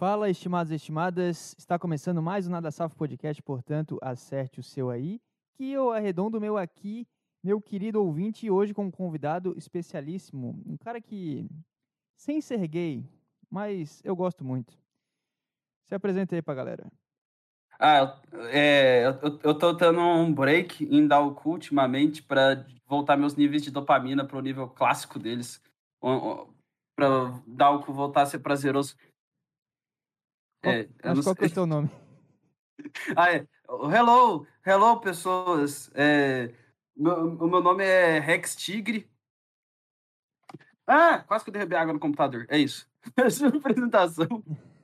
Fala, estimados e estimadas. Está começando mais um Nada Safo Podcast, portanto, acerte o seu aí. Que eu arredondo o meu aqui, meu querido ouvinte, hoje com um convidado especialíssimo. Um cara que, sem ser gay, mas eu gosto muito. Se apresenta aí pra galera. Ah, é, eu, eu tô dando um break em cu ultimamente para voltar meus níveis de dopamina pro nível clássico deles. Pra cu voltar a ser prazeroso. É, não qual que é o teu nome? ah, é. Hello, hello, pessoas. É, meu, o meu nome é Rex Tigre. Ah, quase que eu derrubei água no computador. É isso. Essa é a apresentação.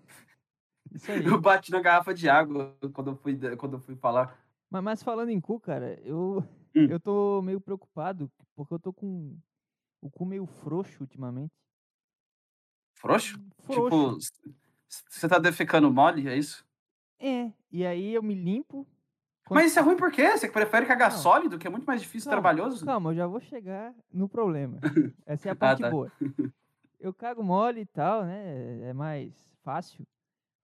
Isso aí. Eu bati na garrafa de água quando eu fui, quando eu fui falar. Mas, mas falando em cu, cara, eu, hum. eu tô meio preocupado, porque eu tô com o cu meio frouxo ultimamente. Frouxo? frouxo. Tipo, você tá defecando mole, é isso? É, e aí eu me limpo. Mas isso é ruim por quê? Você prefere cagar não. sólido, que é muito mais difícil e trabalhoso? Calma, eu já vou chegar no problema. Essa é a ah, parte ah, tá. boa. Eu cago mole e tal, né? É mais fácil.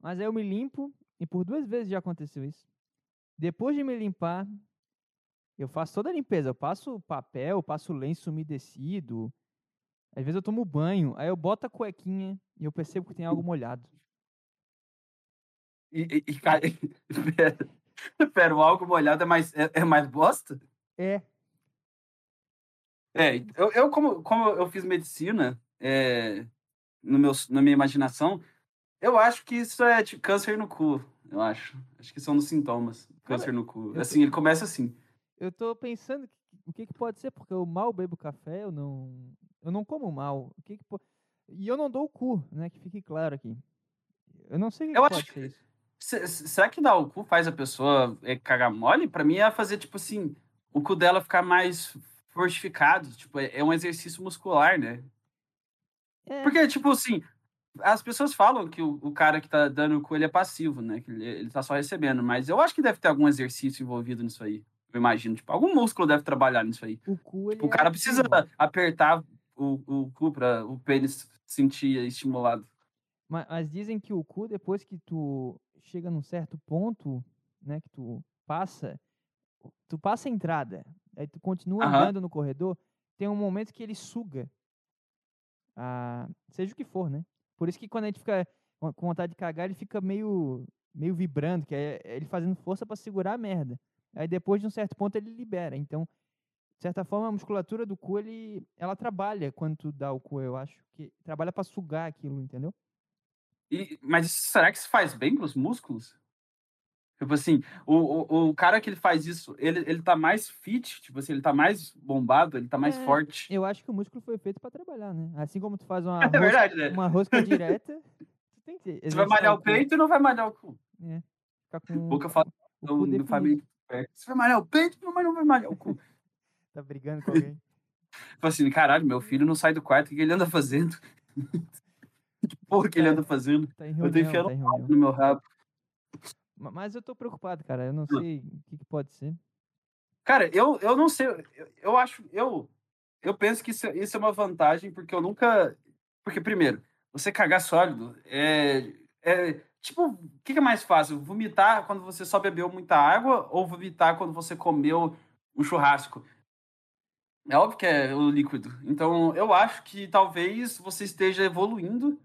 Mas aí eu me limpo, e por duas vezes já aconteceu isso. Depois de me limpar, eu faço toda a limpeza. Eu passo papel, passo lenço umedecido. Às vezes eu tomo banho, aí eu boto a cuequinha e eu percebo que tem algo molhado. E, e, e pera, o algo molhado é mais, é, é mais bosta? É. É, eu, eu como, como eu fiz medicina, é, no meu, na minha imaginação, eu acho que isso é tipo câncer no cu, eu acho. Acho que são os sintomas. Câncer Cara, no cu. Assim, tô... ele começa assim. Eu tô pensando o que, que pode ser, porque eu mal bebo café, eu não. Eu não como mal. O que, que pode... E eu não dou o cu, né? Que fique claro aqui. Eu não sei o que, eu que pode ser isso. Será que dar o cu faz a pessoa é, cagar mole? Pra mim é fazer, tipo assim, o cu dela ficar mais fortificado. Tipo, é, é um exercício muscular, né? É. Porque, tipo assim, as pessoas falam que o, o, cara que tá dando o cu ele é passivo, né? Que ele, ele tá só recebendo. Mas eu acho que deve ter algum exercício envolvido nisso aí. Eu imagino. Tipo, algum músculo deve trabalhar nisso aí. O cu, tipo, o cara é precisa ativo. apertar o, o cu pra o pênis sentir estimulado. Mas, mas, dizem que o cu, depois que tu chega num certo ponto, né? Que tu passa, tu passa a entrada. Aí tu continua andando no corredor. Tem um momento que ele suga. Ah, seja o que for, né? Por isso que quando a gente fica com vontade de cagar, ele fica meio, meio vibrando, que é ele fazendo força para segurar a merda. Aí depois de um certo ponto ele libera. Então, de certa forma, a musculatura do cu, ele, ela trabalha quando tu dá o cu, eu acho. que Trabalha para sugar aquilo, entendeu? E, mas será que isso faz bem para os músculos? Tipo assim, o, o, o, cara que ele faz isso, ele, ele tá mais fit, tipo assim, ele tá mais bombado, ele tá mais é, forte. Eu acho que o músculo foi feito para trabalhar, né? Assim como tu faz uma, é rosca, verdade, né? uma rosca direta, tu tem que Você vai malhar o peito e não vai malhar o cu. É. Ficar com o que eu falo no, no família. Você vai malhar o peito, mas não vai malhar o cu. tá brigando com alguém. Tipo assim, caralho, meu filho não sai do quarto, o que ele anda fazendo? Que porra que ele anda fazendo? Tá reunião, eu tô enfiando tá no meu rabo. Mas eu tô preocupado, cara. Eu não sei o que, que pode ser. Cara, eu, eu não sei. Eu, eu acho. Eu, eu penso que isso, isso é uma vantagem, porque eu nunca. Porque, primeiro, você cagar sólido é. é tipo, o que, que é mais fácil? Vomitar quando você só bebeu muita água ou vomitar quando você comeu um churrasco? É óbvio que é o líquido. Então, eu acho que talvez você esteja evoluindo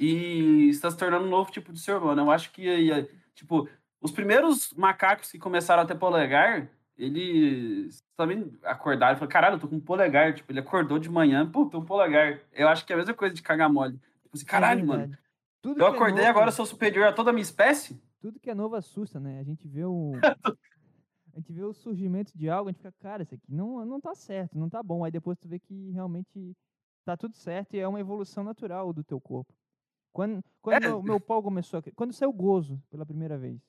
e está se tornando um novo tipo de ser humano. Eu acho que Tipo, os primeiros macacos que começaram a ter polegar, eles também acordaram e falaram, caralho, eu tô com um polegar. Tipo, ele acordou de manhã, pô, tô um polegar. Eu acho que é a mesma coisa de cagar mole. Tipo assim, caralho, é mano. Tudo eu é acordei é novo, agora sou superior a toda a minha espécie? Tudo que é novo assusta, né? A gente vê o. a gente vê o surgimento de algo, a gente fica, cara, isso aqui não, não tá certo, não tá bom. Aí depois tu vê que realmente tá tudo certo e é uma evolução natural do teu corpo. Quando, quando é. o meu pau começou a. Quando saiu o gozo pela primeira vez.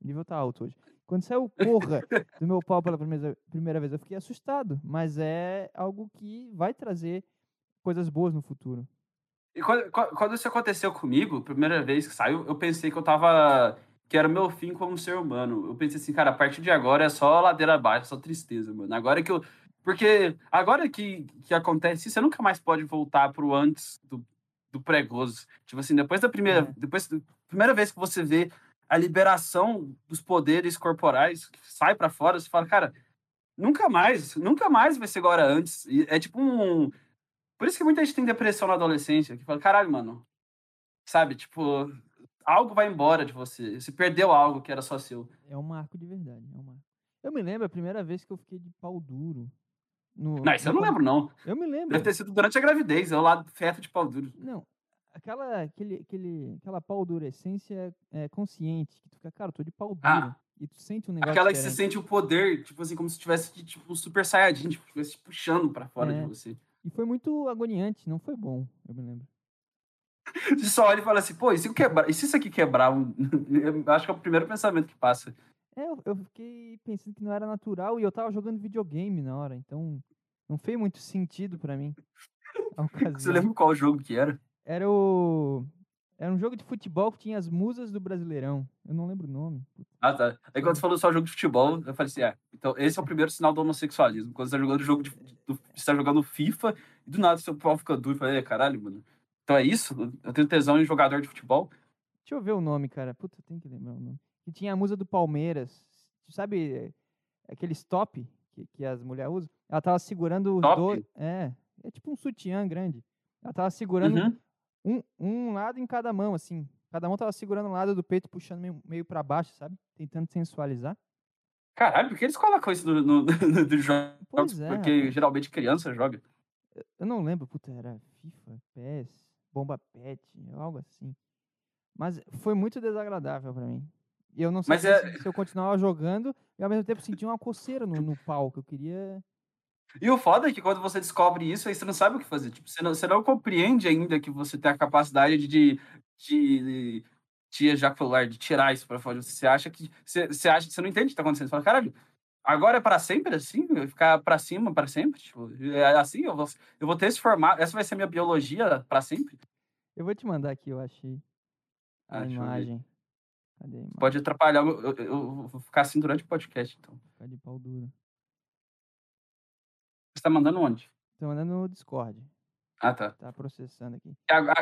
O nível tá alto hoje. Quando saiu o porra do meu pau pela primeira, primeira vez, eu fiquei assustado. Mas é algo que vai trazer coisas boas no futuro. E quando, quando isso aconteceu comigo, primeira vez que saiu, eu pensei que eu tava. que era o meu fim como ser humano. Eu pensei assim, cara, a partir de agora é só ladeira abaixo, só tristeza, mano. Agora que eu. Porque agora que, que acontece isso, você nunca mais pode voltar pro antes do, do pregoso. Tipo assim, depois da primeira, É. depois primeira vez que você vê a liberação dos poderes corporais sai pra fora, você fala, cara, nunca mais, nunca mais vai ser era antes. E é tipo um. Por isso que muita gente tem depressão na adolescência, que fala, caralho, mano, sabe, tipo, algo vai embora de você. Você perdeu algo que era só seu. É um marco de verdade, é um marco. Eu me lembro a primeira vez que eu fiquei de pau duro. No, Não, isso eu não lembro, não. Eu me lembro. Deve ter sido durante a gravidez, eu lá, feto de pau duro. Não, aquela, aquele, aquele, aquela pau durecência é, consciente, que tu fica, cara, eu tô de pau duro. Ah. e tu sente um negócio Aquela que você diferente. sente o poder, tipo assim, como se tivesse tipo um super saiyajin, tipo, estivesse te puxando pra fora É. de você. E foi muito agoniante, não foi bom, eu me lembro. Você só olha e fala assim, pô, e se, eu quebrar, e se isso aqui quebrar? Um... eu acho que é o primeiro pensamento que passa. É, eu, eu fiquei pensando que não era natural e eu tava jogando videogame na hora, então não fez muito sentido pra mim. Você lembra qual jogo que era? Era o. Era um jogo de futebol que tinha as musas do Brasileirão. Eu não lembro o nome. Ah, tá. Aí quando você falou só jogo de futebol, eu falei assim, é, então esse é o primeiro sinal do homossexualismo. Quando você tá jogando jogo de. Do, você tá jogando FIFA e do nada seu pau fica duro. Eu falei, "É, caralho, mano. Então é isso? Eu tenho tesão em jogador de futebol? Deixa eu ver o nome, cara. Puta, eu tenho que lembrar o nome. Que tinha a musa do Palmeiras. Sabe é, aqueles top que, que as mulheres usam? Ela tava segurando os Top? dois. É. É tipo um sutiã grande. Ela tava segurando Uhum. um, um lado em cada mão, assim. Cada mão tava segurando um lado do peito, puxando meio, meio pra baixo, sabe? Tentando sensualizar. Caralho, por que eles colocam isso no, no, no, dos jogos? Pois é, Porque geralmente criança joga. Eu não lembro, puta, era FIFA, PES, Bomba Pet, algo assim. Mas foi muito desagradável pra mim. E eu não sei Mas se, é- se eu continuava jogando e ao mesmo tempo sentia uma coceira no, no pau, que eu queria. E o foda é que quando você descobre isso, aí você não sabe o que fazer. Tipo, você não, você não compreende ainda que você tem a capacidade de, de, de, de ejacular, de tirar isso pra fora. Você acha que. Você, você acha que você não entende o que tá acontecendo. Você fala, caralho, agora é pra sempre assim? Ficar pra cima pra sempre? Tipo, é assim? Eu vou, eu vou ter esse formato. Essa vai ser a minha biologia pra sempre? Eu vou te mandar aqui, eu achei a Ah, ver. imagem. Cadê? Pode atrapalhar. Eu, eu- eu vou ficar assim durante o podcast, então. Ficar de pau duro. Você tá mandando onde? Tô mandando no Discord. Ah, tá. Tá processando aqui.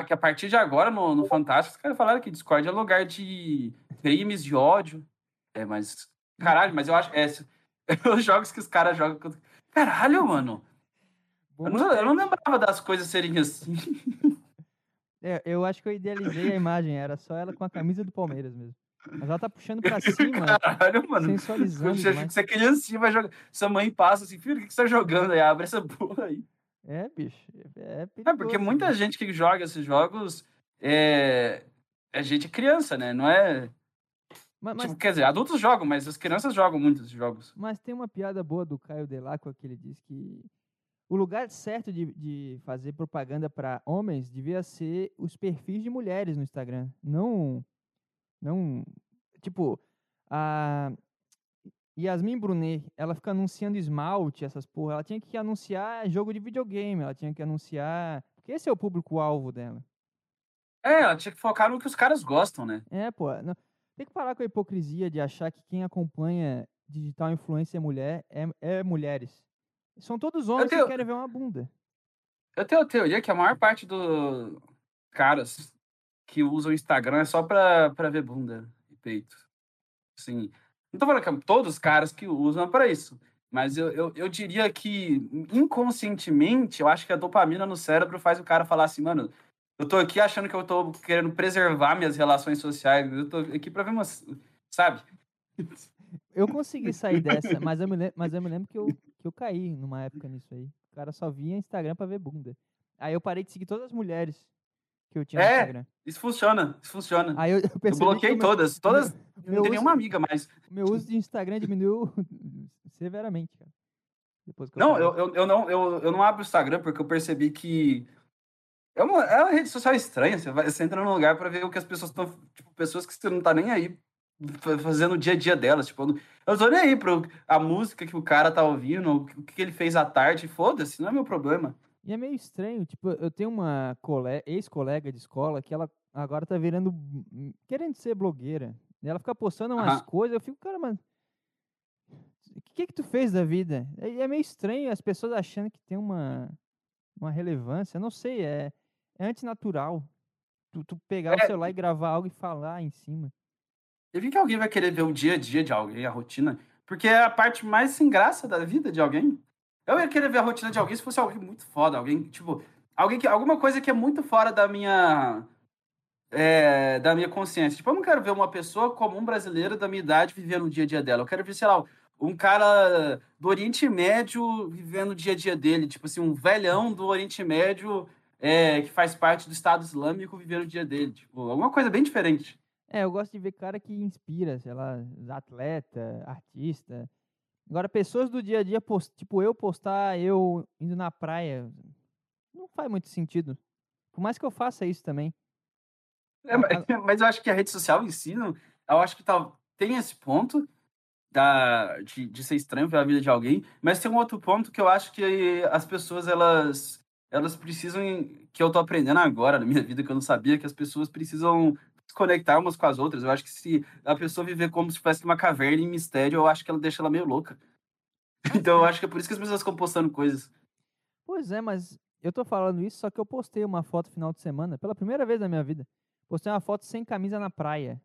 Que a, partir de agora, no, no Fantástico, os caras falaram que Discord é lugar de crimes, de ódio. É, mas. Caralho, mas eu acho. É, os jogos que os caras jogam. Caralho, mano. Eu não, eu não lembrava das coisas serem assim. É, eu acho que eu idealizei a imagem, era só ela com a camisa do Palmeiras mesmo. Mas ela tá puxando pra cima, Caralho, mano. sensualizando Você, demais. você é criancinha, vai jogar. Sua mãe passa assim, filho, o que que você tá jogando aí? Abre essa porra aí. É, bicho. É, é É, perigoso. porque muita bicho. gente que joga esses jogos é, é gente criança, né? Não é. Mas, mas, Tipo, quer dizer, adultos jogam, mas as crianças jogam muitos jogos. mas tem uma piada boa do Caio Delacqua que ele diz que o lugar certo de, de fazer propaganda para homens devia ser os perfis de mulheres no Instagram. Não. Não. Tipo, a Yasmin Brunet, ela fica anunciando esmalte, essas porra. Ela tinha que anunciar jogo de videogame, ela tinha que anunciar. Porque esse é o público-alvo dela. É, ela tinha que focar no que os caras gostam, né? É, pô. não- Tem que parar com a hipocrisia de achar que quem acompanha digital influência mulher é, é mulheres. São todos homens tenho- que querem ver uma bunda. Eu tenho a teoria que a maior parte dos caras que usam o Instagram é só pra, pra ver bunda e peito. Assim, não tô falando que é todos os caras que usam é pra isso. Mas eu, eu, eu diria que, inconscientemente, eu acho que a dopamina no cérebro faz o cara falar assim, mano, eu tô aqui achando que eu tô querendo preservar minhas relações sociais, eu tô aqui pra ver umas. Sabe? Eu consegui sair dessa, mas eu me, lem- mas eu me lembro que eu, que eu caí numa época nisso aí. O cara só via Instagram pra ver bunda. Aí eu parei de seguir todas as mulheres que eu tinha no É, Instagram. Isso funciona, isso funciona. Aí eu, eu Eu bloqueei meu, todas, todas. meu Não tem nenhuma amiga mais. meu uso de Instagram diminuiu severamente, cara. Depois Não, eu, eu, eu não, eu, eu não abro o Instagram porque eu percebi que é uma, é uma rede social estranha. Você, vai, você entra num lugar pra ver o que as pessoas estão. Tipo, pessoas que você não tá nem aí fa- fazendo o dia a dia delas. Tipo, eu não, eu não tô nem aí pro a música que o cara tá ouvindo, o que ele fez à tarde. Foda-se, não é meu problema. E é meio estranho, tipo, eu tenho uma cole- ex-colega de escola que ela agora tá virando, querendo ser blogueira. E ela fica postando umas Aham. coisas, eu fico, cara, mas o que que tu fez da vida? É, é meio estranho as pessoas achando que tem uma, uma relevância, eu não sei, é, é antinatural. Tu, tu pegar é. o celular e gravar algo e falar em cima. Eu vi que alguém vai querer ver o dia a dia de alguém, a rotina, porque é a parte mais sem graça da vida de alguém. Eu ia querer ver a rotina de alguém se fosse alguém muito foda, alguém, tipo, alguém que, alguma coisa que é muito fora da minha é, da minha consciência. Tipo, eu não quero ver uma pessoa comum brasileira da minha idade vivendo o dia a dia dela. Eu quero ver, sei lá, um cara do Oriente Médio vivendo o dia a dia dele. Tipo assim, um velhão do Oriente Médio é, que faz parte do Estado Islâmico vivendo o dia dele. Tipo, alguma coisa bem diferente. É, eu gosto de ver cara que inspira, sei lá, atleta, artista. Agora, pessoas do dia a dia, post, tipo eu postar eu indo na praia, não faz muito sentido. Por mais que eu faça isso também. É, mas eu acho que a rede social em si, eu acho que tá, tem esse ponto da, de, de ser estranho ver a vida de alguém, mas tem um outro ponto que eu acho que as pessoas, elas, elas precisam, que eu tô aprendendo agora na minha vida, que eu não sabia, que as pessoas precisam conectar umas com as outras. Eu acho que se a pessoa viver como se fosse uma caverna em mistério, eu acho que ela deixa ela meio louca. Então eu acho que é por isso que as pessoas ficam postando coisas. Pois é, mas eu tô falando isso, só que eu postei uma foto final de semana, pela primeira vez na minha vida. Postei uma foto sem camisa na praia.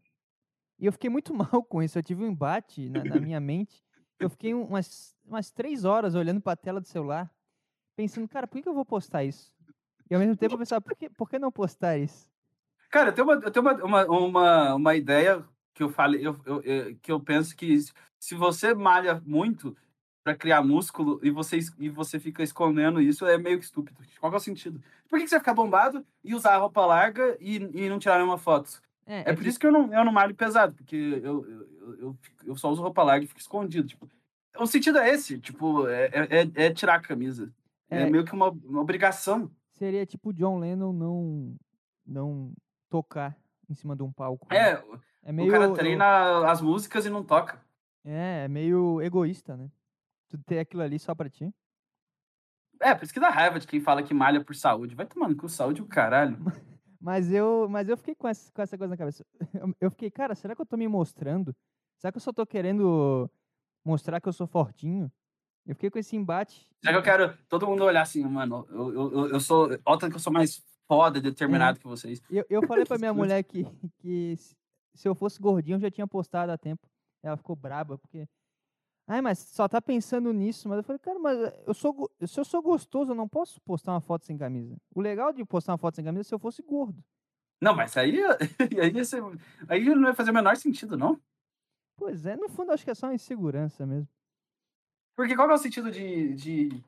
E eu fiquei muito mal com isso. Eu tive um embate na, na minha mente. Eu fiquei umas, umas três horas olhando para a tela do celular, pensando, cara, por que, eu vou postar isso? E ao mesmo tempo eu pensava, por que, por que não postar isso? Cara, eu tenho uma, eu tenho uma, uma, uma, uma ideia que eu falei, eu, eu, eu, que eu penso que se você malha muito para criar músculo e você, e você fica escondendo isso, é meio que estúpido. Qual é o sentido? Por que, que você ficar bombado e usar roupa larga e, e não tirar nenhuma foto? É, é, é por que... isso que eu não, eu não malho pesado, porque eu, eu, eu, eu só uso roupa larga e fico escondido. Tipo, o sentido é esse, tipo, é, é, é, é tirar a camisa. É, é, meio que uma, uma obrigação. Seria tipo John Lennon não, não tocar em cima de um palco. Né? É, é meio, o cara treina eu... as músicas e não toca. É, é meio egoísta, né? Tu ter aquilo ali só pra ti. É, por isso que dá raiva de quem fala que malha por saúde. Vai tomando com saúde o caralho. Mas eu, mas eu fiquei com essa, com essa coisa na cabeça. Eu fiquei, cara, será que eu tô me mostrando? Será que eu só tô querendo mostrar que eu sou fortinho? Eu fiquei com esse embate. Será que eu quero todo mundo olhar assim, mano, eu, eu, eu sou. Olha que eu sou mais foda, determinado é. que vocês. Eu, eu falei pra minha mulher que, que se eu fosse gordinho eu já tinha postado há tempo. Ela ficou braba, porque Ai, mas só tá pensando nisso. Mas eu falei, cara, mas eu sou, se eu sou gostoso, eu não posso postar uma foto sem camisa. O legal de postar uma foto sem camisa é se eu fosse gordo. Não, mas aí, aí, aí não ia fazer o menor sentido, não? Pois é, no fundo acho que é só uma insegurança mesmo. Porque qual é o sentido de, de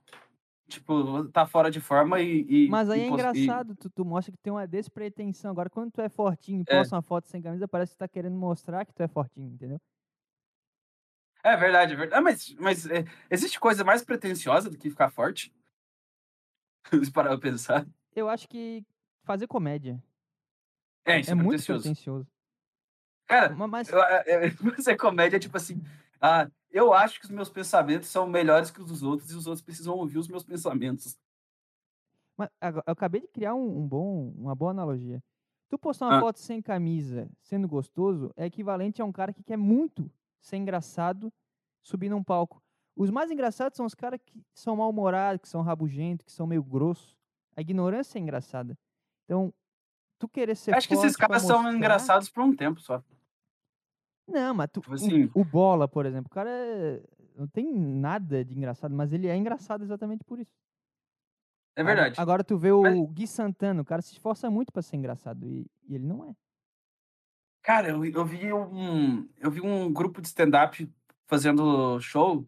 tipo, tá fora de forma e. e Mas aí e, é engraçado, tu, tu, mostra que tem uma despretensão. Agora, quando tu é fortinho e é. posta uma foto sem camisa, parece que tu tá querendo mostrar que tu é fortinho, entendeu? É verdade, é verdade. Ah, mas, mas é, existe coisa mais pretensiosa do que ficar forte? Se parar pra pensar. Eu acho que fazer comédia. É, isso é, é muito pretencioso. Cara, mas... É, é fazer comédia é tipo assim. Ah, eu acho que os meus pensamentos são melhores que os dos outros e os outros precisam ouvir os meus pensamentos. Mas, eu acabei de criar um, um bom, uma boa analogia. Tu postar uma ah. foto sem camisa, sendo gostoso, é equivalente a um cara que quer muito ser engraçado subir num palco. Os mais engraçados são os caras que são mal-humorados, que são rabugentos, que são meio grossos. A ignorância é engraçada. Então, tu querer ser Acho que esses caras mostrar... são engraçados por um tempo só. Não, mas tu, tipo assim... o, o, Bola, por exemplo, o cara é... não tem nada de engraçado, mas ele é engraçado exatamente por isso. É verdade. Agora tu vê o mas... Gui Santana, o cara se esforça muito para ser engraçado e, e ele não é. Cara, eu, eu vi um eu vi um grupo de stand-up fazendo show.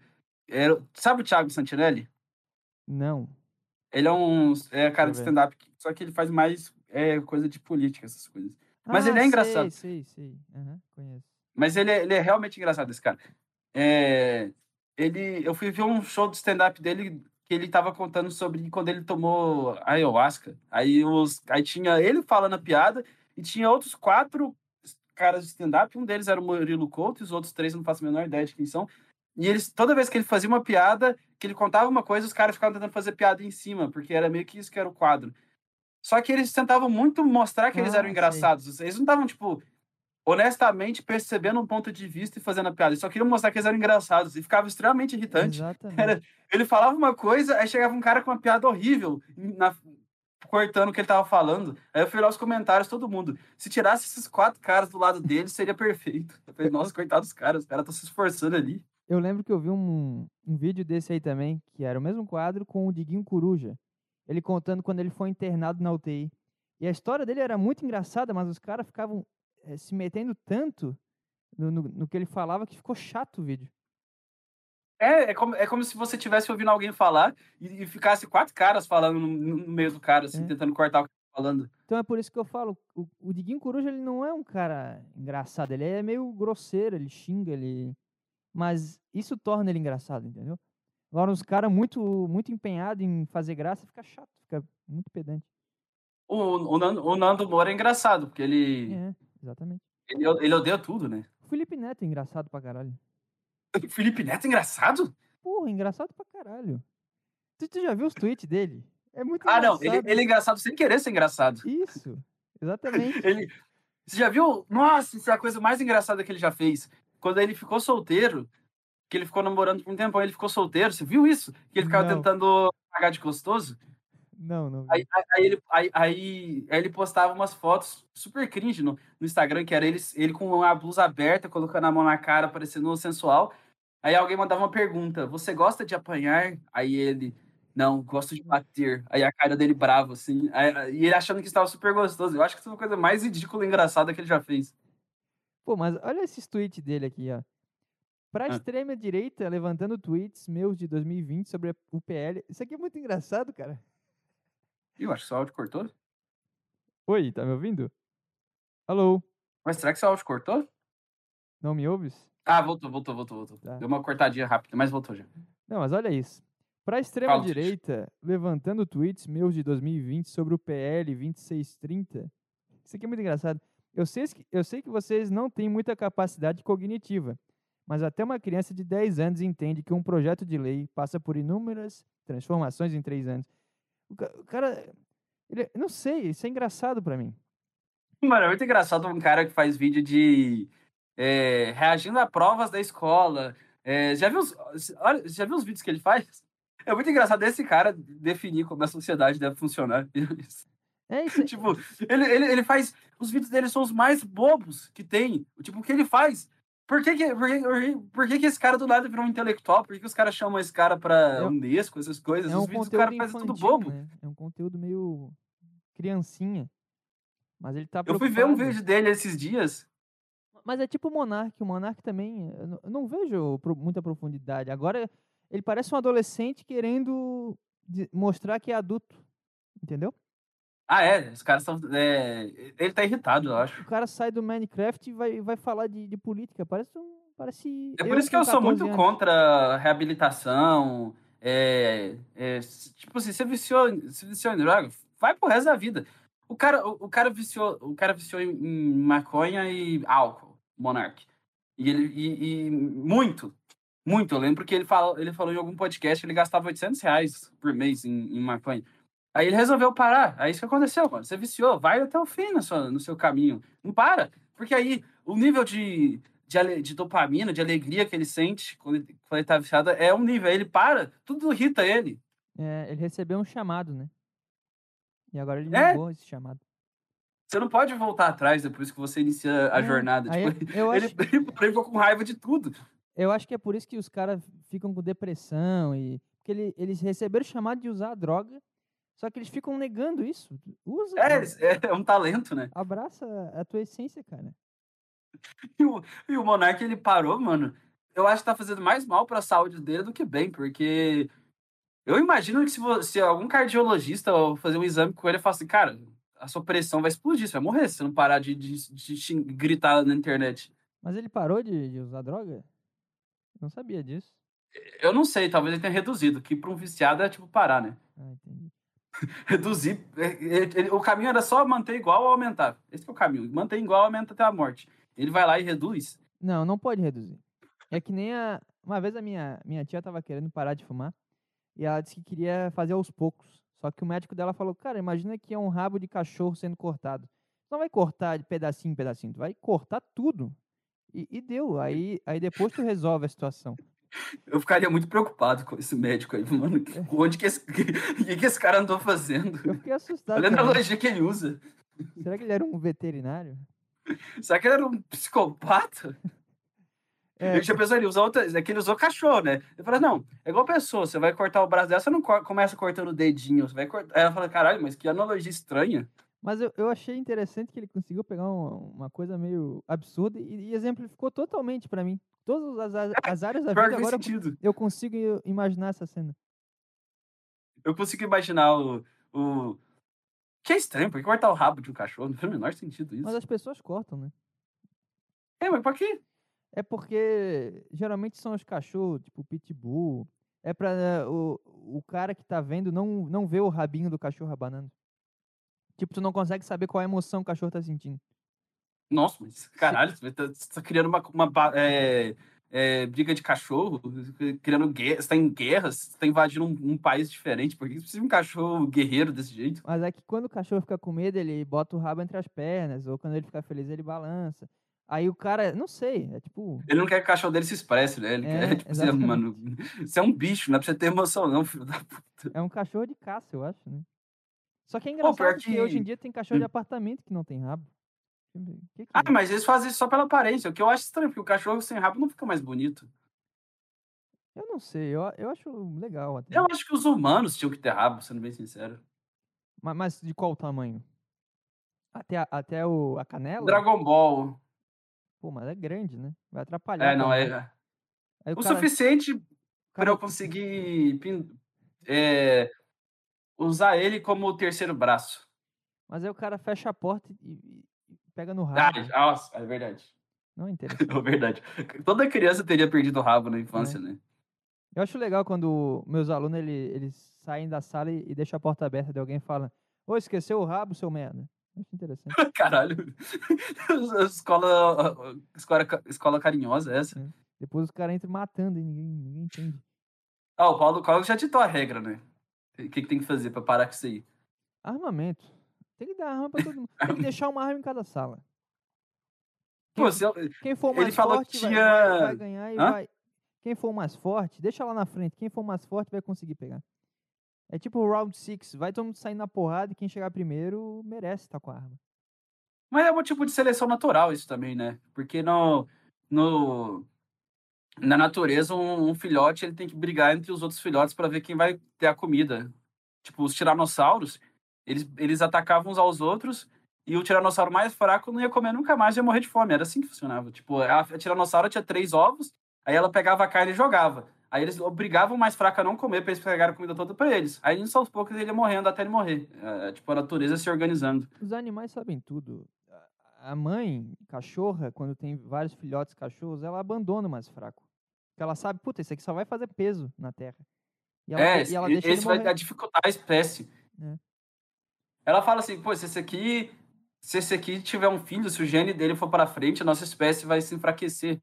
Era, sabe o Thiago Santinelli? Não. Ele é um é cara de stand-up, só que ele faz mais é, coisa de política, essas coisas. Mas ah, ele é engraçado. Sei, sei, sei. Uhum, conheço. Mas ele é, ele é realmente engraçado, esse cara. É, ele, eu fui ver um show de stand-up dele que ele tava contando sobre quando ele tomou ayahuasca. Aí, os, aí tinha ele falando a piada e tinha outros quatro caras de stand-up, um deles era o Murilo Couto, e os outros três eu não faço a menor ideia de quem são. E eles, toda vez que ele fazia uma piada, que ele contava uma coisa, os caras ficavam tentando fazer piada em cima, porque era meio que isso que era o quadro. Só que eles tentavam muito mostrar que ah, eles eram engraçados. Sim. Eles não estavam, tipo, honestamente percebendo um ponto de vista e fazendo a piada. Eles só queriam mostrar que eles eram engraçados. E ficava extremamente irritante. Era, ele falava uma coisa, aí chegava um cara com uma piada horrível na, cortando o que ele tava falando. Aí eu fui lá os comentários, todo mundo. Se tirasse esses quatro caras do lado dele, seria perfeito. Eu falei, nossa, coitados dos caras, os caras estão se esforçando ali. Eu lembro que eu vi um, um vídeo desse aí também, que era o mesmo quadro com o Diguinho Coruja. Ele contando quando ele foi internado na UTI. E a história dele era muito engraçada, mas os caras ficavam é, se metendo tanto no, no, no, que ele falava que ficou chato o vídeo. É, é como, é como se você tivesse ouvindo alguém falar e, e ficasse quatro caras falando no, no meio do cara, assim, é. tentando cortar o que tá falando. Então é por isso que eu falo, o, o Diguinho Coruja, ele não é um cara engraçado, ele é meio grosseiro, ele xinga, ele... Mas isso torna ele engraçado, entendeu? Agora, os caras muito, muito empenhados em fazer graça, fica chato, fica muito pedante. O, o, Nando, o Nando Moura é engraçado, porque ele... É, exatamente. Ele, ele odeia tudo, né? O Felipe Neto é engraçado pra caralho. Felipe Neto é engraçado? Porra, engraçado pra caralho. Tu, tu já viu os tweets dele? É muito ah, engraçado. não, ele, ele, é engraçado sem querer ser engraçado. Isso, exatamente. ele, você já viu? Nossa, isso é a coisa mais engraçada que ele já fez. Quando ele ficou solteiro, que ele ficou namorando por um tempo, ele ficou solteiro, você viu isso? Que ele ficava não. tentando pagar de gostoso? Não, não. Aí, aí, ele, aí, aí, ele postava umas fotos super cringe no, no Instagram, que era ele, ele com a blusa aberta, colocando a mão na cara, parecendo sensual. Aí alguém mandava uma pergunta: Você gosta de apanhar? Aí ele, não, gosto de bater. Aí a cara dele bravo, assim. Aí, e ele achando que estava super gostoso. Eu acho que isso é uma coisa mais ridícula e engraçada que ele já fez. Pô, mas olha esses tweets dele aqui, ó. Pra ah. extrema direita, levantando tweets meus de 2020 sobre o PL. Isso aqui é muito engraçado, cara. Eu acho que seu áudio cortou. Oi, tá me ouvindo? Alô? Mas será que seu áudio cortou? Não me ouves? Ah, voltou, voltou, voltou, voltou. Tá. Deu uma cortadinha rápida, mas voltou já. Não, mas olha isso. Para a extrema-direita, levantando tweets meus de 2020 sobre o PL 2630. Isso aqui é muito engraçado. Eu sei, eu sei que vocês não têm muita capacidade cognitiva, mas até uma criança de 10 anos entende que um projeto de lei passa por inúmeras transformações em 3 anos. O cara. Ele, não sei, isso é engraçado para mim. Mano, é muito engraçado um cara que faz vídeo de é, reagindo a provas da escola. É, já, viu os, olha, já viu os vídeos que ele faz? É muito engraçado esse cara definir como a sociedade deve funcionar. É isso. tipo, ele, ele, ele faz. Os vídeos dele são os mais bobos que tem. Tipo, o que ele faz? Por que, que, por, que, por que, que esse cara do nada virou um intelectual? Por que, que os caras chamam esse cara pra é, Unesco, essas coisas? É um os vídeos do cara fazem tudo bobo. Né? É um conteúdo meio criancinha. Mas ele tá Eu fui ver um vídeo dele esses dias mas é tipo o Monark. O Monark também. Eu não, vejo muita profundidade. Agora, ele parece um adolescente querendo mostrar que é adulto. Entendeu? Ah, é. Os caras estão. É... Ele tá irritado, eu acho. O cara sai do Minecraft e vai, vai falar de, de política. Parece um. Parece. É por isso que eu sou muito anos. contra reabilitação. É, é, tipo assim, você viciou, você viciou em droga, vai pro resto da vida. O cara, o, o cara viciou, o cara viciou em, em maconha e álcool. Monark. E ele e, e, muito, muito. Eu lembro que ele falou, ele falou em algum podcast que ele gastava 800 reais por mês em, em maconha. Aí ele resolveu parar. Aí isso que aconteceu, mano. Você viciou, vai até o fim no seu, no seu caminho. Não para. Porque aí o nível de, de, de dopamina, de alegria que ele sente quando ele, quando ele tá viciado é um nível. Aí ele para, tudo irrita ele. É, ele recebeu um chamado, né? E agora ele é? ligou esse chamado. Você não pode voltar atrás depois que você inicia a é, jornada. Tipo, eu, eu ele, acho... ele, ele ficou com raiva de tudo. Eu acho que é por isso que os caras ficam com depressão e. Porque ele, eles receberam chamado de usar a droga, só que eles ficam negando isso. Usa. É, é, é um talento, né? Abraça a tua essência, cara. E o, e o Monark, ele parou, mano. Eu acho que tá fazendo mais mal pra saúde dele do que bem, porque eu imagino que se, se algum cardiologista fazer um exame com ele e falar assim, cara, a sua pressão vai explodir, você vai morrer se não parar de, de, de gritar na internet. Mas ele parou de, de usar droga? Não sabia disso. Eu não sei, talvez ele tenha reduzido, que para um viciado é tipo parar, né? Ah, entendi. Reduzir. É, é, o caminho era só manter igual ou aumentar. Esse é o caminho. Manter igual aumenta até a morte. Ele vai lá e reduz. Não, não pode reduzir. É que nem a. Uma vez a minha, minha tia tava querendo parar de fumar e ela disse que queria fazer aos poucos. Só que o médico dela falou, cara, imagina que é um rabo de cachorro sendo cortado. Você não vai cortar de pedacinho em pedacinho, tu vai cortar tudo. E, e deu. Aí, aí depois tu resolve a situação. Eu ficaria muito preocupado com esse médico aí, mano. É. Onde que esse, que, que esse cara andou fazendo? Eu fiquei assustado. Olha a analogia que ele usa. Será que ele era um veterinário? Será que ele era um psicopata? É, Ele já pensou, ele usou outra, é que ele usou cachorro, né? Ele falou, não, é igual pessoa, você vai cortar o braço dela, você não começa cortando o dedinho, você vai cortar. Aí ela fala, caralho, mas que analogia estranha. Mas eu, eu achei interessante que ele conseguiu pegar uma, uma coisa meio absurda e, e exemplificou totalmente pra mim. Todas as, as- as áreas da vida que agora eu, sentido. eu consigo imaginar essa cena. Eu consigo imaginar o, o. Que é estranho, porque cortar o rabo de um cachorro não faz o menor sentido isso. Mas as pessoas cortam, né? É, mas pra quê? É porque geralmente são os cachorros, tipo pitbull. É pra eh, o, o cara que tá vendo não, não ver o rabinho do cachorro abanando. Tipo, tu não consegue saber qual a emoção o cachorro tá sentindo. Nossa, mas caralho, você tá, você tá criando uma, uma é, é, briga de cachorro, criando guerra, você tá em guerra, você tá invadindo um, um país diferente, por que você precisa de um cachorro guerreiro desse jeito? Mas é que quando o cachorro fica com medo, ele bota o rabo entre as pernas. Ou quando ele fica feliz, ele balança. Aí o cara, não sei, é tipo. Ele não quer que o cachorro dele se expresse, né? Ele É, quer, tipo, exatamente. mano, você é um bicho, não é pra você ter emoção, não, filho da puta. É um cachorro de caça, eu acho, né? Só que é Pô, engraçado pior que hoje em que- dia tem cachorro de Hum. apartamento que não tem rabo. Que que Ah, é? mas eles fazem isso só pela aparência, o que eu acho estranho, porque o cachorro sem rabo não fica mais bonito. Eu não sei, eu, eu acho legal até. Eu acho que os humanos tinham que ter rabo, sendo bem sincero. Ma- Mas, de qual tamanho? Até, a, até o, a canela? Dragon Ball. Pô, mas é grande, né? Vai atrapalhar. É, não, também. é. Aí o O cara, suficiente o para eu conseguir é, usar ele como terceiro braço. Mas aí o cara fecha a porta e pega no Ah, rabo. nossa, é verdade. Não é interessante. É verdade. Toda criança teria perdido o rabo na infância, né? Eu acho legal quando meus alunos ele, eles saem da sala e, e deixam a porta aberta de alguém e falam: Ô, esqueceu o rabo, seu merda? Acho interessante. Caralho. escola, escola, escola carinhosa é essa. Depois os caras entram matando e ninguém, ninguém entende. Ah, o Paulo Coelho já ditou a regra, né? O que, que tem que fazer pra parar com isso aí? Armamento. Tem que dar arma pra todo mundo. Tem que deixar uma arma em cada sala. Pô, se eu- Quem for Ele mais falou forte que vai, tinha- vai- vai ganhar e Hã? vai. Quem for mais forte, deixa lá na frente. Quem for mais forte vai conseguir pegar. É tipo o round six, vai todo mundo sair na porrada e quem chegar primeiro merece estar com a arma. Mas é um tipo de seleção natural isso também, né? Porque no, no, na natureza, um, um filhote ele tem que brigar entre os outros filhotes para ver quem vai ter a comida. Tipo, os tiranossauros, eles, eles atacavam uns aos outros e o tiranossauro mais fraco não ia comer nunca mais, ia morrer de fome. Era assim que funcionava. Tipo, a, a tiranossauro tinha três ovos, aí ela pegava a carne e jogava. Aí eles obrigavam o mais fraco a não comer para eles pegarem a comida toda para eles. Aí, nisso, aos poucos, ele ia morrendo até ele morrer. É, tipo, a natureza se organizando. Os animais sabem tudo. A- mãe, cachorra, quando tem vários filhotes cachorros, ela abandona o mais fraco. Porque ela sabe, puta, esse aqui só vai fazer peso na terra. E ela, É, e ela deixa esse vai morrer. dificultar a espécie. É. Ela fala assim, pô, se esse aqui, se esse aqui tiver um filho, se o gene dele for para frente, a nossa espécie vai se enfraquecer.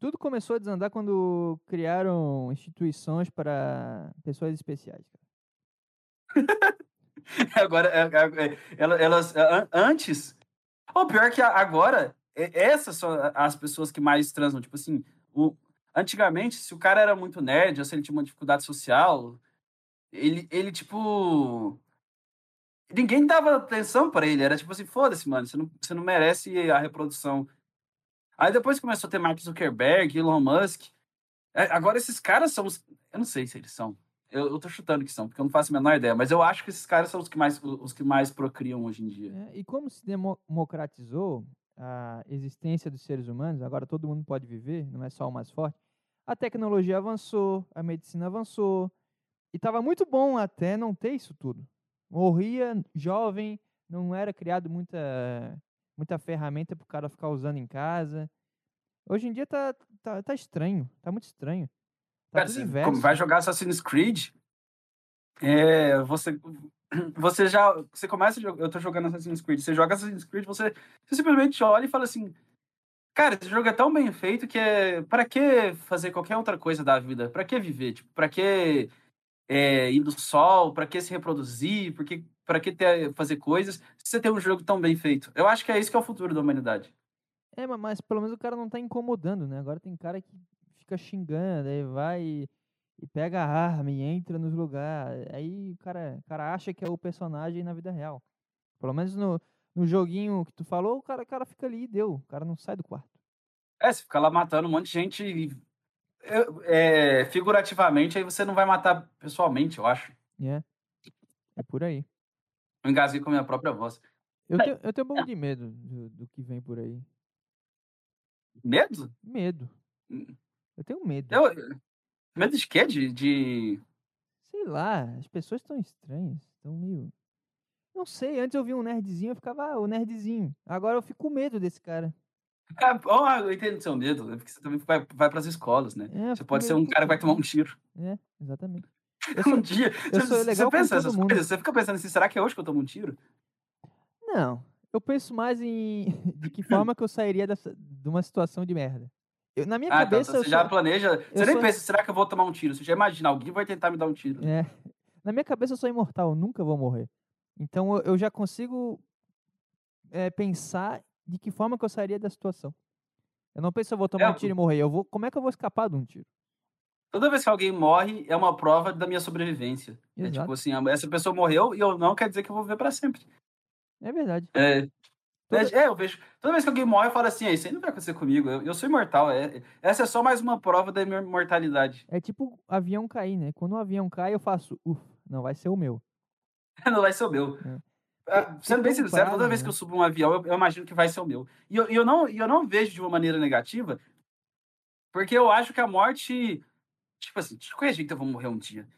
Tudo começou a desandar quando criaram instituições para pessoas especiais. Agora, é- é- é- ela- elas, an- antes, ou pior que agora, essas são as pessoas que mais transam. Tipo assim, o, antigamente, se o cara era muito nerd, ou se ele tinha uma dificuldade social, ele, ele tipo. Ninguém dava atenção pra ele. Era tipo assim, foda-se, mano, você não, você não merece a reprodução. Aí depois começou a ter Mark Zuckerberg, Elon Musk. É, Agora esses caras são os. Eu não sei se eles são. Eu, eu tô chutando que são, porque eu não faço a menor ideia. Mas eu acho que esses caras são os que mais, os que mais procriam hoje em dia. É, e como se demo- democratizou a existência dos seres humanos, agora todo mundo pode viver, não é só o mais forte. A tecnologia avançou, a medicina avançou, e estava muito bom até não ter isso tudo. Morria jovem, não era criado muita, muita ferramenta para o cara ficar usando em casa. Hoje em dia tá, tá, tá estranho, tá muito estranho. Tá Cara, você como vai jogar Assassin's Creed, é, você, você já. Você começa. Eu tô jogando Assassin's Creed. Você joga Assassin's Creed, você, você simplesmente olha e fala assim. Cara, esse jogo é tão bem feito que é. Pra que fazer qualquer outra coisa da vida? Pra que viver? Tipo, pra que é, ir do sol? Pra que se reproduzir? Por que, pra que ter, fazer coisas? Se você tem um jogo tão bem feito. Eu acho que é isso que é o futuro da humanidade. É, ma- mas pelo menos o cara não tá incomodando, né? Agora tem cara que fica fica xingando, aí vai e, e pega a arma e entra nos lugares. Aí o cara, o cara acha que é o personagem na vida real. Pelo menos no, no joguinho que tu falou, o cara, o cara fica ali e deu. O cara não sai do quarto. É, você fica lá matando um monte de gente e, é, figurativamente, aí você não vai matar pessoalmente, eu acho. É. É por aí. Eu engasguei com a minha própria voz. Eu tenho, eu tenho um pouco de medo do, do que vem por aí. Medo? Medo. Hum. Eu tenho medo. Eu, medo de quê? De, de. Sei lá, as pessoas estão estranhas. Estão meio. Não sei, antes eu vi um nerdzinho, eu ficava, ah, o nerdzinho. Agora eu fico com medo desse cara. Oh, eu entendo o seu medo, é porque você também vai, vai para as escolas, né? É, Você pode ser um cara que vai tomar um tiro. É, exatamente. Sou- Um dia. eu você, você pensa essas mundo. coisas? Você fica pensando assim, será que é hoje que eu tomo um tiro? Não, eu penso mais em de que forma que eu sairia dessa, de uma situação de merda. Eu, na minha Ah, tá. cabeça, Então você já sou, planeja. Você nem sou- pensa, será que eu vou tomar um tiro? Você já imagina, alguém vai tentar me dar um tiro. é, na minha cabeça eu sou imortal, eu nunca vou morrer. Então eu, eu já consigo é, pensar de que forma que eu sairia da situação. Eu não penso eu vou tomar É, um tiro e morrer, eu vou, como é que eu vou escapar de um tiro? Toda vez que alguém morre, é uma prova da minha sobrevivência. É Exato. tipo assim, essa pessoa morreu e eu não quer dizer que eu vou viver para sempre. É verdade. É, Toda- é, eu vejo. Toda vez que alguém morre, eu falo assim: "Ah, Isso aí não vai acontecer comigo. Eu, eu sou imortal. É, essa é só mais uma prova da minha imortalidade. É tipo avião cair, né? Quando o avião cai, eu faço, uff, não vai ser o meu. não vai ser o meu. É. Ah, Sendo bem sincero, toda vez que eu subo um avião, eu, eu imagino que vai ser o meu. E eu, eu, não, eu não vejo de uma maneira negativa, porque eu acho que a morte. Tipo assim, de qualquer jeito eu vou morrer um dia.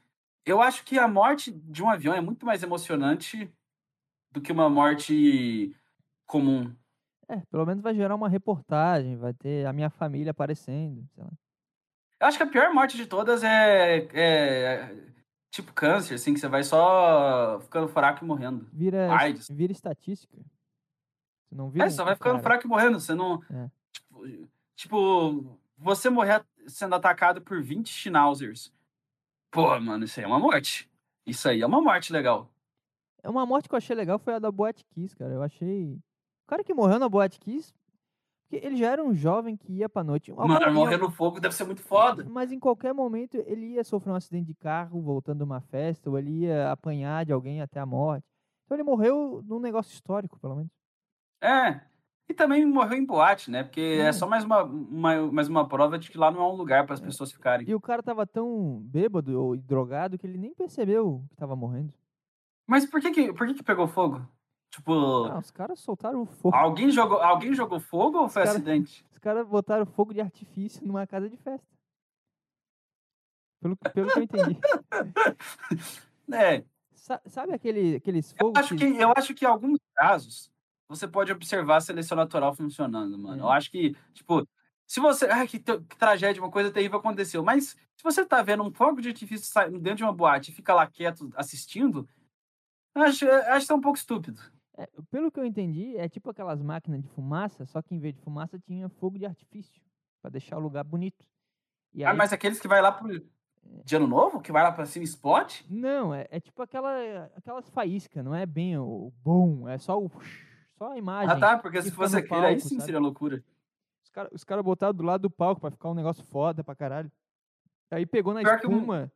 Eu acho que a morte de um avião é muito mais emocionante do que uma morte comum. É, pelo menos vai gerar uma reportagem, vai ter a minha família aparecendo, sei lá. Eu acho que a pior morte de todas é, é tipo câncer, assim, que você vai só ficando fraco e morrendo. Vira, AIDS. vira estatística. Você não vira É, só vai ficando cara. fraco e morrendo. Você não. É. Tipo, tipo, você morrer sendo atacado por 20 schnauzers. Pô, mano, isso aí é uma morte. Isso aí é uma morte legal. É Uma morte que eu achei legal foi a da Boate Kiss, cara. Eu achei. O cara que morreu na Boate Kiss, porque ele já era um jovem que ia pra noite. Algum- Mano, morrer no fogo deve ser muito foda. Mas em qualquer momento ele ia sofrer um acidente de carro voltando de uma festa, ou ele ia apanhar de alguém até a morte. Então ele morreu num negócio histórico, pelo menos. É. E também morreu em boate, né? Porque é, É. só mais uma, uma- mais uma prova de que lá não é um lugar para as pessoas ficarem. E o cara tava tão bêbado ou drogado que ele nem percebeu que tava morrendo. Mas por que que, por que que pegou fogo? Tipo, Ah, os caras soltaram o fogo. alguém jogou, alguém jogou fogo ou foi Os cara- acidente? Os caras botaram fogo de artifício numa casa de festa. Pelo, pelo que eu entendi. É, Sa- sabe aquele, aqueles eu fogos acho que eu acho que em alguns casos você pode observar a seleção natural funcionando, mano. É. Eu acho que, tipo, se você, ai, que, que tragédia, uma coisa terrível aconteceu, mas se você tá vendo um fogo de artifício saindo dentro de uma boate e fica lá quieto assistindo, eu acho, eu acho que é um pouco estúpido. É, pelo que eu entendi, é tipo aquelas máquinas de fumaça, só que em vez de fumaça tinha fogo de artifício, pra deixar o lugar bonito. E Ah, aí, mas aqueles que vai lá pro de ano novo, que vai lá pra cima e explode? Não, é, é tipo aquela, aquelas faíscas, não é bem o, bom, é só o só a imagem. Ah, tá, porque que se fosse aquele, aí palco, sim sabe? seria loucura. Os caras os cara botaram do lado do palco pra ficar um negócio foda pra caralho. Aí pegou na Pior que um- espuma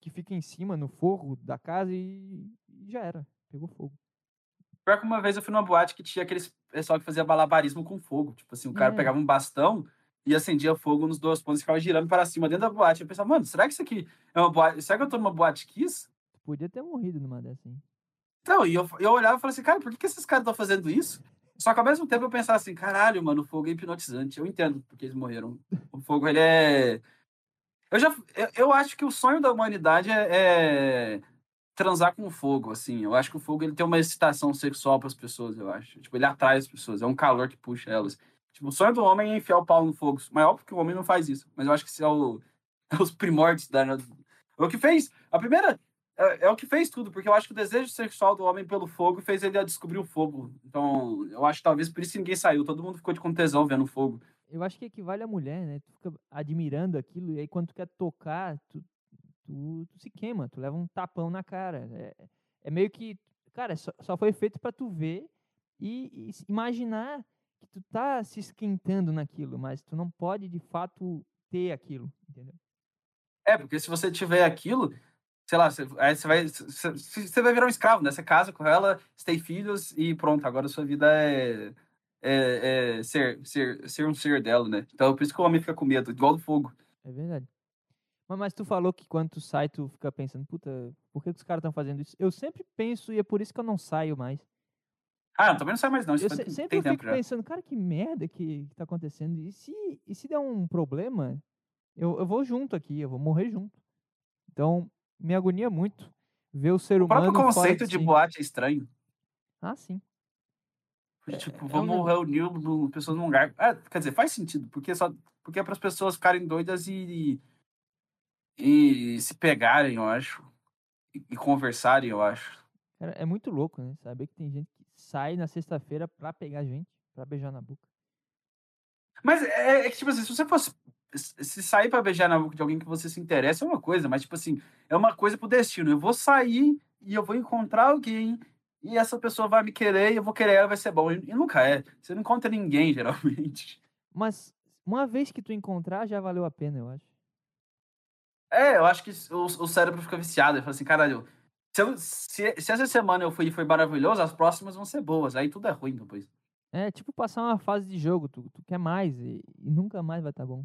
que fica em cima, no forro da casa e, e já era. Pegou fogo. Pior que uma vez eu fui numa boate que tinha aqueles pessoal que fazia malabarismo com fogo. Tipo assim, o cara É. pegava um bastão e acendia fogo nos dois pontos e ficava girando para cima dentro da boate. Eu pensava, mano, será que isso aqui é uma boate? Será que eu tô numa boate Kiss? Podia ter morrido numa dessa, hein? Então, e eu, eu olhava e falava assim, cara, por que, que esses caras estão fazendo isso? Só que ao mesmo tempo eu pensava assim, caralho, mano, o fogo é hipnotizante. Eu entendo porque eles morreram. O fogo, ele é. Eu já. Eu, eu acho que o sonho da humanidade é, é transar com fogo, assim. Eu acho que o fogo ele tem uma excitação sexual para as pessoas, eu acho. Tipo, ele atrai as pessoas, é um calor que puxa elas. Tipo, o sonho do homem é enfiar o pau no fogo. Mas é óbvio que o homem não faz isso. Mas eu acho que isso é, o, é os primórdios da. O que fez. A primeira. É, é o que fez tudo, porque eu acho que o desejo sexual do homem pelo fogo fez ele a descobrir o fogo. Então, eu acho que talvez por isso ninguém saiu. Todo mundo ficou de com tesão vendo o fogo. Eu acho que equivale à mulher, né? Tu fica admirando aquilo e aí quando tu quer tocar, tu, tu, tu se queima, tu leva um tapão na cara. É, é meio que, cara, só, só foi feito pra tu ver e, e imaginar que tu tá se esquentando naquilo, mas tu não pode de fato ter aquilo, Entendeu? É, porque se você tiver aquilo, sei lá, você, aí você vai, você, vai virar um escravo, né? Você casa com ela, você tem filhos e pronto, agora a sua vida é, é, é ser, ser, ser um ser dela, né? Então por isso que o homem fica com medo, igual do fogo. É verdade. Mas, mas tu falou que quando tu sai, tu fica pensando, puta, por que, que os caras estão fazendo isso? Eu sempre penso, e é por isso que eu não saio mais. Ah, eu também não sai mais não. Isso Eu se- sempre eu fico já. pensando, cara, que merda que, que tá acontecendo. E se, e se der um problema, eu, eu vou junto aqui, eu vou morrer junto. Então, me agonia muito ver o ser O próprio humano fora conceito de de si. boate é estranho. Ah, sim. Porque, tipo, é um vamos negócio- reunir pessoas num lugar. É, quer dizer, faz sentido, porque só porque é para as pessoas ficarem doidas e, e se pegarem, eu acho. E, conversarem, eu acho. Cara, é muito louco, né? Saber que tem gente que sai na sexta-feira pra pegar gente, pra beijar na boca. Mas é, é que, tipo assim, se você fosse. Se sair pra beijar na boca de alguém que você se interessa é uma coisa, mas, tipo assim, é uma coisa pro destino. Eu vou sair e eu vou encontrar alguém e essa pessoa vai me querer e eu vou querer ela, vai ser bom. E nunca é. Você não encontra ninguém, geralmente. Mas uma vez que tu encontrar, já valeu a pena, eu acho. É, eu acho que o, o cérebro fica viciado. Ele fala assim, caralho, se, eu- se, se essa semana eu fui e foi maravilhoso, as próximas vão ser boas. Aí tudo é ruim depois. É tipo passar uma fase de jogo, tu, tu quer mais e, e nunca mais vai estar bom.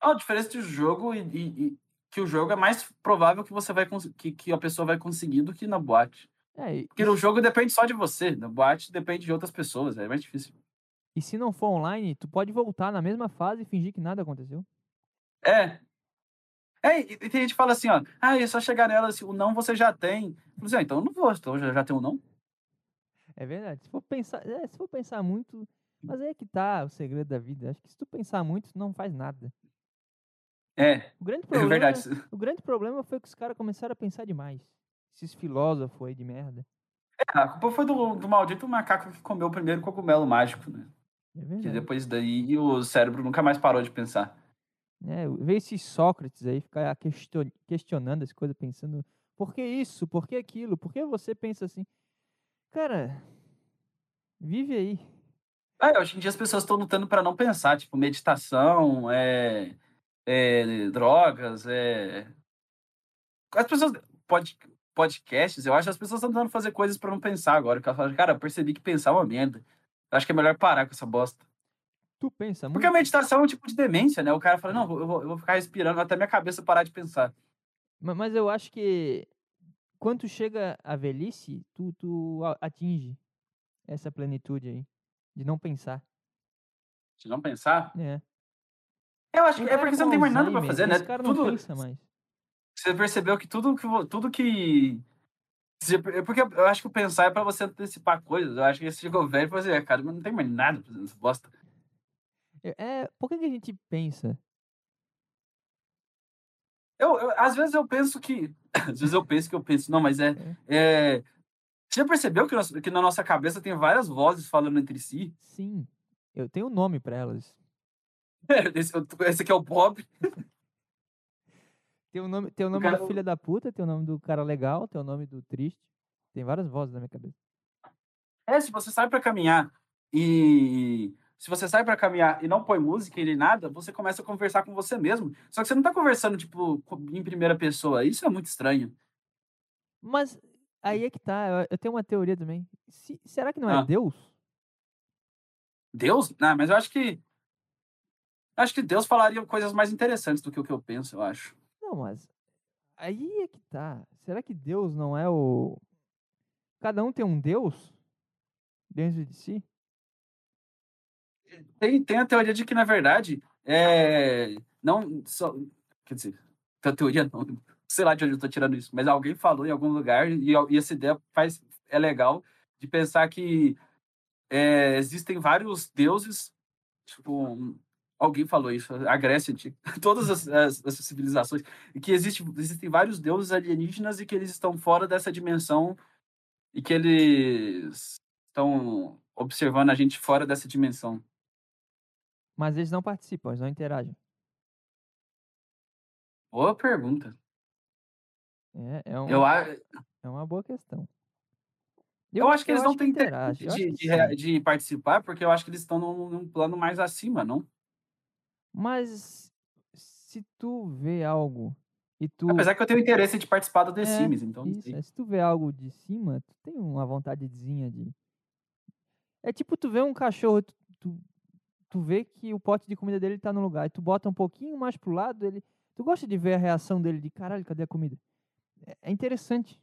A diferença de jogo e, e- e que o jogo é mais provável que você vai que, que a pessoa vai conseguir do que na boate. É, e, Porque no jogo depende só de você, na boate depende de outras pessoas, é mais difícil. e se não for online, tu pode voltar na mesma fase e fingir que nada aconteceu. É. É, e, tem gente que fala assim, ó, ah, é só chegar nela, assim, o não você já tem. Eu assim, ah, então eu não vou, então eu já, já tenho um não. É verdade. Se for pensar, é, se for pensar muito, mas aí é que tá o segredo da vida. Acho que se tu pensar muito, tu não faz nada. É, O grande é problema, verdade. o grande problema foi que os caras começaram a pensar demais. Esses filósofos aí de merda. A culpa foi do, do maldito macaco que comeu o primeiro cogumelo mágico, né? É Que verdade. depois daí o cérebro nunca mais parou de pensar. É, ver esses Sócrates aí ficar question- questionando as coisas, pensando por que isso, por que aquilo, por que você pensa assim? Cara, vive aí. É, hoje em dia as pessoas estão lutando para não pensar, tipo, meditação, é, é, drogas, é. As pessoas. Pod, podcasts, eu acho que as pessoas estão tentando fazer coisas para não pensar agora. Que elas cara, percebi que pensar é uma merda. Eu acho que é melhor parar com essa bosta. Tu pensa Porque a muito. meditação é um tipo de demência, né? O cara fala, não, eu vou, eu vou ficar respirando até minha cabeça parar de pensar. Ma- Mas eu acho que quando chega à velhice, tu, tu a- atinge essa plenitude aí, de não pensar. Se não pensar. É. Eu acho que é porque você não tem mais nada para fazer, né? Esse cara não Tudo, pensa mais. você percebeu que tudo que tudo que é porque eu acho que o pensar é para você antecipar coisas. Eu acho que você chegou velho e falou assim, "É, cara, mas não tem mais nada pra fazer nessa bosta. É, é, por que, que a gente pensa? Eu, eu- às vezes eu penso que às vezes eu penso que eu penso, não, mas é, é você já percebeu que, nós- que na nossa cabeça tem várias vozes falando entre si? Sim, eu tenho um nome pra elas. Esse, esse aqui é o Bob. Tem o nome, tem o nome cara- do filho da puta, tem o nome do cara legal, tem o nome do triste. Tem várias vozes na minha cabeça. É, se você sai para caminhar e se você sai para caminhar e não põe música e nem nada, você começa a conversar com você mesmo. Só que você não tá conversando tipo em primeira pessoa. Isso é muito estranho. Mas aí é que tá, eu, tenho uma teoria também. Se- será que não é Ah. Deus? Deus? Não, mas eu acho que acho que Deus falaria coisas mais interessantes do que o que eu penso, eu acho. Não, mas aí é que tá. Será que Deus não é o. Cada um tem um Deus dentro de si? Tem, tem a teoria de que, na verdade, é, não só. Quer dizer, a teoria não, sei lá de onde eu tô tirando isso, mas alguém falou em algum lugar e, e essa ideia faz, é legal de pensar que é, existem vários deuses, tipo, alguém falou isso, a Grécia antiga, todas as, as, as civilizações, que existe, existem vários deuses alienígenas e que eles estão fora dessa dimensão e que eles estão observando a gente fora dessa dimensão. Mas eles não participam, eles não interagem. Boa pergunta. É, é, um, Eu, é uma boa questão. eu acho que eles não têm interesse eu de, de, de participar, porque eu acho que eles estão num, num plano mais acima, não? Mas se tu vê algo e tu. Apesar que eu tenho interesse de participar do The É, Sims, então isso, é, se tu vê algo de cima, tu tem uma vontadezinha de. É tipo tu vê um cachorro, tu, tu, tu vê que o pote de comida dele tá no lugar, e tu bota um pouquinho mais pro lado, ele. Tu gosta de ver a reação dele de caralho, cadê a comida? É, é interessante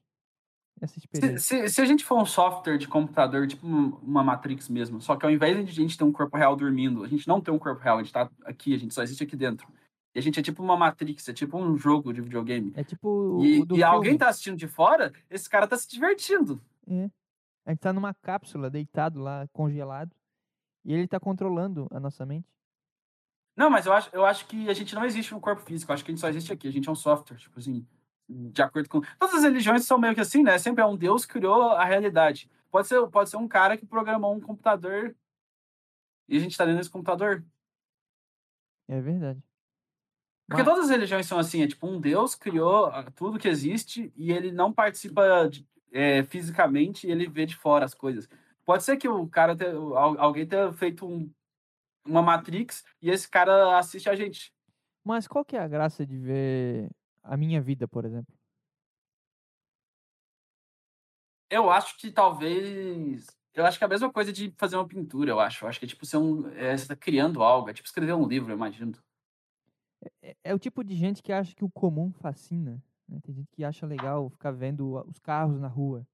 essa Se, experiência. se, se a gente for um software de computador, tipo um- uma Matrix mesmo, só que ao invés de a gente ter um corpo real dormindo, a gente não tem um corpo real, a gente tá aqui, a gente só existe aqui dentro. E a gente é tipo uma Matrix, é tipo um jogo de videogame. É tipo E, e alguém tá assistindo de fora, esse cara tá se divertindo. É. A gente tá numa cápsula, deitado lá, congelado, e ele tá controlando a nossa mente. Não, mas eu acho, eu acho que a gente não existe no corpo físico, eu acho que a gente só existe aqui, a gente é um software, tipo assim, de acordo com. Todas as religiões são meio que assim, né? Sempre é um Deus que criou a realidade. Pode ser, pode ser um cara que programou um computador e a gente tá dentro desse computador. É verdade. Porque Mas- todas as religiões são assim, é tipo, um Deus criou tudo que existe e ele não participa de- é, fisicamente, ele vê de fora as coisas. Pode ser que o cara, te- al- alguém tenha feito um- uma Matrix e esse cara assiste a gente. Mas qual que é a graça de ver a minha vida, por exemplo? Eu acho que talvez. Eu acho que é a mesma coisa de fazer uma pintura, eu acho. Eu acho que é tipo, é um, é, você tá criando algo, é tipo escrever um livro, eu imagino. É, é o tipo de gente que acha que o comum fascina. né? Tem gente que acha legal ficar vendo os carros na rua.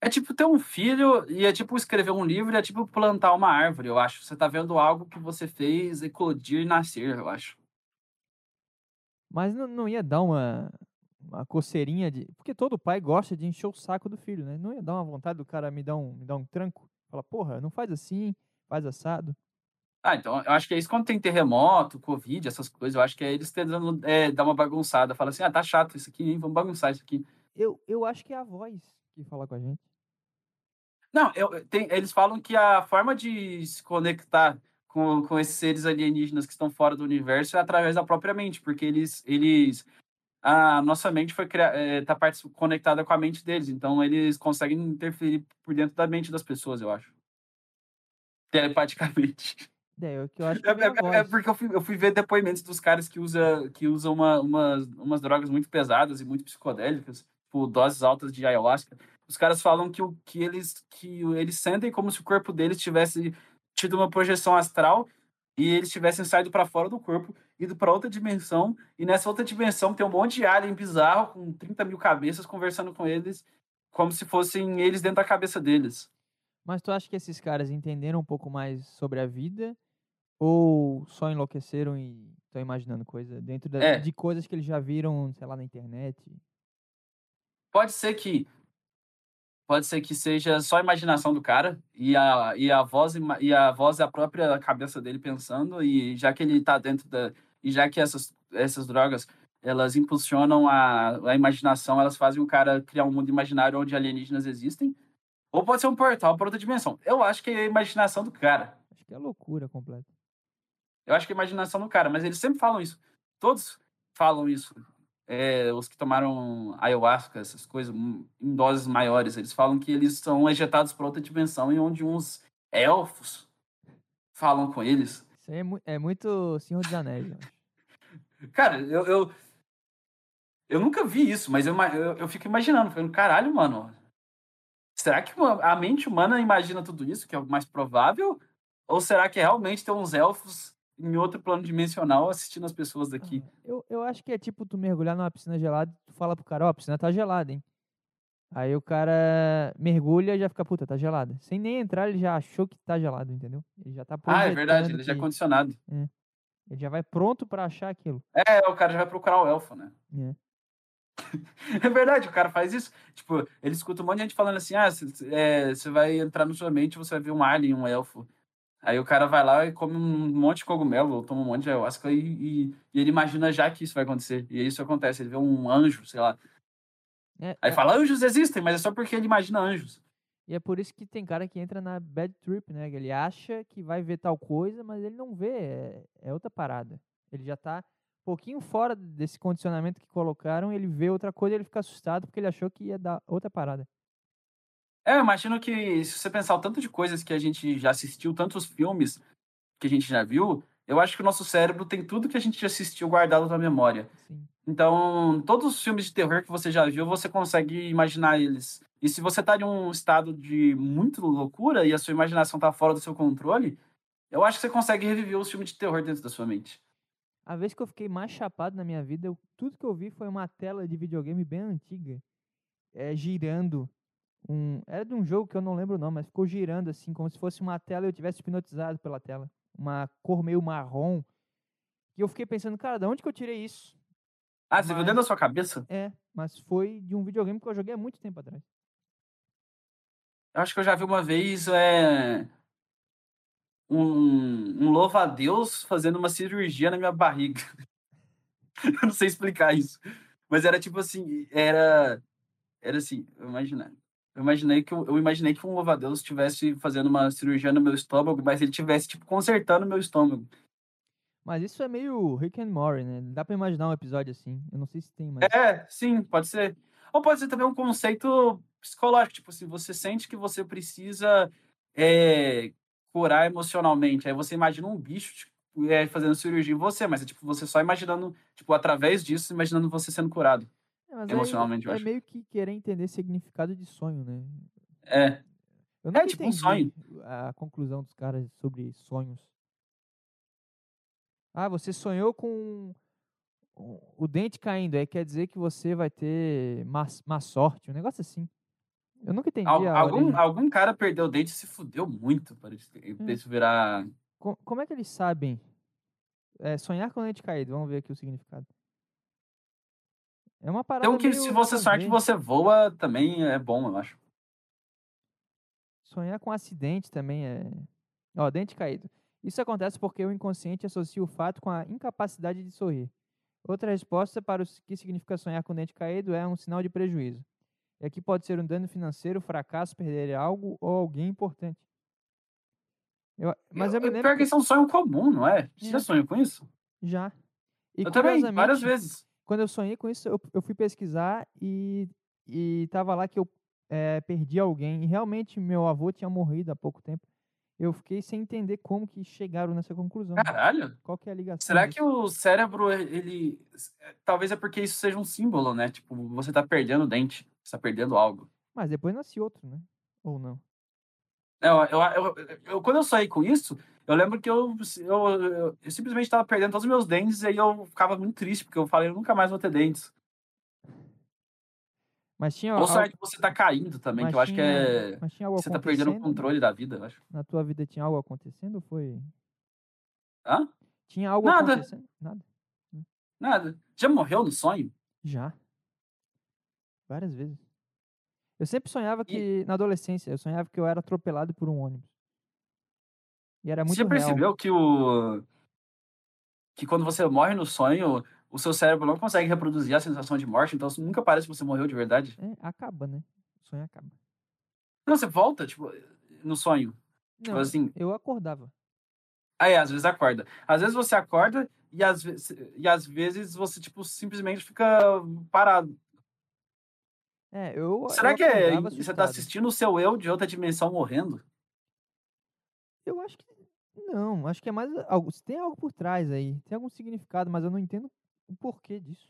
É tipo ter um filho e é tipo escrever um livro, e é tipo plantar uma árvore, eu acho. Você tá vendo algo que você fez eclodir e nascer, eu acho. Mas não, não ia dar uma, uma coceirinha de. Porque todo pai gosta de encher o saco do filho, né? Não ia dar uma vontade do cara me dar um, me dar um tranco. Fala, porra, não faz assim, faz assado. Ah, então eu acho que é isso quando tem terremoto, Covid, essas coisas. Eu acho que é eles tentando é, dar uma bagunçada. Fala assim, ah, tá chato isso aqui, hein? Vamos bagunçar isso aqui. Eu, eu acho que é a voz que fala com a gente. Não, eu, tem, eles falam que a forma de se conectar com, com esses seres alienígenas que estão fora do universo é através da própria mente, porque eles, eles a nossa mente foi é, tá conectada com a mente deles, então eles conseguem interferir por dentro da mente das pessoas, eu acho. Telepaticamente. É, eu, que eu acho É, é, é- é porque eu fui, eu fui ver depoimentos dos caras que, usa, que usam uma, umas, umas drogas muito pesadas e muito psicodélicas, tipo doses altas de ayahuasca. Os caras falam que, o, que, eles, que eles sentem como se o corpo deles tivesse tido uma projeção astral e eles tivessem saído para fora do corpo, ido para outra dimensão, e nessa outra dimensão tem um monte de alien bizarro com 30 mil cabeças conversando com eles, como se fossem eles dentro da cabeça deles. Mas tu acha que esses caras entenderam um pouco mais sobre a vida? Ou só enlouqueceram e estão imaginando coisa dentro da- É. de coisas que eles já viram, sei lá, na internet? Pode ser que pode ser que seja só a imaginação do cara e a, e a voz e a voz é a própria cabeça dele pensando e já que ele tá dentro da e já que essas essas drogas elas impulsionam a, a imaginação, elas fazem o cara criar um mundo imaginário onde alienígenas existem. Ou pode ser um portal para outra dimensão. Eu acho que é a imaginação do cara. Acho que é loucura completa. Eu acho que é a imaginação do cara, mas eles sempre falam isso. Todos falam isso. É, os que tomaram ayahuasca, essas coisas, hum, em doses maiores, eles falam que eles são ejetados para outra dimensão e onde uns elfos falam com eles. Isso é, mu- é muito Senhor dos Anéis. Cara, eu, eu, eu nunca vi isso, mas eu, eu, eu fico imaginando, falando, caralho, mano, será que uma- a mente humana imagina tudo isso, que é o mais provável? Ou será que realmente tem uns elfos em outro plano dimensional assistindo as pessoas daqui? Ah, Eu, eu acho que é tipo tu mergulhar numa piscina gelada e tu fala pro cara, ó, a piscina tá gelada, hein? Aí o cara mergulha e já fica, puta, tá gelada. Sem nem entrar, ele já achou que tá gelado, entendeu? Ele já tá Ah, é verdade, ele já é condicionado. Ele já vai pronto pra achar aquilo. É, o cara já vai procurar o elfo, né? É. É verdade, o cara faz isso. Tipo, ele escuta um monte de gente falando assim: ah, você vai entrar na sua mente, você vai ver um alien, um elfo. Aí o cara vai lá e come um monte de cogumelo, ou toma um monte de ayahuasca e, e, e ele imagina já que isso vai acontecer. E isso acontece, ele vê um anjo, sei lá. É, Aí é- fala, anjos existem, mas é só porque ele imagina anjos. E é por isso que tem cara que entra na bad trip, né? Ele acha que vai ver tal coisa, mas ele não vê. É, é outra parada. Ele já tá um pouquinho fora desse condicionamento que colocaram, ele vê outra coisa e ele fica assustado porque ele achou que ia dar outra parada. É, eu imagino que se você pensar o tanto de coisas que a gente já assistiu, tantos filmes que a gente já viu, Eu acho que o nosso cérebro tem tudo que a gente assistiu guardado na memória. Sim. Então, todos os filmes de terror que você já viu, você consegue imaginar eles. E se você tá em um estado de muito loucura e a sua imaginação tá fora do seu controle, eu acho que você consegue reviver os filmes de terror dentro da sua mente. A vez que eu fiquei mais chapado na minha vida, eu- tudo que eu vi foi uma tela de videogame bem antiga, é, girando. Um, era de um jogo que eu não lembro o nome, mas ficou girando assim, como se fosse uma tela e eu tivesse hipnotizado pela tela. Uma cor meio marrom. E eu fiquei pensando, cara, de onde que eu tirei isso? Ah, você viu dentro da sua cabeça? É, mas foi de um videogame que eu joguei há muito tempo atrás. Eu acho que eu já vi uma vez é, um, um louva-a-Deus fazendo uma cirurgia na minha barriga. eu não sei explicar isso. Mas era tipo assim, era, era assim, eu imaginei. Eu imaginei que eu, eu imaginei que um louva-a-Deus estivesse fazendo uma cirurgia no meu estômago, mas ele estivesse tipo consertando o meu estômago. Mas isso é meio Rick and Morty, né? Dá pra imaginar um episódio assim. Eu não sei se tem, mas. É, sim, pode ser. Ou pode ser também um conceito psicológico, tipo assim, você sente que você precisa é, curar emocionalmente. Aí você imagina um bicho tipo, é, fazendo cirurgia em você, mas é tipo você só imaginando, tipo, através disso, imaginando você sendo curado. É, mas aí emocionalmente, eu é acho. meio que querer entender significado de sonho, né? É. Eu nunca tipo um entendi sonho. a conclusão dos caras sobre sonhos. Ah, você sonhou com o- dente caindo, aí quer dizer que você vai ter má, má sorte, um negócio assim. Eu nunca entendi Al- a algum, origem. algum cara perdeu o dente e se fudeu muito para isso, pra isso virar. Co- Como é que eles sabem? É, sonhar com o dente caído, vamos ver aqui o significado. É uma parada Então que se você sonhar que você voa, também é bom, eu acho. Sonhar com acidente também é. Ó, dente caído. Isso acontece porque o inconsciente associa o fato com a incapacidade de sorrir. Outra resposta para o que significa sonhar com dente caído é um sinal de prejuízo. E aqui pode ser um dano financeiro, fracasso, perder algo ou alguém importante. Eu- mas eu me lembro Pior que que isso é um sonho comum, não é? Você já É. sonhou com isso? já. E eu também, várias vezes. Quando eu sonhei com isso, eu, eu fui pesquisar e, e tava lá que eu eh, perdi alguém. E realmente meu avô tinha morrido há pouco tempo. Eu fiquei sem entender como que chegaram nessa conclusão. Caralho. Qual que é a ligação Será disso? que o cérebro, ele. Talvez é porque isso seja um símbolo, né? Tipo, você tá perdendo o dente, você tá perdendo algo. Mas depois nasce outro, né? Ou não? Eu, eu, eu, quando eu saí com isso, eu lembro que eu, eu, eu, simplesmente tava perdendo todos os meus dentes e aí eu ficava muito triste, porque eu falei, eu nunca mais vou ter dentes. Mas tinha, Ou sorte que você tá caindo também, mas que eu acho que é. mas tinha algo Você tá perdendo o controle da vida, eu acho. Na tua vida tinha algo acontecendo ou foi... Hã? Tinha algo Nada. acontecendo? Nada. Nada. Já morreu no sonho? Já. Várias vezes. Eu sempre sonhava E- que, na adolescência, eu sonhava que eu era atropelado por um ônibus. E era Você muito real. percebeu que o. Que quando você morre no sonho, o seu cérebro não consegue reproduzir a sensação de morte, então nunca parece que você morreu de verdade. É, acaba, né? O sonho acaba. Não, você volta, tipo, no sonho. Tipo Não, assim. eu acordava. Aí, às vezes acorda. Às vezes você acorda e às, vezes, e às vezes você, tipo, simplesmente fica parado. É, eu Será eu que é, você tá assustado. assistindo o seu eu de outra dimensão morrendo? Eu acho que não, acho que é mais algo, tem algo por trás aí, tem algum significado, mas eu não entendo o porquê disso.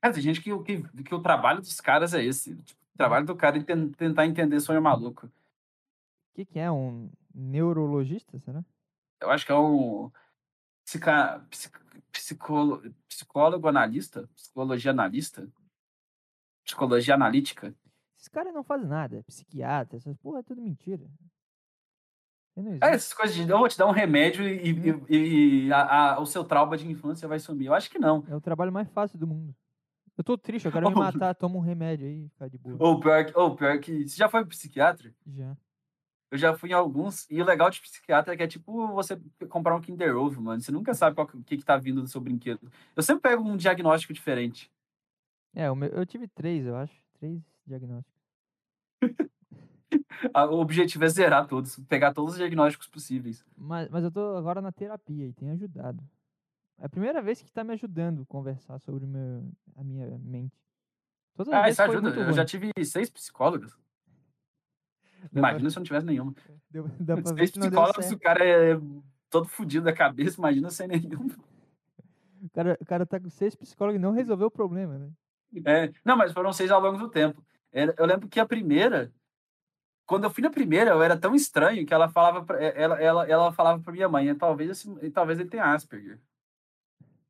Cara, tem gente que, o- que, que o trabalho dos caras é esse. Tipo, o trabalho do cara é ten- tentar entender sonho maluco. O que que é um neurologista, será? Eu acho que é um psica, psic- psicólogo, psicólogo analista, psicologia analista, psicologia analítica. Esses caras não fazem nada, psiquiatra, essas porra é tudo mentira. É, essas coisas de eu vou te dar um remédio e, Hum. e- e a- a- o seu trauma de infância vai sumir. Eu acho que não. É o trabalho mais fácil do mundo. Eu tô triste, eu quero me Oh. matar, toma um remédio aí, fica de boa. Ou pior, que- ou pior que. Você já foi pro psiquiatra? Já. Eu já fui em alguns. E o legal de psiquiatra é que é tipo você comprar um Kinder Ovo, mano. Você nunca sabe o que, que tá vindo do seu brinquedo. Eu sempre pego um diagnóstico diferente. É, meu- eu tive três, eu acho. Três diagnósticos. Ah, O objetivo é zerar todos, pegar todos os diagnósticos possíveis. Mas, mas eu tô agora na terapia e tem ajudado. É a primeira vez que tá me ajudando a conversar sobre meu, a minha mente. Todas Ah, isso ajuda. Eu já tive seis psicólogas. Dá pra- Imagina se eu não tivesse nenhuma. Deu, pra Seis deu psicólogos, o cara é todo fudido da cabeça, imagina sem nenhum. O cara, o cara tá com seis psicólogos e não resolveu o problema, né? É, não, mas foram seis ao longo do tempo. Eu lembro que a primeira, quando eu fui na primeira, eu era tão estranho que ela falava pra, ela, ela, ela falava para minha mãe, talvez, talvez ele tenha Asperger.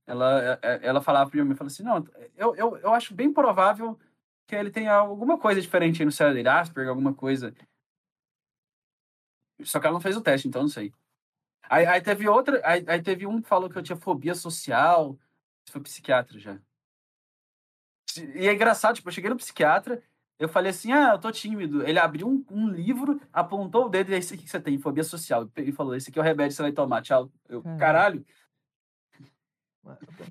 Ela, ela falava para minha mãe, falou assim, não, eu, eu, eu acho bem provável que ele tenha alguma coisa diferente no cérebro dele, Asperger, alguma coisa. Só que ela não fez o teste, então não sei. Aí, aí teve outra, aí, aí, teve um que falou que eu tinha fobia social, foi psiquiatra já. E é engraçado, tipo, eu cheguei no psiquiatra, eu falei assim, ah, eu tô tímido. Ele abriu um, um livro, apontou o dedo e disse, o que você tem? Fobia social. E falou, esse aqui é o remédio que você vai tomar, tchau. Eu, caralho.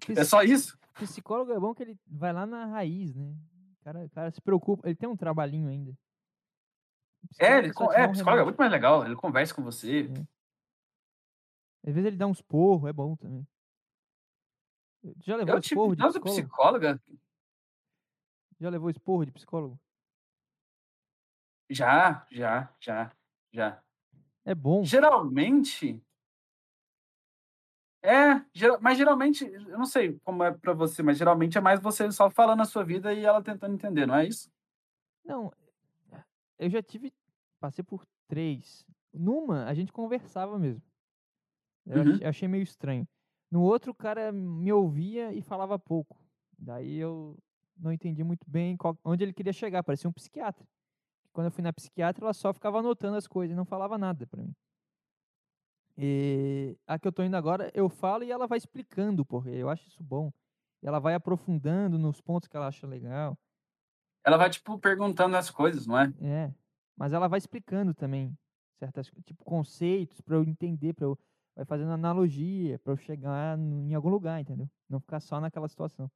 É só isso? Psicólogo é bom que ele vai lá na raiz, né? O cara, o cara se preocupa, ele tem um trabalhinho ainda. É, ele, é, psicólogo é muito mais legal, ele conversa com você. É. Às vezes ele dá uns porros, é bom também. Já levou eu, esporro tipo, de psicólogo? psicóloga? Já levou esporro de psicólogo? Já, já, já, já. É bom. Geralmente. É, geral, mas geralmente, eu não sei como é pra você, mas geralmente é mais você só falando a sua vida e ela tentando entender, não é isso? Não, eu já tive, passei por três. Numa, a gente conversava mesmo. Eu uhum. achei meio estranho. No outro, o cara me ouvia e falava pouco. Daí eu não entendi muito bem qual, onde ele queria chegar. Parecia um psiquiatra. Quando eu fui na psiquiatra, ela só ficava anotando as coisas não falava nada para mim. E a que eu tô indo agora, eu falo e ela vai explicando porque Eu acho isso bom. Ela vai aprofundando nos pontos que ela acha legal. Ela vai, tipo, perguntando as coisas, não é? É. Mas ela vai explicando também certas, tipo, conceitos para eu entender, para eu vai fazendo analogia para eu chegar em algum lugar, entendeu? Não ficar só naquela situação.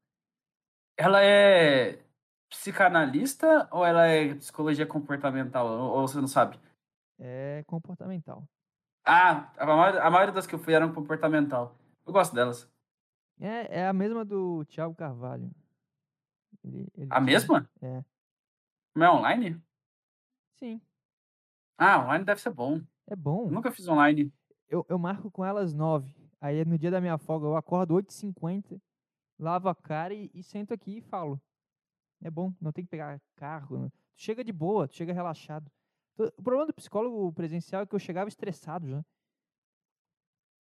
Ela é psicanalista ou ela é psicologia comportamental? Ou você não sabe? É comportamental. Ah, a maioria, a maioria das que eu fui eram comportamental. Eu gosto delas. É, é a mesma do Thiago Carvalho. Ele, ele a tinha... mesma? É. Não é online? Sim. Ah, online deve ser bom. É bom. Eu nunca fiz online eu, eu marco com elas nove. Aí no dia da minha folga eu acordo 8h50, lavo a cara e, e, sento aqui e falo. É bom, não tem que pegar carro. Né? Tu chega de boa, tu chega relaxado. O problema do psicólogo presencial é que eu chegava estressado já.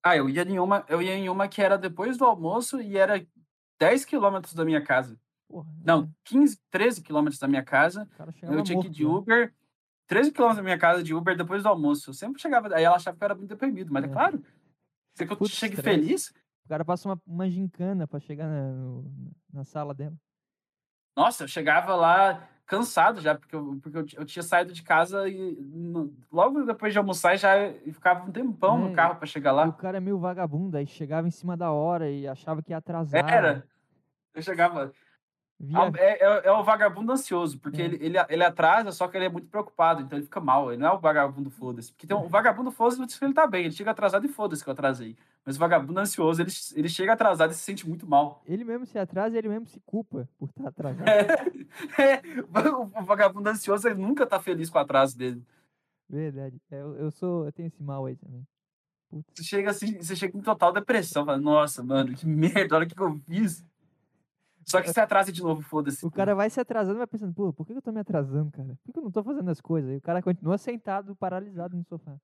Ah, eu ia em uma, eu ia em uma que era depois do almoço e era 10 quilômetros da minha casa. Porra, não, é. 15, 13 quilômetros da minha casa. Eu tinha que ir de né? Uber. 13 quilômetros da minha casa de Uber depois do almoço. Eu sempre chegava. Aí ela achava que eu era muito deprimido, mas é, é claro. Você que eu chegue estresse. feliz. O cara passa uma, uma gincana pra chegar na, no, na sala dela. Nossa, eu chegava lá cansado já, porque eu, porque eu, eu tinha saído de casa e no, logo depois de almoçar já ficava um tempão é, no carro para chegar lá. o cara é meio vagabundo, aí chegava em cima da hora e achava que ia atrasar. Era. Eu chegava. Via... É, é, é, o vagabundo ansioso, porque é. ele, ele, ele atrasa, só que ele é muito preocupado, então ele fica mal. Ele não é o vagabundo foda-se. Porque tem um, o vagabundo foda-se, ele tá bem, ele chega atrasado e foda-se que eu atrasei. Mas o vagabundo ansioso, ele, ele chega atrasado e se sente muito mal. Ele mesmo se atrasa e ele mesmo se culpa por estar tá atrasado. É, é, o vagabundo ansioso, ele nunca tá feliz com o atraso dele. Verdade. É, eu, eu sou, eu tenho esse mal aí também. Putz. Você chega assim, você chega em total depressão, fala, nossa, mano, que merda, olha o que eu fiz. Só que se atrasa de novo, foda-se. O cara vai se atrasando e vai pensando, pô, por que eu tô me atrasando, cara? Por que eu não tô fazendo as coisas? E o cara continua sentado, paralisado no sofá.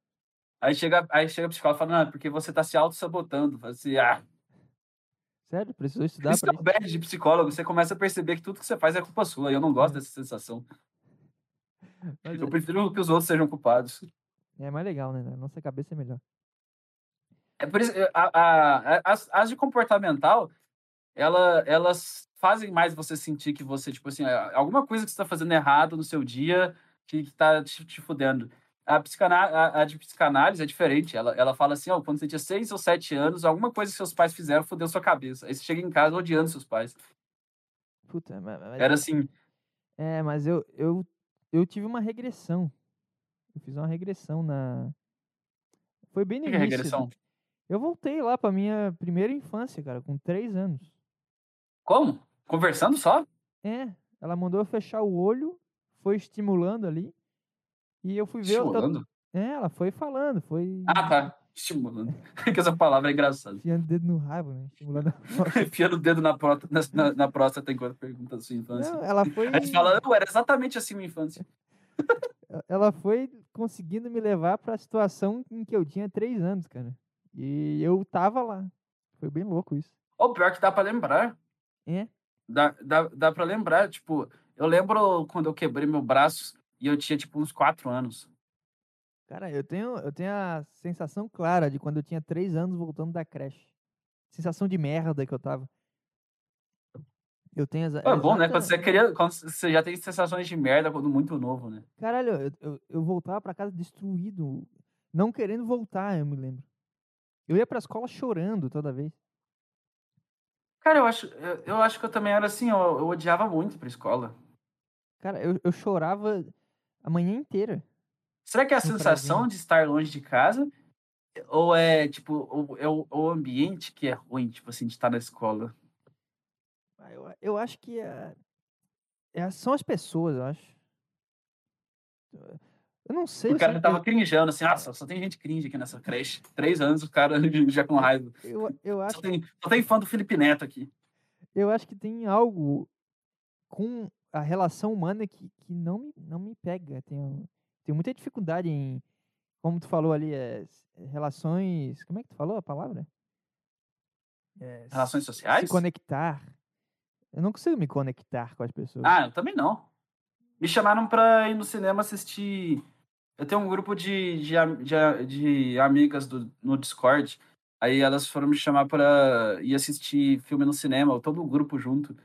Aí chega, aí chega o psicólogo e fala, não, é porque você tá se auto-sabotando. Assim, ah. Sério? Precisou estudar Isso é isso? de psicólogo. Você começa a perceber que tudo que você faz é culpa sua. E eu não gosto é. dessa sensação. Mas eu é... prefiro que os outros sejam culpados. É mais legal, né? Na nossa cabeça é melhor. É por isso, a, a, as, as de comportamental, ela, elas fazem mais você sentir que você, tipo assim, é, alguma coisa que você está fazendo errado no seu dia que, está te, te fudendo. A, a, a, de psicanálise é diferente. Ela, ela fala assim, ó, quando você tinha seis ou sete anos, alguma coisa que seus pais fizeram fudeu sua cabeça. Aí você chega em casa odiando seus pais. Puta, mas. Era assim. É, mas eu, eu, eu tive uma regressão. Eu fiz uma regressão na... Foi bem no que início. Regressão? Eu voltei lá pra minha primeira infância, cara, com três anos. Como? Conversando só? É, ela mandou eu fechar o olho, foi estimulando ali. E eu fui ver. Estimulando? É, ela foi falando, foi. Ah, tá. Estimulando. que essa palavra é engraçada. Enfiando o dedo no rabo, né? Estimulando a Enfiando o dedo na, próstata, na, na, próstata enquanto pergunta a sua infância. Não, ela foi. A gente fala, não, era exatamente assim minha infância. Ela foi conseguindo me levar pra situação em que eu tinha três anos, cara. E eu tava lá. Foi bem louco isso. Ou pior que dá pra lembrar. É? Dá, dá, dá pra lembrar, tipo, eu lembro quando eu quebrei meu braço e eu tinha, tipo, uns quatro anos. Cara, eu tenho, eu tenho a sensação clara de quando eu tinha três anos voltando da creche. Sensação de merda que eu tava. Eu tenho as. É bom, né? Quando você, queria, quando você já tem sensações de merda quando muito novo, né? Caralho, eu, eu, eu voltava pra casa destruído, não querendo voltar, eu me lembro. Eu ia pra escola chorando toda vez. Cara, eu acho, eu, eu acho que eu também era assim, eu, eu odiava muito pra escola. Cara, eu, eu chorava a manhã inteira. Será que é a sensação de estar longe de casa? Ou é, tipo, o, é o, o ambiente que é ruim, tipo assim, de estar na escola? Ah, Eu, eu acho que é, é- são as pessoas, eu acho. Eu não sei. O eu cara sempre- tava crinjando, assim, nossa, só tem gente cringe aqui nessa creche. Três anos, o cara já com raiva. eu, eu, acho Só tem, só tem fã do Felipe Neto aqui. eu acho que tem algo com a relação humana que, que não, me, não me pega. Tenho, tenho muita dificuldade em, como tu falou ali, é, s- relações. Como é que tu falou a palavra? É, Relações se- sociais? Se conectar. Eu não consigo me conectar com as pessoas. Ah, eu também não. Me chamaram pra ir no cinema assistir. Eu tenho um grupo de, de, de, de amigas do, no Discord. Aí elas foram me chamar pra ir assistir filme no cinema, todo o grupo junto.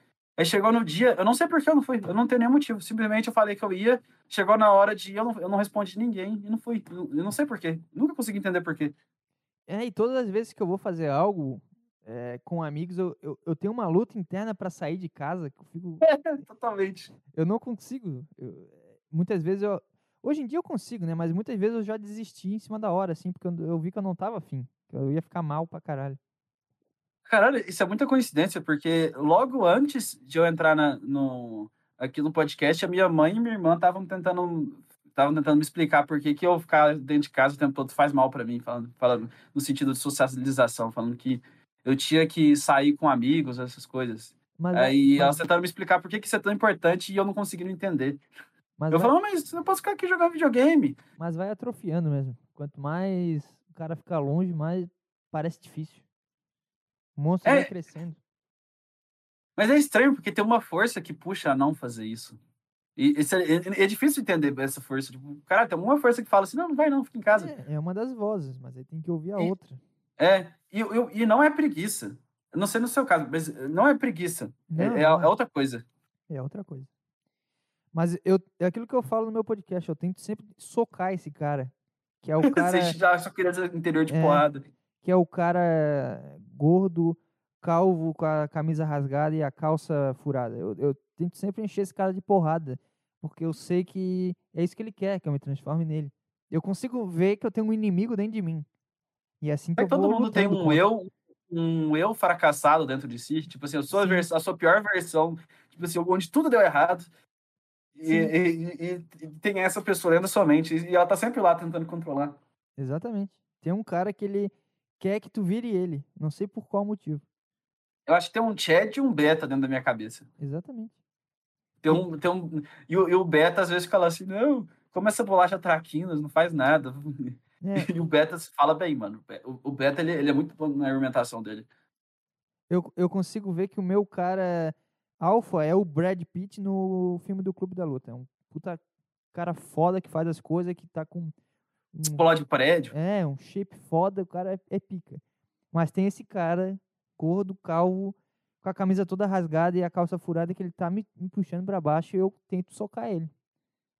Aí chegou no dia, eu não sei por que eu não fui, eu não tenho nenhum motivo. Simplesmente eu falei que eu ia, chegou na hora de ir, eu não, eu não respondi ninguém e não fui. Eu eu não sei por quê. Nunca consegui entender por quê. É, e todas as vezes que eu vou fazer algo é, com amigos, eu, eu, eu tenho uma luta interna pra sair de casa que eu fico. Totalmente. Eu não consigo. eu- muitas vezes eu. Hoje em dia eu consigo, né? Mas muitas vezes eu já desisti em cima da hora, assim, porque eu, eu vi que eu não tava afim. Que eu ia ficar mal pra caralho. Caralho, isso é muita coincidência, porque logo antes de eu entrar na- no, aqui no podcast, a minha mãe e minha irmã estavam tentando estavam tentando me explicar por que, que eu ficar dentro de casa o tempo todo faz mal pra mim, falando, falando no sentido de socialização, falando que eu tinha que sair com amigos, essas coisas. Mas Aí elas mas, tentaram me explicar por que, que isso é tão importante e eu não conseguindo entender. mas Eu vai, falo, "Não, mas eu posso ficar aqui jogando videogame. mas vai atrofiando mesmo. Quanto mais o cara fica longe, mais parece difícil. O monstro vai É. crescendo. Mas é estranho, porque tem uma força que puxa a não fazer isso. E é, é- difícil entender essa força. Tipo, cara, tem uma força que fala assim, não, não vai não, fica em casa. É, é uma das vozes, mas aí tem que ouvir a E- outra. É, e, e, e não é preguiça. Eu não sei no seu caso, mas não é preguiça. É, Não, é, não é outra coisa. É outra coisa. Mas eu, é aquilo que eu falo no meu podcast, eu tento sempre socar esse cara. Que é o cara, Você já só queria interior de É. porrada. que é o cara gordo, calvo, com a camisa rasgada e a calça furada. Eu, eu tento sempre encher esse cara de porrada, porque eu sei que é isso que ele quer, que eu me transforme nele. Eu consigo ver que eu tenho um inimigo dentro de mim. E é assim que É eu todo mundo tem um contra. eu, um eu fracassado dentro de si. Tipo assim, a vers- a sua pior versão, tipo assim, onde tudo deu errado. E, e- e- e tem essa pessoa dentro da sua mente. E ela tá sempre lá tentando controlar. Exatamente. Tem um cara que ele quer que tu vire ele, não sei por qual motivo. Eu acho que tem um chat e um beta dentro da minha cabeça. Exatamente. Tem um, tem um, e, o, e o beta às vezes fala assim, não, como essa bolacha traquinas, não faz nada. É, E o beta fala bem, mano. O, o beta, ele, ele é muito bom na argumentação dele. eu, eu consigo ver que o meu cara alfa é o Brad Pitt no filme do Clube da Luta. É um puta cara foda que faz as coisas, que tá com um, Explode prédio. é, um shape foda, o cara é, é pica. Mas tem esse cara, gordo, calvo, com a camisa toda rasgada e a calça furada, que ele tá me, me puxando pra baixo e eu tento socar ele.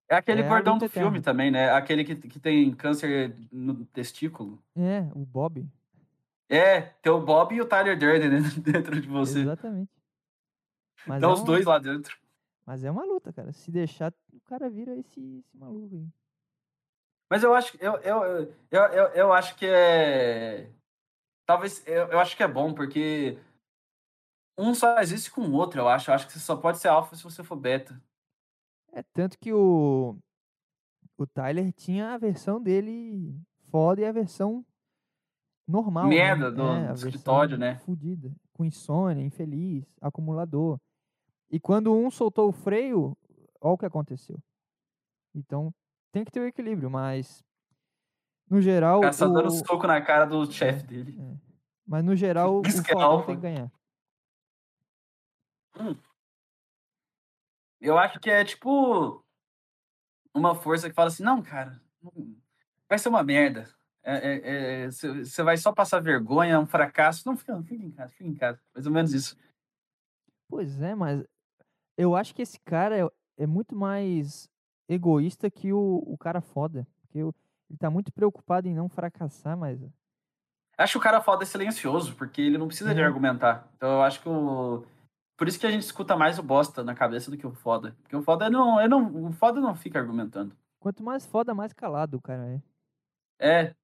É aquele É gordão do filme eterna. também, né? Aquele que, que tem câncer no testículo. É, o Bob. É, tem o Bob e o Tyler Durden né, dentro de você. Exatamente. Mas Então é os uma- dois lá dentro. Mas é uma luta, cara. Se deixar, o cara vira esse, esse maluco aí. Mas eu acho, eu, eu, eu, eu, acho que é. Talvez. Eu, eu acho que é bom, porque um só existe com o outro, eu acho. Eu acho que você só pode ser alfa se você for beta. É tanto que o o Tyler tinha a versão dele foda e a versão normal. Merda né? do, É, do a escritório, né? fudida. Com insônia, infeliz, acumulador. E quando um soltou o freio, olha o que aconteceu. Então, tem que ter o equilíbrio, mas no geral. O cara só dando o- soco na cara do chefe dele. é. Mas no geral, o que é tem que ganhar. Eu acho que é tipo uma força que fala assim, não, cara, vai ser uma merda. Você vai só passar vergonha, é um fracasso. Não, fica, fica em casa, fica em casa. Mais ou menos isso. Pois é, mas eu acho que esse cara é, é muito mais egoísta que o, o cara foda. Porque ele tá muito preocupado em não fracassar, mas. Acho que o cara foda é silencioso, porque ele não precisa de É. argumentar. Então eu acho que o. Por isso que a gente escuta mais o bosta na cabeça do que o foda. Porque o foda não. ele não o foda não fica argumentando. Quanto mais foda, mais calado o cara é. É.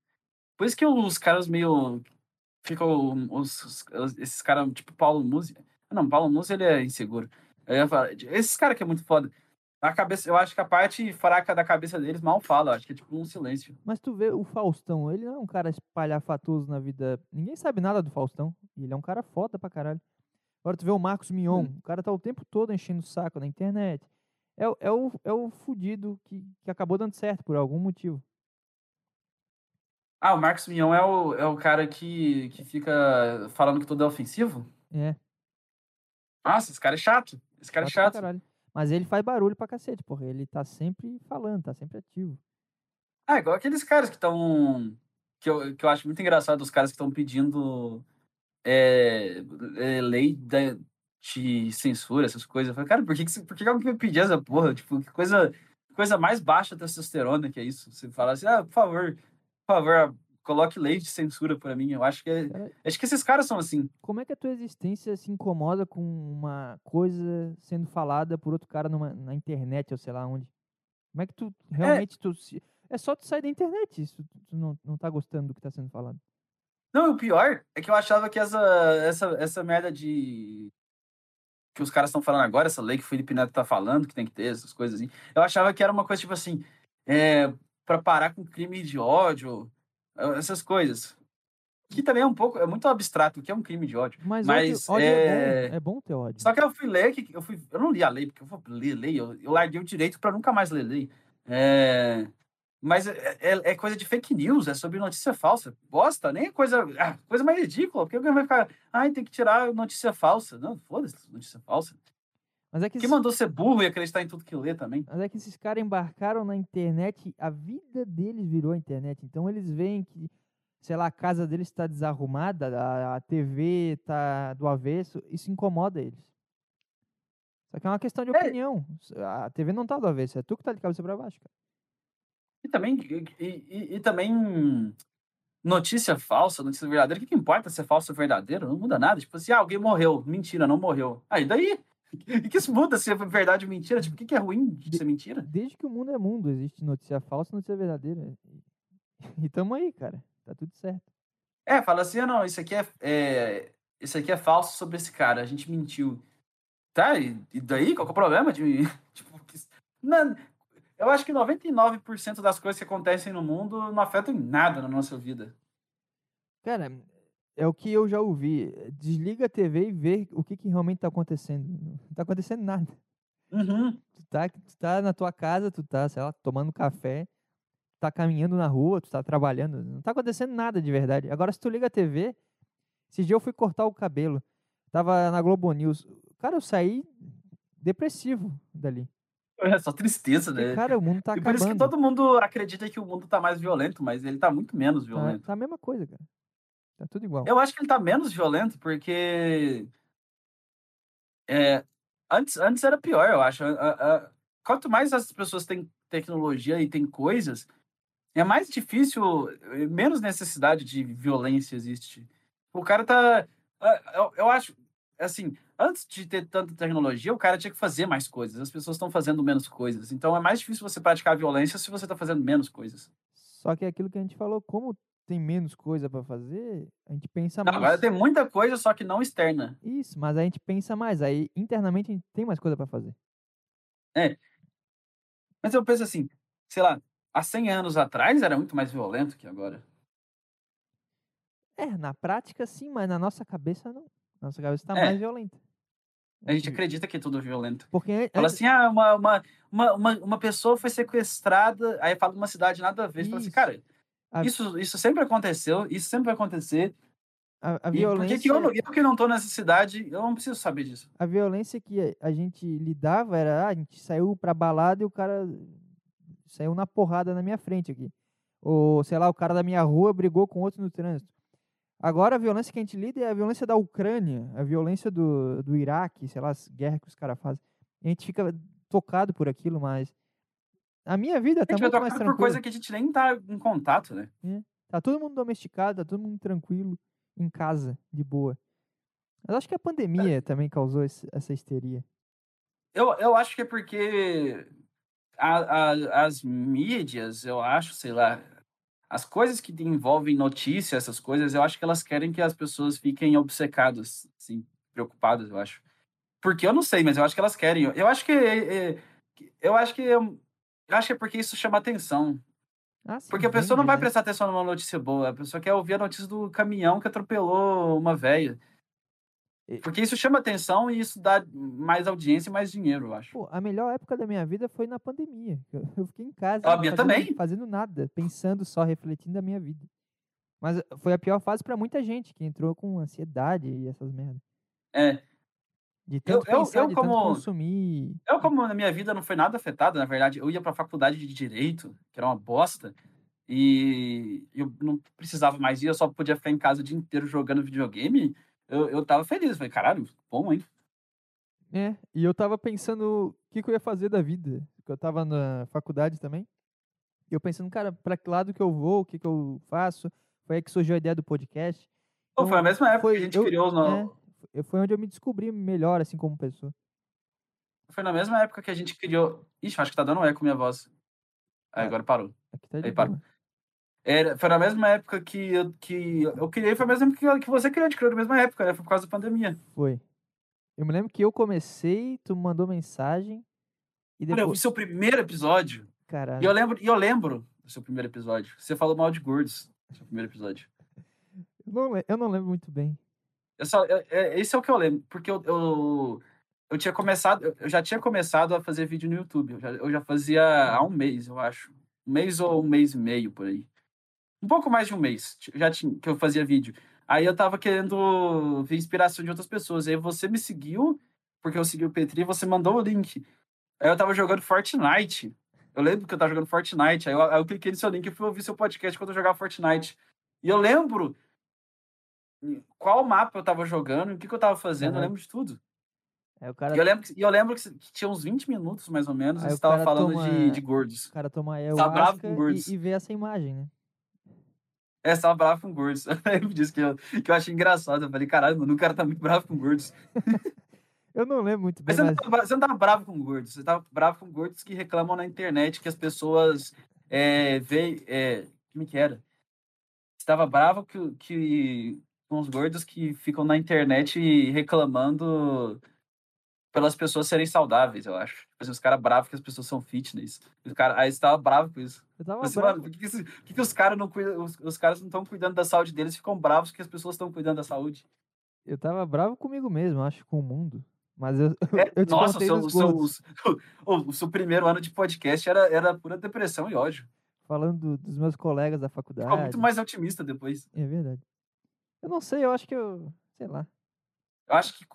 Por isso que os caras meio. Ficam. Os, os- esses caras, tipo Paulo Musi. Não, Paulo Musi ele é inseguro. Eu ia falar, esses caras que é muito foda. A cabeça, eu acho que a parte fraca da cabeça deles mal fala. Acho que é tipo um silêncio. Mas tu vê o Faustão, ele não é um cara espalhafatoso na vida. Ninguém sabe nada do Faustão. E ele é um cara foda pra caralho. Agora tu vê o Marcos Mion, Hum. o cara tá o tempo todo enchendo o saco na internet. É, o- é, o, é o fudido que, que acabou dando certo por algum motivo. Ah, o Marcos Mion é o, é o cara que, que fica falando que tudo é ofensivo? É, Nossa, esse cara é chato. Esse cara é chato pra chato. Mas ele faz barulho pra cacete, porra. Ele tá sempre falando, tá sempre ativo. Ah, igual aqueles caras que estão. Que eu, que eu acho muito engraçado, os caras que estão pedindo é, é, lei de censura, essas coisas. Eu cara, por que, que, por que alguém vai pedir essa porra? Tipo, que coisa, coisa mais baixa da testosterona que é isso. Você fala assim, ah, por favor, por favor, coloque lei de censura pra mim. Eu acho que é- Cara, acho que esses caras são assim. como é que a tua existência se incomoda com uma coisa sendo falada por outro cara numa, na internet ou sei lá onde? Como é que tu realmente tu se... É só tu sair da internet se tu, tu não, não tá gostando do que tá sendo falado. Não, o pior é que eu achava que essa, essa, essa merda de. que os caras estão falando agora, essa lei que o Felipe Neto tá falando, que tem que ter essas coisas assim. Eu achava que era uma coisa tipo assim. É, para parar com crime de ódio, essas coisas. Que também é um pouco. É muito abstrato que é um crime de ódio. Mas, Mas, ódio, ódio é... é, bom, é bom ter ódio. Só que eu fui ler, que eu, fui, eu não li a lei, porque eu vou ler lei, eu, eu larguei o direito para nunca mais ler lei. É, mas é, é- é coisa de fake news, é sobre notícia falsa. Bosta, nem é coisa, ah, coisa mais ridícula, porque alguém vai ficar, ai, tem que tirar notícia falsa. Não, foda-se, notícia falsa. Mas é que, mandou ser burro e acreditar em tudo que lê também? mas é que esses caras embarcaram na internet, a vida deles virou a internet. Então eles veem que, sei lá, a casa deles está desarrumada, a, a TV tá do avesso, isso incomoda eles. Só que é uma questão de É. opinião. A TV não tá do avesso, é tu que tá de cabeça pra baixo, cara. E também, e, e- e também notícia falsa, notícia verdadeira, o que, que importa se é falso ou verdadeiro? Não muda nada. Tipo assim, ah, alguém morreu. Mentira, não morreu. Aí daí? O que isso muda se é verdade ou mentira? Tipo, o que, que é ruim de ser mentira? Desde que o mundo é mundo, existe notícia falsa e notícia verdadeira. E tamo aí, cara. Tá tudo certo. É, fala assim, ah, não, isso aqui é, é- isso aqui é falso sobre esse cara, a gente mentiu. Tá, e, e daí? Qual que é o problema de... tipo, que- não, eu acho que 99% das coisas que acontecem no mundo não afetam em nada na nossa vida. Cara, é o que eu já ouvi. Desliga a TV e vê o que, que realmente tá acontecendo. Não tá acontecendo nada. Uhum. Tu tá, tu tá na tua casa, tu tá, sei lá, tomando café, tu tá caminhando na rua, tu tá trabalhando. Não tá acontecendo nada de verdade. Agora, se tu liga a TV, esse dia eu fui cortar o cabelo. Tava na Globo News. Cara, eu saí depressivo dali. É só tristeza, né? cara, o mundo tá e por isso que acabando. todo mundo acredita que o mundo tá mais violento, mas ele tá muito menos Tá, violento. tá a mesma coisa, cara. Tá tudo igual. Eu acho que ele tá menos violento porque. é, antes, antes era pior, eu acho. Quanto mais as pessoas têm tecnologia e têm coisas, é mais difícil, eh, menos necessidade de violência existe. O cara tá. ah, Eu, eu acho. Assim, antes de ter tanta tecnologia, o cara tinha que fazer mais coisas. As pessoas estão fazendo menos coisas. Então é mais difícil você praticar a violência se você tá fazendo menos coisas. Só que é aquilo que a gente falou, como tem menos coisa pra fazer, a gente pensa Não, agora mais. tem muita coisa, só que não externa. Isso, mas a gente pensa mais. Aí, internamente, a gente tem mais coisa pra fazer. Mas eu penso assim, sei lá, há 100 anos atrás era muito mais violento que agora. É, na prática sim, mas na nossa cabeça não. Nossa cabeça tá É. mais violenta. A gente acredita que é tudo violento. Porque Fala assim, ah, uma, uma, uma, uma, pessoa foi sequestrada, aí fala de uma cidade nada a ver. Fala assim, cara, A- isso, isso sempre aconteceu, isso sempre vai acontecer. a, a E violência, que eu, não- eu que não tô nessa cidade, eu não preciso saber disso. a violência que a- gente lidava era, ah, a gente saiu pra balada e o cara saiu na porrada na minha frente aqui. Ou, sei lá, o cara da minha rua brigou com outro no trânsito. Agora a violência que a gente lida é a violência da Ucrânia, a violência do, do Iraque, sei lá, as guerras que os caras fazem. A gente fica tocado por aquilo, mas a minha vida A tá muito mais tocando por tranquila. coisa que a gente nem tá em contato, né? Tá todo mundo domesticado, tá todo mundo tranquilo, em casa, de boa. Mas acho que a pandemia também causou esse- essa histeria. Eu, eu acho que é porque a- a- as mídias, eu acho, sei lá, as coisas que envolvem notícia, essas coisas, eu acho que elas querem que as pessoas fiquem obcecadas, assim, preocupadas, eu acho. Porque eu não sei, mas eu acho que elas querem. Eu acho que é- é- eu acho que eu acho que é porque isso chama atenção. Ah, Porque a pessoa não vai né? prestar atenção numa notícia boa, a pessoa quer ouvir a notícia do caminhão que atropelou uma velha. Porque isso chama atenção e isso dá mais audiência e mais dinheiro, eu acho. Pô, a melhor época da minha vida foi na pandemia. Eu, fiquei em casa, A minha fazendo, também. fazendo nada, pensando só, refletindo a minha vida. Mas foi a pior fase pra muita gente que entrou com ansiedade e essas merdas. É. De tanto eu- pensar, eu de tanto como- consumir. Eu, como na minha vida não foi nada afetada, na verdade, eu ia pra faculdade de Direito, que era uma bosta, e eu não precisava mais ir, eu só podia ficar em casa o dia inteiro jogando videogame, eu, eu tava feliz. Falei, caralho, bom, hein? É, e eu tava pensando o que, que eu ia fazer da vida. Porque eu tava na faculdade também. E eu pensando, cara, pra que lado que eu vou, o que, que eu faço. Foi aí que surgiu a ideia do podcast. Pô, foi a Então, mesma época foi- que a gente eu- criou os no... É, foi- foi onde eu me descobri melhor, assim, como pessoa. Foi na mesma época que a gente criou. Ixi, acho que tá dando eco minha voz. Aí, Ah. agora parou. Aqui tá de Aí, para. boa. Era, foi na mesma época que eu, que eu criei, foi a mesma época que, você criou, a gente criou na mesma época, né? Foi por causa da pandemia. Foi. Eu me lembro que eu comecei, tu mandou mensagem. E Olha, eu vi depois. seu primeiro episódio. Caralho. E eu lembro, e eu lembro do seu primeiro episódio. Você falou mal de gordos no seu primeiro episódio. Eu não, eu não lembro muito bem. Eu só, eu- é- esse é o que eu lembro, porque eu, eu, eu tinha começado, eu- eu já tinha começado a fazer vídeo no YouTube. Eu já, eu já fazia há um mês, eu acho. Um mês ou um mês e meio por aí. Um pouco mais de um mês já tinha, que eu fazia vídeo. Aí eu tava querendo ver inspiração de outras pessoas. Aí você me seguiu, porque eu segui o Petri, você mandou o link. Aí eu tava jogando Fortnite. Eu lembro que eu tava jogando Fortnite. Aí eu, aí eu cliquei no seu link e fui ouvir seu podcast quando eu jogava Fortnite. E eu lembro qual mapa eu tava jogando, o que, que eu tava fazendo, eu Aham. lembro de tudo. Cara, E eu lembro que, eu lembro que, que tinha uns 20 minutos, mais ou menos, Aí e você tava falando toma- de, de gordos. o cara toma Tá bravo com gordos. e, e vê essa imagem, né? É, você tava bravo com gordos. Eu lembro disso que eu, que eu achei engraçado. Eu falei, caralho, mano, o cara tá muito bravo com gordos. Eu não lembro muito bem, Mas você não, mas. tava, você não tava bravo com gordos, você tava bravo com gordos que reclamam na internet que as pessoas é, veem. É, como que era? Você tava bravo que, que, os gordos que ficam na internet reclamando pelas pessoas serem saudáveis, eu acho. Tipo assim, os caras bravos que as pessoas são fitness. Os cara, aí você tava bravo com isso. Eu tava Você, bravo. mano, por que, que, por que, que os caras não cuidam, os, os caras não estão cuidando da saúde deles, ficam bravos que as pessoas estão cuidando da saúde? Eu tava bravo comigo mesmo, acho, com o mundo. Mas eu, É, eu te nossa, o seu, o, seu, o, seu, o seu primeiro ano de podcast era, era pura depressão e ódio. falando do- dos meus colegas da Ficou faculdade. muito mais otimista depois. É verdade. Eu não sei, eu acho que eu. Sei lá. Eu acho que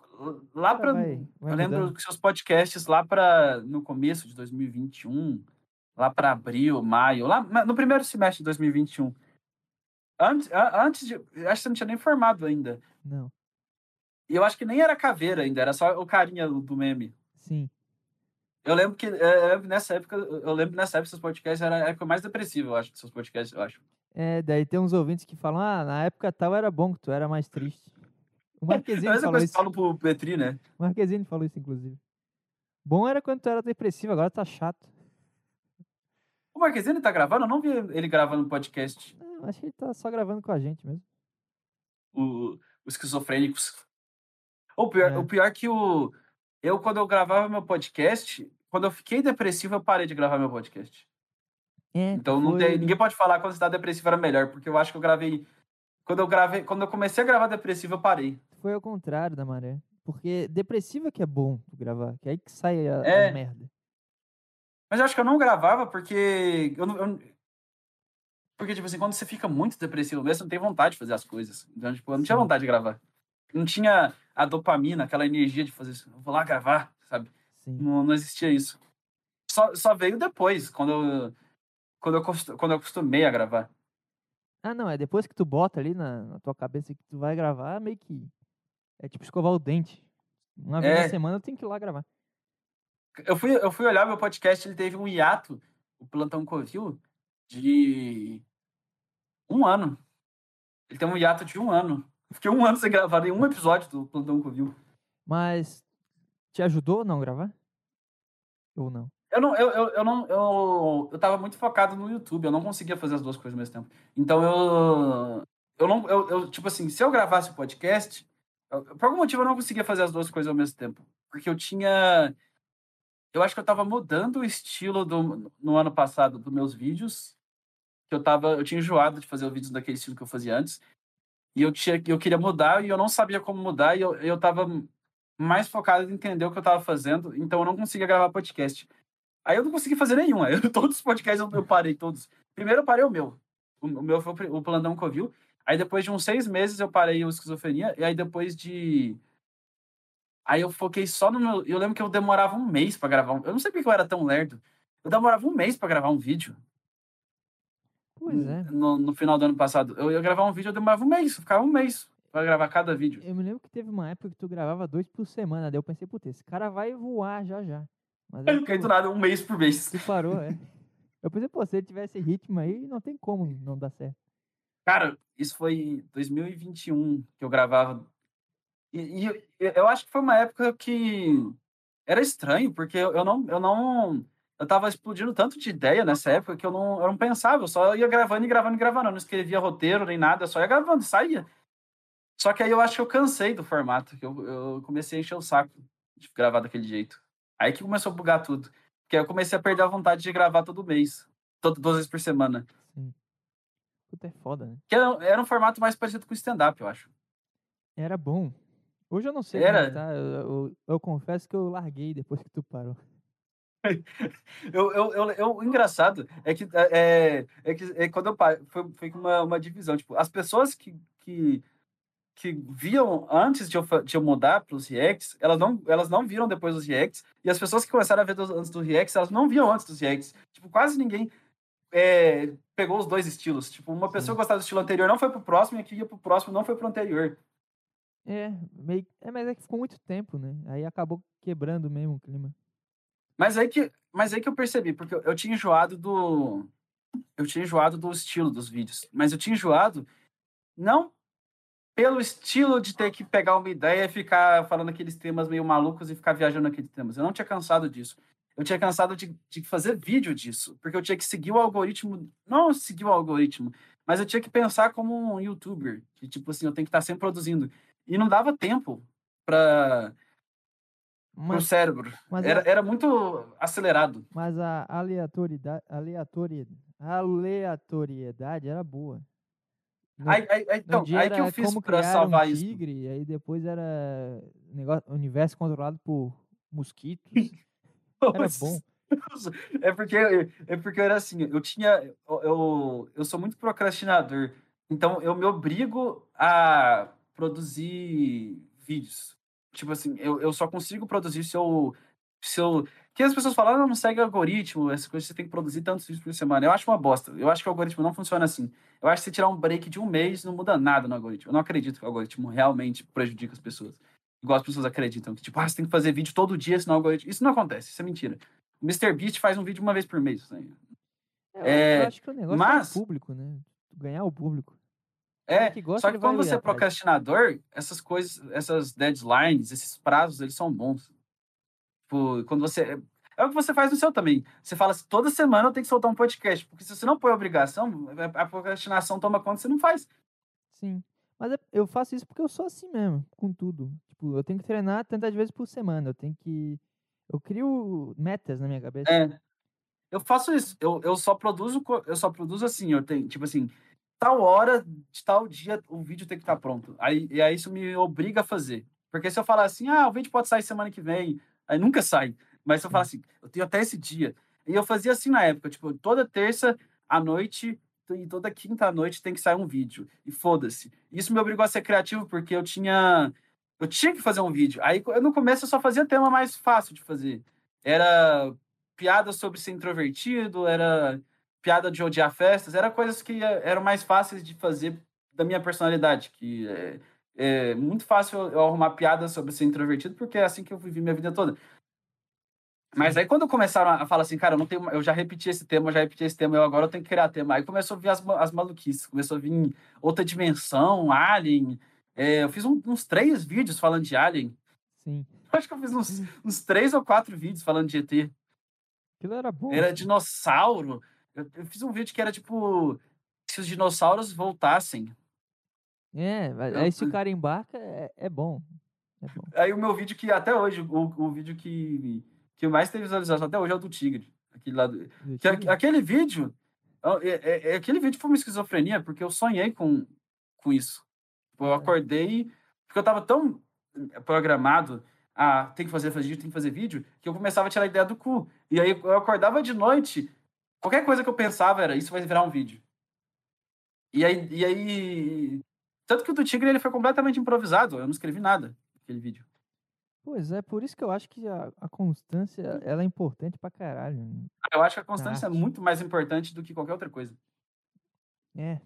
lá Cara, para eu lembro que seus podcasts lá para no começo de 2021, lá para abril, maio, lá no primeiro semestre de 2021. Antes, antes de, acho que você não tinha nem formado ainda. Não. E eu acho que nem era caveira ainda, era só o carinha do meme. Sim. Eu lembro que eu lembro nessa época, eu lembro nessa época seus podcasts era a época mais depressiva, eu acho, dos seus podcasts, eu acho. É, daí tem uns ouvintes que falam, ah, na época tal era bom, que tu era mais triste. O É Marquezine falou isso. falam pro Petri, né? O Marquezine falou isso, inclusive. Bom era quando tu era depressivo, agora tá chato. O Marquezine tá gravando? Eu não vi ele gravando podcast. Acho que ele tá só gravando com a gente mesmo. o, os esquizofrênicos. O pior, É. o pior que o. Eu, quando eu gravava meu podcast, quando eu fiquei depressivo, eu parei de gravar meu podcast. É, Então não foi- tem, ninguém pode falar quando você tá depressivo era melhor, porque eu acho que eu gravei quando eu gravei, quando eu comecei a gravar depressivo, eu parei. Foi ao contrário da maré. Porque depressivo é que é bom tu gravar, que é aí que sai a, É. as merda. Mas eu acho que eu não gravava porque eu não. eu- porque, tipo assim, quando você fica muito depressivo mesmo, você não tem vontade de fazer as coisas. Então, tipo, eu não tinha Sim. vontade de gravar. Não tinha a dopamina, aquela energia de fazer isso. Eu vou lá gravar, sabe? Não, não existia isso. Só, só veio depois, quando eu, quando, eu, quando eu acostumei a gravar. Ah, não, é depois que tu bota ali na, na tua cabeça que tu vai gravar, meio que. É tipo escovar o dente. Uma vez É. na semana eu tenho que ir lá gravar. Eu fui, eu fui olhar meu podcast, ele teve um hiato, o Plantão Covil, de um ano. Ele tem um hiato de um ano. Eu Fiquei um ano sem gravar nenhum episódio do Plantão Covil. Mas te ajudou a não gravar? Ou não? Eu não, eu, eu, eu não, eu, eu tava muito focado no YouTube, eu não conseguia fazer as duas coisas ao mesmo tempo. Então eu, eu não, eu, eu, tipo assim, se eu gravasse o podcast, eu- por algum motivo eu não conseguia fazer as duas coisas ao mesmo tempo, porque eu tinha, eu acho que eu tava mudando o estilo do, no ano passado dos meus vídeos, que eu tava, eu tinha enjoado de fazer os vídeos daquele estilo que eu fazia antes, e eu tinha, eu queria mudar e eu não sabia como mudar e eu, eu tava mais focado em entender o que eu tava fazendo, então eu não conseguia gravar podcast. Aí eu não consegui fazer nenhum. Aí eu- todos os podcasts eu, eu parei, todos. Primeiro eu parei o meu. O, o meu foi o pri- o Plantão Covil. Aí depois de uns seis meses eu parei o Esquizofrenia. E aí depois de... Aí eu foquei só no meu... Eu lembro que eu demorava um mês pra gravar um... Eu não sei porque eu era tão lerdo. Eu demorava um mês pra gravar um vídeo. Pois é. No, no final do ano passado. Eu ia gravar um vídeo, eu demorava um mês. Eu ficava um mês pra gravar cada vídeo. Eu me lembro que teve uma época que tu gravava dois por semana. Daí eu pensei, putz, esse cara vai voar já já. Mas fiquei tu, do nada um mês por mês. tu parou, é. Eu pensei, pô, se ele tivesse ritmo aí, não tem como não dar certo. Cara, isso foi em 2021 que eu gravava. E, e eu- acho que foi uma época que era estranho, porque eu eu não, eu não. Eu tava explodindo tanto de ideia nessa época que eu não, eu não pensava, eu só ia gravando e gravando e gravando. Eu não escrevia roteiro nem nada, eu só ia gravando e saía. Só que aí eu acho que eu cansei do formato, que eu, eu comecei a encher o saco de gravar daquele jeito. Aí que começou a bugar tudo. Porque aí eu comecei a perder a vontade de gravar todo mês, todo, duas vezes por semana. Sim. Puta, é foda, né? Que era, era um formato mais parecido com stand-up, eu acho. Era bom. Hoje eu não sei é Era. tá. Eu, eu- eu confesso que eu larguei depois que tu parou. Eu, eu, eu, eu- o engraçado é que, é, é que é quando eu foi, foi uma, uma divisão. Tipo, as pessoas que, que, que viam antes de eu, de eu mudar para os reacts, elas não, elas não viram depois dos reacts. E as pessoas que começaram a ver dos- antes dos reacts, elas não viam antes dos reacts. Tipo, quase ninguém é, pegou os dois estilos. Tipo, uma pessoa Sim. que gostava do estilo anterior não foi pro próximo, e a que ia pro próximo não foi pro anterior. É, meio, é, mas é que ficou muito tempo, né? Aí acabou quebrando mesmo o clima. Mas aí que, mas aí que eu percebi, porque eu, eu tinha enjoado do. Eu tinha enjoado do estilo dos vídeos. Mas eu tinha enjoado não pelo estilo de ter que pegar uma ideia e ficar falando aqueles temas meio malucos e ficar viajando naqueles temas. Eu não tinha cansado disso. Eu tinha cansado de, de fazer vídeo disso, porque eu tinha que seguir o algoritmo. Não seguir o algoritmo, mas eu tinha que pensar como um youtuber. Que, tipo assim, eu tenho que estar sempre produzindo. E não dava tempo para o cérebro. mas, Era, a, era muito acelerado. mas a aleatoriedade, aleatoriedade, aleatoriedade era boa. No, Aí, aí, então, aí que eu fiz criar salvar um isso. tigre, aí depois era negócio, universo controlado por mosquitos. Era bom. É porque, é porque eu era assim, eu tinha. Eu, eu, eu sou muito procrastinador. Então eu me obrigo a produzir vídeos. Tipo assim, eu, eu só consigo produzir se eu. Se eu que as pessoas falam, ah, não segue algoritmo, essas coisas você tem que produzir tantos vídeos por semana. Eu acho uma bosta. Eu acho que o algoritmo não funciona assim. Eu acho que se tirar um break de um mês, não muda nada no algoritmo. Eu não acredito que o algoritmo realmente prejudica as pessoas. Igual as pessoas acreditam. Que, tipo, ah, você tem que fazer vídeo todo dia, senão o algoritmo. Isso não acontece, isso é mentira. O MrBeast faz um vídeo uma vez por mês. né? É, eu, É, eu acho que o negócio mas- é o público, né? Ganhar o público. É, que gosta, só que quando você é procrastinador, essas coisas, essas deadlines, esses prazos, eles são bons. Tipo, quando você. É o que você faz no seu também. Você fala assim, toda semana eu tenho que soltar um podcast. Porque se você não põe obrigação, a procrastinação toma conta e você não faz. Sim. Mas é- eu faço isso porque eu sou assim mesmo, com tudo. Tipo, eu tenho que treinar tantas vezes por semana. Eu tenho que. Eu crio metas na minha cabeça. É. Eu faço isso. Eu, eu só produzo, eu só produzo assim, eu tenho, tipo assim, tal hora, de tal dia, o vídeo tem que estar tá pronto. Aí, e aí isso me obriga a fazer. Porque se eu falar assim, ah, o vídeo pode sair semana que vem, aí nunca sai. Mas eu falar assim, eu tenho até esse dia. E eu fazia assim na época, tipo, toda terça à noite e toda quinta à noite tem que sair um vídeo. E foda-se. Isso me obrigou a ser criativo porque eu tinha eu tinha que fazer um vídeo. Aí no começo eu só fazia tema mais fácil de fazer. Era piada sobre ser introvertido, era piada de odiar festas, era coisas que eram mais fáceis de fazer da minha personalidade, que é, é muito fácil eu arrumar piada sobre ser introvertido, porque é assim que eu vivi minha vida toda. Mas aí quando começaram a falar assim, cara, eu, não tenho, eu já repeti esse tema, eu já repeti esse tema, eu agora eu tenho que criar tema. Aí começou a vir as, as maluquices, começou a vir outra dimensão, Alien. É, eu fiz um, uns três vídeos falando de Alien. Sim. Acho que eu fiz uns, uns três ou quatro vídeos falando de ET. Aquilo era bom. Era dinossauro. Eu, eu fiz um vídeo que era tipo se os dinossauros voltassem. É, aí se o cara embarca, é, é, bom. é bom. Aí o meu vídeo que até hoje, o, o vídeo que que mais tem visualização até hoje é o do Tigre. Aquele, lá do... que, aquele vídeo. É, é, é, aquele vídeo foi uma esquizofrenia, porque eu sonhei com, com isso. Tipo, eu é. acordei, porque eu tava tão programado a tem que fazer, fazer vídeo, tem que fazer vídeo, que eu começava a tirar a ideia do cu. E aí eu acordava de noite, qualquer coisa que eu pensava era, isso vai virar um vídeo. E aí, e aí tanto que o do Tigre ele foi completamente improvisado, eu não escrevi nada naquele vídeo. Pois é, por isso que eu acho que a, a constância ela é importante pra caralho. Né? Eu acho que a constância é muito mais importante do que qualquer outra coisa. É.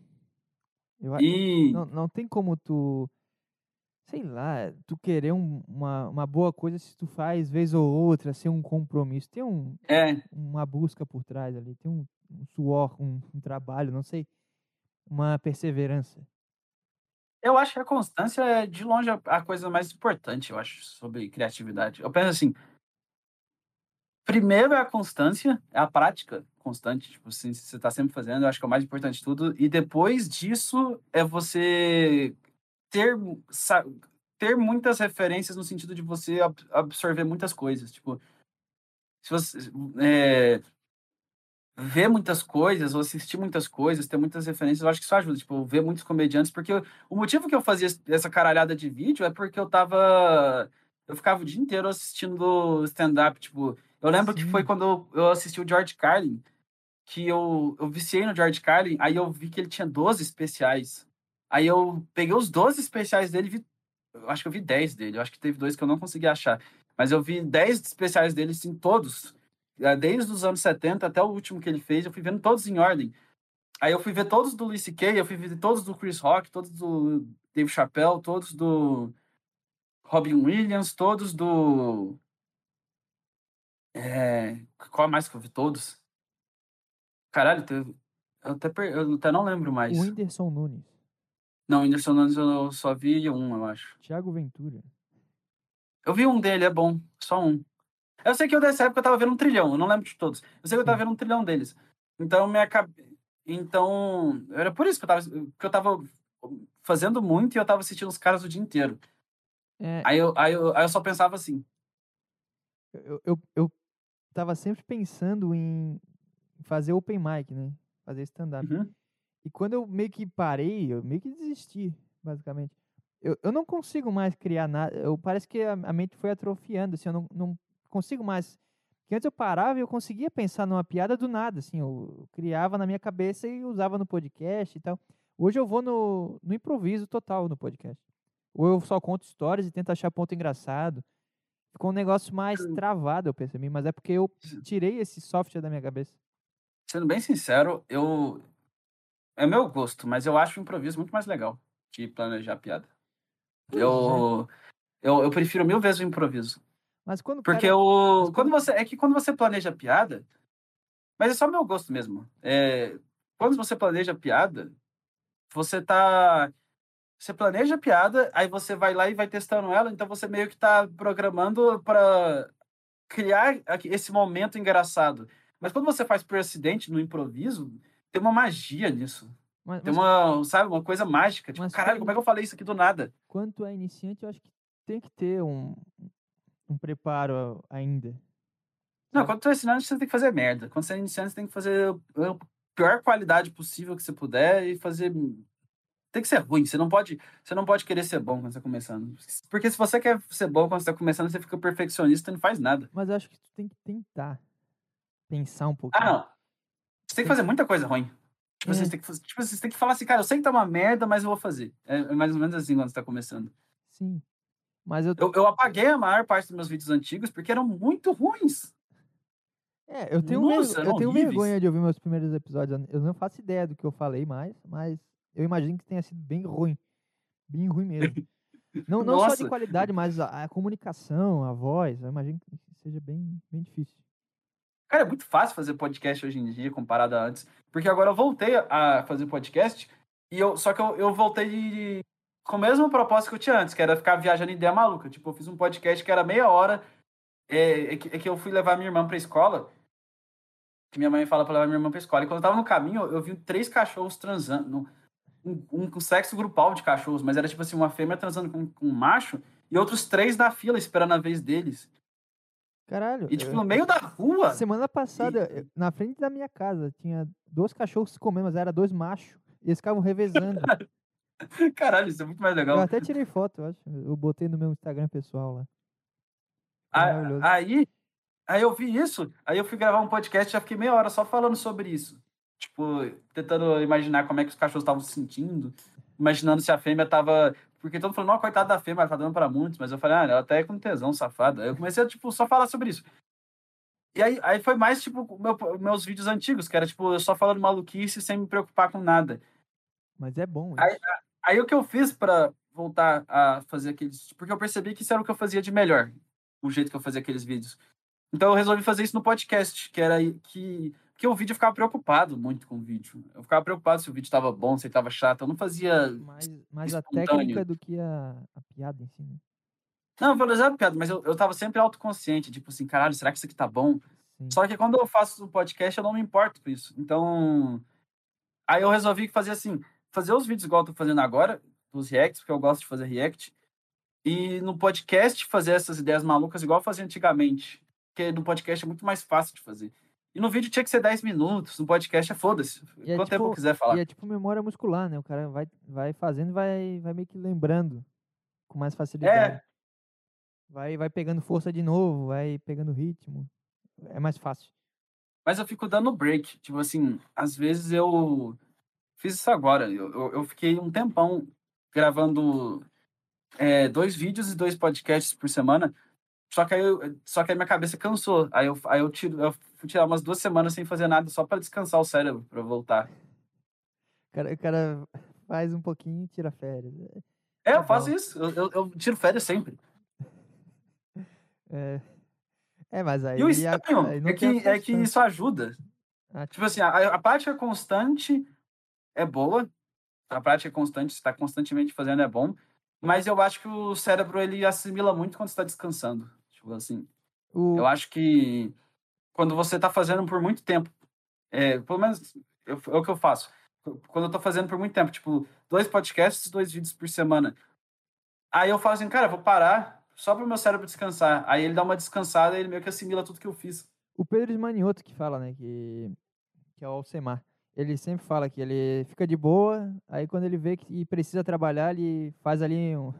Eu, e... não, não tem como tu, sei lá, tu querer um, uma, uma boa coisa se tu faz vez ou outra, ser um compromisso. Tem um, é. uma busca por trás ali, tem um, um suor, um, um trabalho, não sei, uma perseverança. Eu acho que a constância é, de longe, a coisa mais importante, eu acho, sobre criatividade. Eu penso assim, primeiro é a constância, é a prática constante, tipo, assim, você está sempre fazendo, eu acho que é o mais importante de tudo. E depois disso é você ter, ter muitas referências no sentido de você absorver muitas coisas. Tipo, se você, é, ver muitas coisas, ou assistir muitas coisas, ter muitas referências, eu acho que isso ajuda, tipo, ver muitos comediantes, porque o motivo que eu fazia essa caralhada de vídeo é porque eu tava. Eu ficava o dia inteiro assistindo stand-up, tipo. Eu lembro Sim. que foi quando eu assisti o George Carlin, que eu, eu viciei no George Carlin, aí eu vi que ele tinha 12 especiais. Aí eu peguei os 12 especiais dele, vi, eu acho que eu vi 10 dele, eu acho que teve dois que eu não consegui achar. Mas eu vi 10 especiais dele, sim, todos desde os anos 70 até o último que ele fez, eu fui vendo todos em ordem. Aí eu fui ver todos do Luis C.K., eu fui ver todos do Chris Rock, todos do Dave Chappelle, todos do Robin Williams, todos do... É... Qual mais que eu vi? Todos? Caralho, eu até, per... eu até não lembro mais. O Whindersson Nunes. Não, o Whindersson Nunes eu só vi um, eu acho. Thiago Ventura. Eu vi um dele, é bom. Só um. Eu sei que eu dessa época eu tava vendo um trilhão, eu não lembro de todos. Eu sei que eu tava vendo um trilhão deles. Então, minha cabeça. Então, era por isso que eu tava, que eu tava fazendo muito e eu tava assistindo os caras o dia inteiro. É... Aí, eu, aí, eu, aí eu só pensava assim. Eu, eu, eu tava sempre pensando em fazer open mic, né? Fazer stand-up. Uhum. E quando eu meio que parei, eu meio que desisti, basicamente. Eu, eu não consigo mais criar nada. Eu, parece que a, a mente foi atrofiando, assim, eu não, não consigo mais. Que antes eu parava e eu conseguia pensar numa piada do nada, assim, eu criava na minha cabeça e usava no podcast e tal. Hoje eu vou no, no improviso total no podcast. Ou eu só conto histórias e tento achar ponto engraçado. Ficou um negócio mais travado, eu percebi, mas é porque eu tirei esse software da minha cabeça. Sendo bem sincero, eu. É meu gosto, mas eu acho o improviso muito mais legal que planejar piada. Eu, é. eu, eu prefiro mil vezes o improviso. Mas quando Porque cara... o quando você é que quando você planeja piada, mas é só meu gosto mesmo. É, quando você planeja piada, você tá você planeja a piada, aí você vai lá e vai testando ela, então você meio que tá programando para criar esse momento engraçado. Mas quando você faz por acidente no improviso, tem uma magia nisso. Mas, tem uma, sabe, uma coisa mágica. Tipo, caralho, como é que eu falei isso aqui do nada? Quanto a iniciante, eu acho que tem que ter um, um preparo ainda. Não, quando tu é iniciante, você tem que fazer merda. Quando você é iniciante, você tem que fazer pior qualidade possível que você puder e fazer tem que ser ruim. Você não pode, você não pode querer ser bom quando você tá começando. Porque se você quer ser bom quando você tá começando, você fica perfeccionista e não faz nada. Mas eu acho que tu tem que tentar pensar um pouquinho. Ah, não. Você tem que fazer muita coisa ruim. Tipo, é. você, tem que, tipo, você tem que falar assim, cara, eu sei que tá uma merda, mas eu vou fazer. É, é mais ou menos assim quando você tá começando. Sim. Mas eu... eu... Eu, apaguei a maior parte dos meus vídeos antigos porque eram muito ruins. É, eu tenho, Nossa, ver... eu tenho vergonha de ouvir meus primeiros episódios. Eu não faço ideia do que eu falei mais, mas eu imagino que tenha sido bem ruim. Bem ruim mesmo. Não, não só de qualidade, mas a, a, comunicação, a voz. Eu imagino que seja bem, bem difícil. Cara, é muito fácil fazer podcast hoje em dia comparado a antes. Porque agora eu voltei a fazer podcast, e eu, só que eu, eu voltei com o mesmo propósito que eu tinha antes, que era ficar viajando ideia maluca. Tipo, eu fiz um podcast que era meia hora, é, é, que, é que eu fui levar minha irmã pra escola, que minha mãe fala pra levar minha irmã pra escola. E quando eu tava no caminho, eu, eu vi três cachorros transando um, um, sexo grupal de cachorros, mas era tipo assim, uma fêmea transando com, com um macho e outros três na fila esperando a vez deles. Caralho. E tipo, no meio da rua. Semana passada, e... na frente da minha casa, tinha dois cachorros se comendo, mas era dois machos. E eles ficavam revezando. Caralho, isso é muito mais legal. Eu até tirei foto, eu acho. Eu botei no meu Instagram pessoal lá. Aí, aí eu vi isso, aí eu fui gravar um podcast, já fiquei meia hora só falando sobre isso. Tipo, tentando imaginar como é que os cachorros estavam se sentindo, imaginando se a fêmea tava. Porque todo mundo falou, não, coitada da fêmea, ela tá dando pra muitos, mas eu falei, ah, ela até é com tesão, safada. Aí eu comecei a, tipo, só falar sobre isso. E aí, aí foi mais, tipo, meu, meus vídeos antigos, que era, tipo, eu só falando maluquice sem me preocupar com nada. Mas é bom. Aí, aí, o que eu fiz para voltar a fazer aqueles. Porque eu percebi que isso era o que eu fazia de melhor, o jeito que eu fazia aqueles vídeos. Então eu resolvi fazer isso no podcast, que era que porque o vídeo eu ficava preocupado muito com o vídeo. Eu ficava preocupado se o vídeo estava bom, se ele estava chato. Eu não fazia. Mais, mais a técnica do que a, a piada em si, né? Não, eu valorizava a piada, mas eu, eu tava sempre autoconsciente, tipo assim, caralho, será que isso aqui tá bom? Sim. Só que quando eu faço o podcast, eu não me importo com isso. Então. Aí eu resolvi fazer assim, fazer os vídeos igual eu tô fazendo agora, dos reacts, porque eu gosto de fazer react. E no podcast fazer essas ideias malucas igual eu fazia antigamente. Porque no podcast é muito mais fácil de fazer. E no vídeo tinha que ser 10 minutos, no podcast é foda-se. É Quanto tipo, tempo quiser falar. E é tipo memória muscular, né? O cara vai, vai fazendo e vai, vai meio que lembrando com mais facilidade. É. Vai, vai pegando força de novo, vai pegando ritmo. É mais fácil. Mas eu fico dando break. Tipo assim, às vezes eu fiz isso agora. Eu, eu, fiquei um tempão gravando é, dois vídeos e dois podcasts por semana. Só que aí, eu, só que minha cabeça cansou. Aí eu, aí eu, tiro, eu fui tirar umas duas semanas sem fazer nada só para descansar o cérebro, para voltar. O cara, o cara faz um pouquinho e tira férias. É, é eu faço isso. Eu, eu, eu, tiro férias sempre. É, é mas aí. E o estranho aí é, que, é que isso ajuda. Ah, tipo assim, a, a prática constante é boa. A prática constante, você está constantemente fazendo é bom. Mas eu acho que o cérebro ele assimila muito quando está descansando. Tipo assim. O... Eu acho que quando você está fazendo por muito tempo, é, pelo menos eu, é o que eu faço. Quando eu estou fazendo por muito tempo, tipo, dois podcasts, dois vídeos por semana. Aí eu falo assim, cara, vou parar só para o meu cérebro descansar. Aí ele dá uma descansada e ele meio que assimila tudo que eu fiz. O Pedro Esmanioto que fala, né, que, que é o Alcemar. Ele sempre fala que ele fica de boa, aí quando ele vê que precisa trabalhar, ele faz ali um,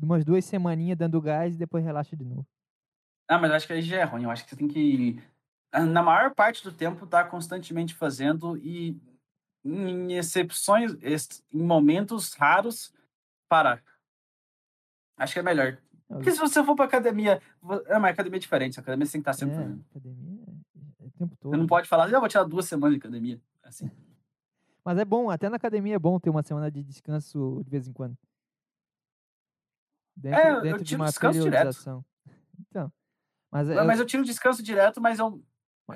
umas duas semaninhas dando gás e depois relaxa de novo. Ah, mas acho que aí já é ruim. Eu acho que você tem que, na maior parte do tempo, estar tá constantemente fazendo e em exceções, em momentos raros, parar. Acho que é melhor. Porque se você for pra academia. É uma academia diferente. A academia você tem que estar tá sempre é, fazendo. Academia é, é o tempo todo. Você não pode falar, eu vou tirar duas semanas de academia. Assim. Mas é bom, até na academia é bom ter uma semana de descanso de vez em quando. Dentro, é, dentro eu tiro de descanso direto. Então. Mas, não, mas eu tiro descanso direto, mas eu,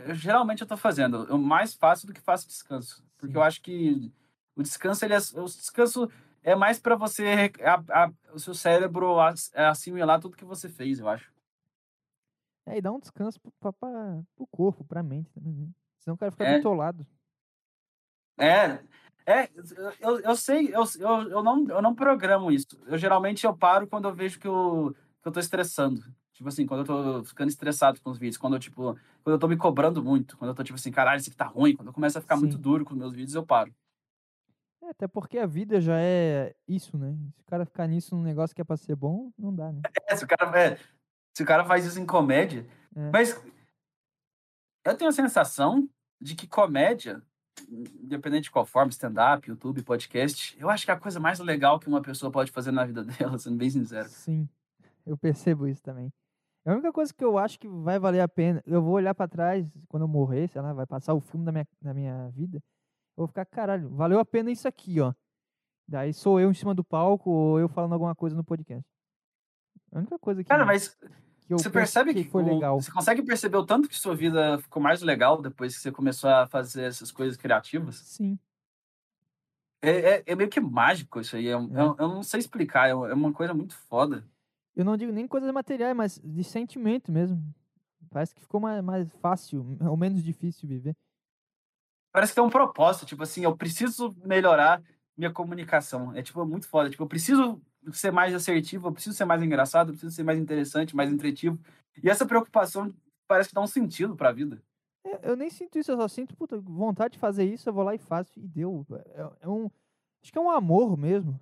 eu geralmente eu tô fazendo. Eu mais faço do que faço descanso. Porque Sim. eu acho que o descanso, ele é, o descanso é mais para você, a, a, o seu cérebro é assimilar tudo que você fez, eu acho. É, e dá um descanso para o corpo, para a mente também. Né? Senão o cara fica é. bitolado. É, é eu, eu sei, eu, eu, eu, não, eu não programo isso. Eu geralmente eu paro quando eu vejo que eu, que eu tô estressando. Tipo assim, quando eu tô ficando estressado com os vídeos, quando eu, tipo, quando eu tô me cobrando muito, quando eu tô, tipo assim, caralho, isso aqui tá ruim, quando eu começo a ficar muito Sim. duro com os meus vídeos, eu paro. É, até porque a vida já é isso, né? Se o cara ficar nisso num negócio que é pra ser bom, não dá, né? É, se o cara, é, se o cara faz isso em comédia. É. Mas eu tenho a sensação de que comédia, independente de qual forma, stand-up, YouTube, podcast, eu acho que é a coisa mais legal que uma pessoa pode fazer na vida dela, sendo bem sincero. Sim, eu percebo isso também. É a única coisa que eu acho que vai valer a pena. Eu vou olhar pra trás quando eu morrer, sei lá, vai passar o filme da minha, da minha vida. Eu vou ficar, caralho, valeu a pena isso aqui, ó. Daí sou eu em cima do palco ou eu falando alguma coisa no podcast. A única coisa que, Cara, mas que eu você percebe que que foi o- legal. você consegue perceber o tanto que sua vida ficou mais legal depois que você começou a fazer essas coisas criativas? Sim, É, é- é meio que mágico isso aí. é um- É. eu, eu não sei explicar, é é uma coisa muito foda. eu não digo nem coisas materiais, mas de sentimento mesmo. Parece que ficou mais, mais fácil, ou menos difícil viver. Parece que tem um propósito, tipo assim, eu preciso melhorar minha comunicação. É tipo muito foda. Tipo, eu preciso ser mais assertivo, eu preciso ser mais engraçado, eu preciso ser mais interessante, mais entretivo. E essa preocupação parece que dá um sentido pra vida. É, Eu nem sinto isso, eu só sinto puta, vontade de fazer isso, eu vou lá e faço, e deu. É, é um. Acho que é um amor mesmo.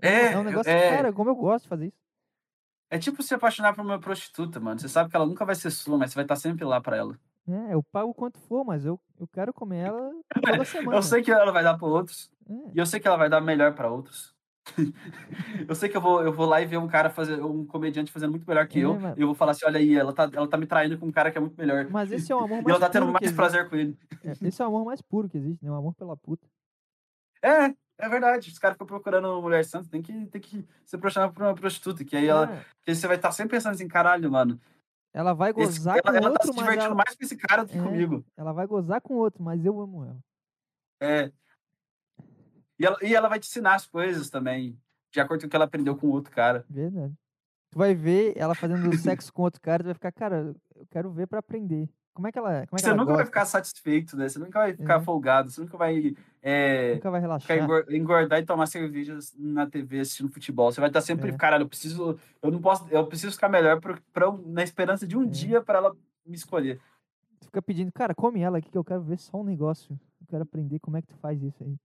É, É, é um negócio, é. cara, como eu gosto de fazer isso. É tipo se apaixonar por uma prostituta, mano. Você sabe que ela nunca vai ser sua, mas você vai estar sempre lá pra ela. É, eu pago quanto for, mas eu, eu quero comer ela toda semana. Eu sei que ela vai dar pra outros, É, e eu sei que ela vai dar melhor pra outros. eu sei que eu vou, eu vou lá e ver um cara fazer, um comediante fazendo muito melhor que É, eu, mas- e eu vou falar assim, olha aí, ela tá, ela tá me traindo com um cara que é muito melhor. Mas esse é o amor E mais ela tá tendo mais prazer com ele. É, esse é o amor mais puro que existe, né? O amor pela puta. É, é verdade. Os caras ficam procurando mulher santa, tem que, tem que se apaixonar por uma prostituta, que aí ela, É, que você vai estar sempre pensando assim, caralho, mano. ela vai esse- gozar ela, com ela tá outro, se mas divertindo ela, mais com esse cara do que É. comigo. ela vai gozar com outro, mas eu amo ela. É. E ela, e ela vai te ensinar as coisas também, de acordo com o que ela aprendeu com o outro cara. Verdade. Tu vai ver ela fazendo sexo com outro cara, tu vai ficar, cara, eu quero ver pra aprender. Como é que ela, como é que Você ela nunca gosta? vai ficar satisfeito, né? Você nunca vai ficar É. folgado, você nunca vai é, Nunca vai relaxar. engor- engordar e tomar cerveja na TV assistindo futebol. Você vai estar sempre, É. caralho, eu preciso, eu não posso, eu preciso ficar melhor pra, pra na esperança de um É. dia para ela me escolher. Tu fica pedindo, cara, come ela aqui que eu quero ver só um negócio. Eu quero aprender como é que tu faz isso aí.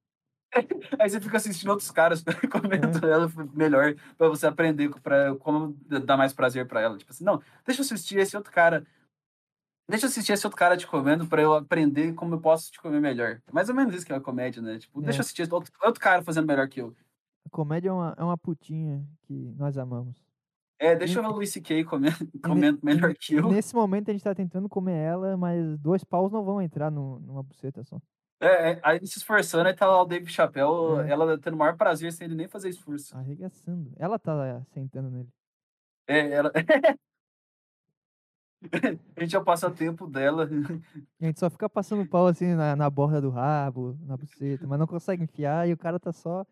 Aí você fica assistindo outros caras comendo É. ela melhor pra você aprender pra, como dar mais prazer pra ela. Tipo assim, não, deixa eu assistir esse outro cara. Deixa eu assistir esse outro cara te comendo pra eu aprender como eu posso te comer melhor. É mais ou menos isso que é a comédia, né? Tipo, É. deixa eu assistir esse outro, outro cara fazendo melhor que eu. A comédia é uma, é uma putinha que nós amamos. É, deixa eu E- ver o Luis C.K. comendo, comendo melhor que eu. Nesse momento a gente tá tentando comer ela, mas dois paus não vão entrar no, numa buceta só. É, é, aí se esforçando, aí tá lá o David Chappelle, É. ela tendo o maior prazer sem ele nem fazer esforço. Arregaçando. Ela tá sentando nele. É, ela... a gente é o passatempo dela. A gente só fica passando pau assim na, na borda do rabo, na buceta, mas não consegue enfiar e o cara tá só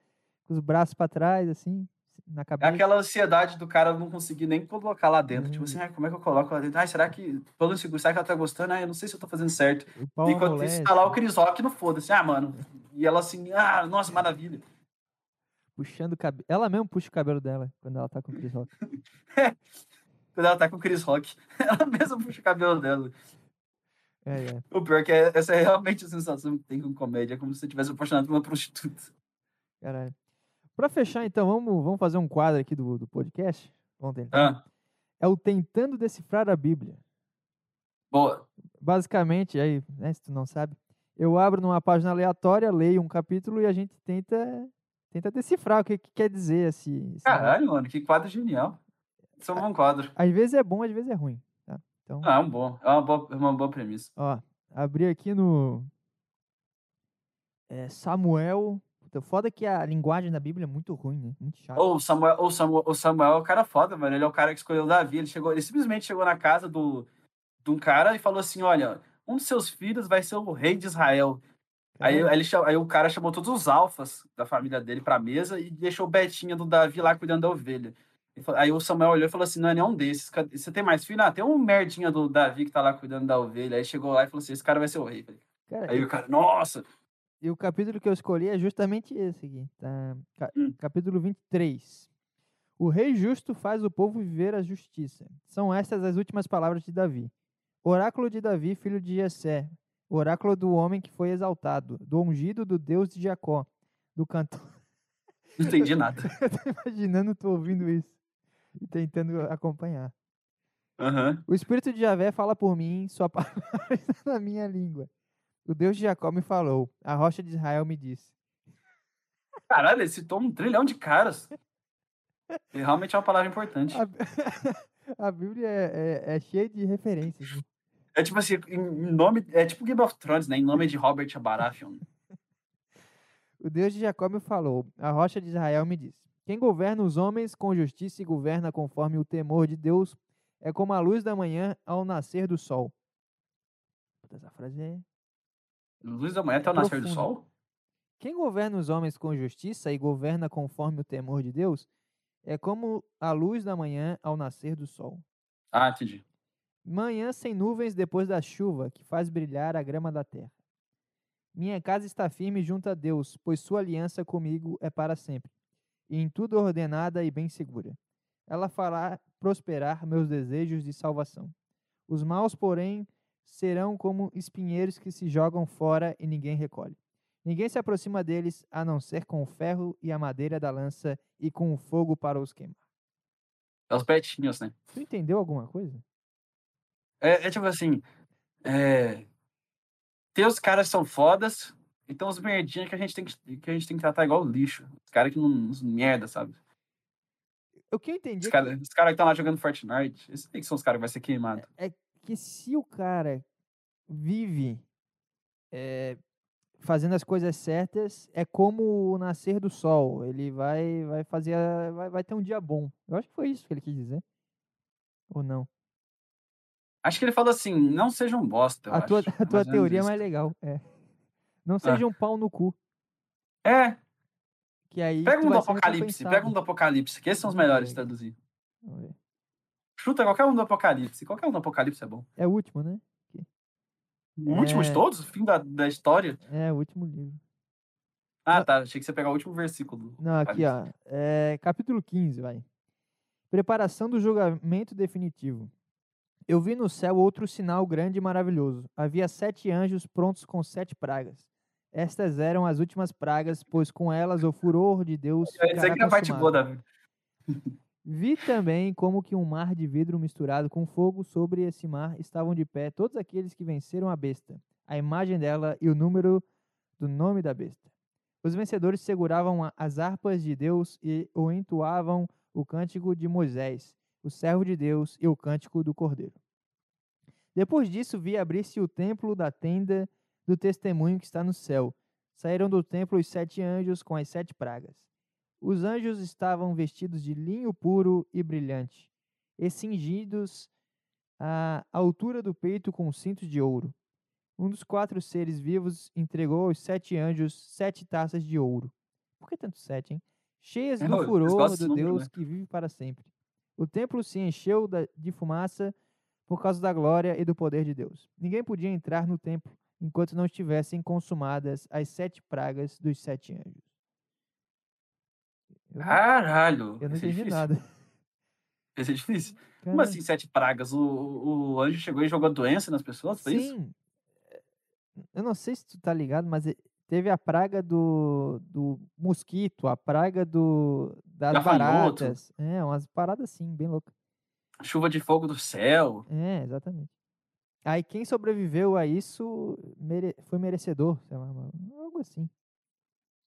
com os braços pra trás, assim, na É cabeça. aquela ansiedade do cara não conseguir nem colocar lá dentro. Tipo Hum. assim, ai, como é que eu coloco lá dentro? Ai, será que. Todo inseguro, será que ela tá gostando? Ai, eu não sei se eu tô fazendo certo. O pau Enquanto isso, amolece, tá lá o Chris Rock no foda-se. Ah, mano. E ela assim, ah, nossa, maravilha. puxando o cabelo. Ela mesmo puxa o cabelo dela quando ela tá com o Chris Rock. Quando ela tá com o Chris Rock, ela mesma puxa o cabelo dela. É, é. O pior é que é- essa é realmente a sensação que tem com comédia. É como se você tivesse apaixonado por uma prostituta. Caralho. Pra fechar, então, vamos, vamos fazer um quadro aqui do, do podcast? Vamos tentar. Ah, É o Tentando Decifrar a Bíblia. boa. Basicamente, aí, né, se tu não sabe, eu abro numa página aleatória, leio um capítulo e a gente tenta, tenta decifrar o que, que quer dizer esse, esse negócio. Caralho, mano, que quadro genial. Isso é um bom quadro. Às vezes é bom, às vezes é ruim, tá? Então, Ah, é um bom. É uma boa, é uma boa premissa. ó, abri aqui no é, Samuel. Foda que a linguagem da Bíblia é muito ruim, né? Muito. Ou o Samuel, ou Samuel, Samuel é o cara foda, mano. Ele é o cara que escolheu Davi. Ele, chegou, ele simplesmente chegou na casa do, de um cara e falou assim: olha, um dos seus filhos vai ser o rei de Israel. Aí, ele, aí o cara chamou todos os alfas da família dele pra mesa e deixou o Betinha do Davi lá cuidando da ovelha. Aí o Samuel olhou e falou assim: não é nenhum desses. Você tem mais filho? Ah, tem um merdinha do Davi que tá lá cuidando da ovelha. Aí chegou lá e falou assim: esse cara vai ser o rei. Cara, Aí o cara, nossa! E o capítulo que eu escolhi é justamente esse aqui. Tá? Hum. Capítulo 23. O rei justo faz o povo viver a justiça. São estas as últimas palavras de Davi. Oráculo de Davi, filho de Jessé. Oráculo do homem que foi exaltado, do ungido do Deus de Jacó, do cantor. Não entendi nada. Eu tô imaginando tu ouvindo isso e tentando acompanhar. Aham. O Espírito de Javé fala por mim, sua palavra está na minha língua. O Deus de Jacó me falou, a rocha de Israel me disse. Caralho, ele citou um trilhão de caras. E realmente é uma palavra importante. A, a Bíblia é, é- é cheia de referências. né? É tipo assim, em nome. É tipo Game of Thrones, né? Em nome de Robert Baratheon. O Deus de Jacó me falou, a rocha de Israel me disse. Quem governa os homens com justiça e governa conforme o temor de Deus é como a luz da manhã ao nascer do sol. Essa frase é Luz da manhã até o nascer do sol? Quem governa os homens com justiça e governa conforme o temor de Deus é como a luz da manhã ao nascer do sol. Ah, entendi. Manhã sem nuvens depois da chuva, que faz brilhar a grama da terra. Minha casa está firme junto a Deus, pois sua aliança comigo é para sempre, e em tudo ordenada e bem segura. Ela fará prosperar meus desejos de salvação. Os maus, porém, serão como espinheiros que se jogam fora e ninguém recolhe. Ninguém se aproxima deles a não ser com o ferro e a madeira da lança e com o fogo para os queimar. É os betinhos, né? Tu entendeu alguma coisa? É, é tipo assim. É... Tem os caras são fodas, e tem os merdinhas que a gente tem que, que a gente tem que tratar igual lixo. Os caras que não. Uns merda, sabe? O que eu entendi Os é que- caras cara que estão lá jogando Fortnite. Esses que são os caras que vai ser queimado. é que se o cara vive eh, fazendo as coisas certas, é como o nascer do sol. Ele vai, vai fazer, a- vai, vai ter um dia bom. Eu acho que foi isso que ele quis dizer. Ou não? Acho que ele falou assim: não seja um bosta. A tua, acho. a tua teoria é mais legal. É. Não seja um pau no cu. É, Que aí pega um do Apocalipse, pega um do Apocalipse, que esses são os melhores de traduzir. Vamos ver. Chuta qualquer um do Apocalipse. Qualquer um do Apocalipse é bom. É o último, né? O último de É. todos? O fim da, da história? É o último livro. Ah, tá. Achei que você ia pegar o último versículo. Não, aqui, ó. É, capítulo 15, vai. Preparação do julgamento definitivo. Eu vi no céu outro sinal grande e maravilhoso. Havia sete anjos prontos com sete pragas. Estas eram as últimas pragas, pois com elas o furor de Deus Isso aqui é a parte boa da vida. Vi também como que um mar de vidro misturado com fogo sobre esse mar estavam de pé todos aqueles que venceram a besta, a imagem dela e o número do nome da besta. Os vencedores seguravam as harpas de Deus e o entoavam o cântico de Moisés, o servo de Deus, e o cântico do Cordeiro. Depois disso, vi abrir-se o templo da tenda do testemunho que está no céu. Saíram do templo os sete anjos com as sete pragas. Os anjos estavam vestidos de linho puro e brilhante, e cingidos à altura do peito com cintos de ouro. Um dos quatro seres vivos entregou aos sete anjos sete taças de ouro. Por que tanto sete, hein? Cheias É, do furor do Deus né? que vive para sempre. O templo se encheu de fumaça por causa da glória e do poder de Deus. Ninguém podia entrar no templo enquanto não estivessem consumadas as sete pragas dos sete anjos. Caralho. eu não é entendi difícil. nada. Esse é difícil. Como Caralho. assim, sete pragas? O, o anjo chegou e jogou doença nas pessoas? Foi isso? Sim. Eu não sei se tu tá ligado, mas e- teve a praga do, do mosquito, a praga do das Gafanhoto. É, umas paradas assim, bem loucas. Chuva de fogo do céu. É, exatamente. Aí quem sobreviveu a isso mere- foi merecedor, sei lá, algo assim.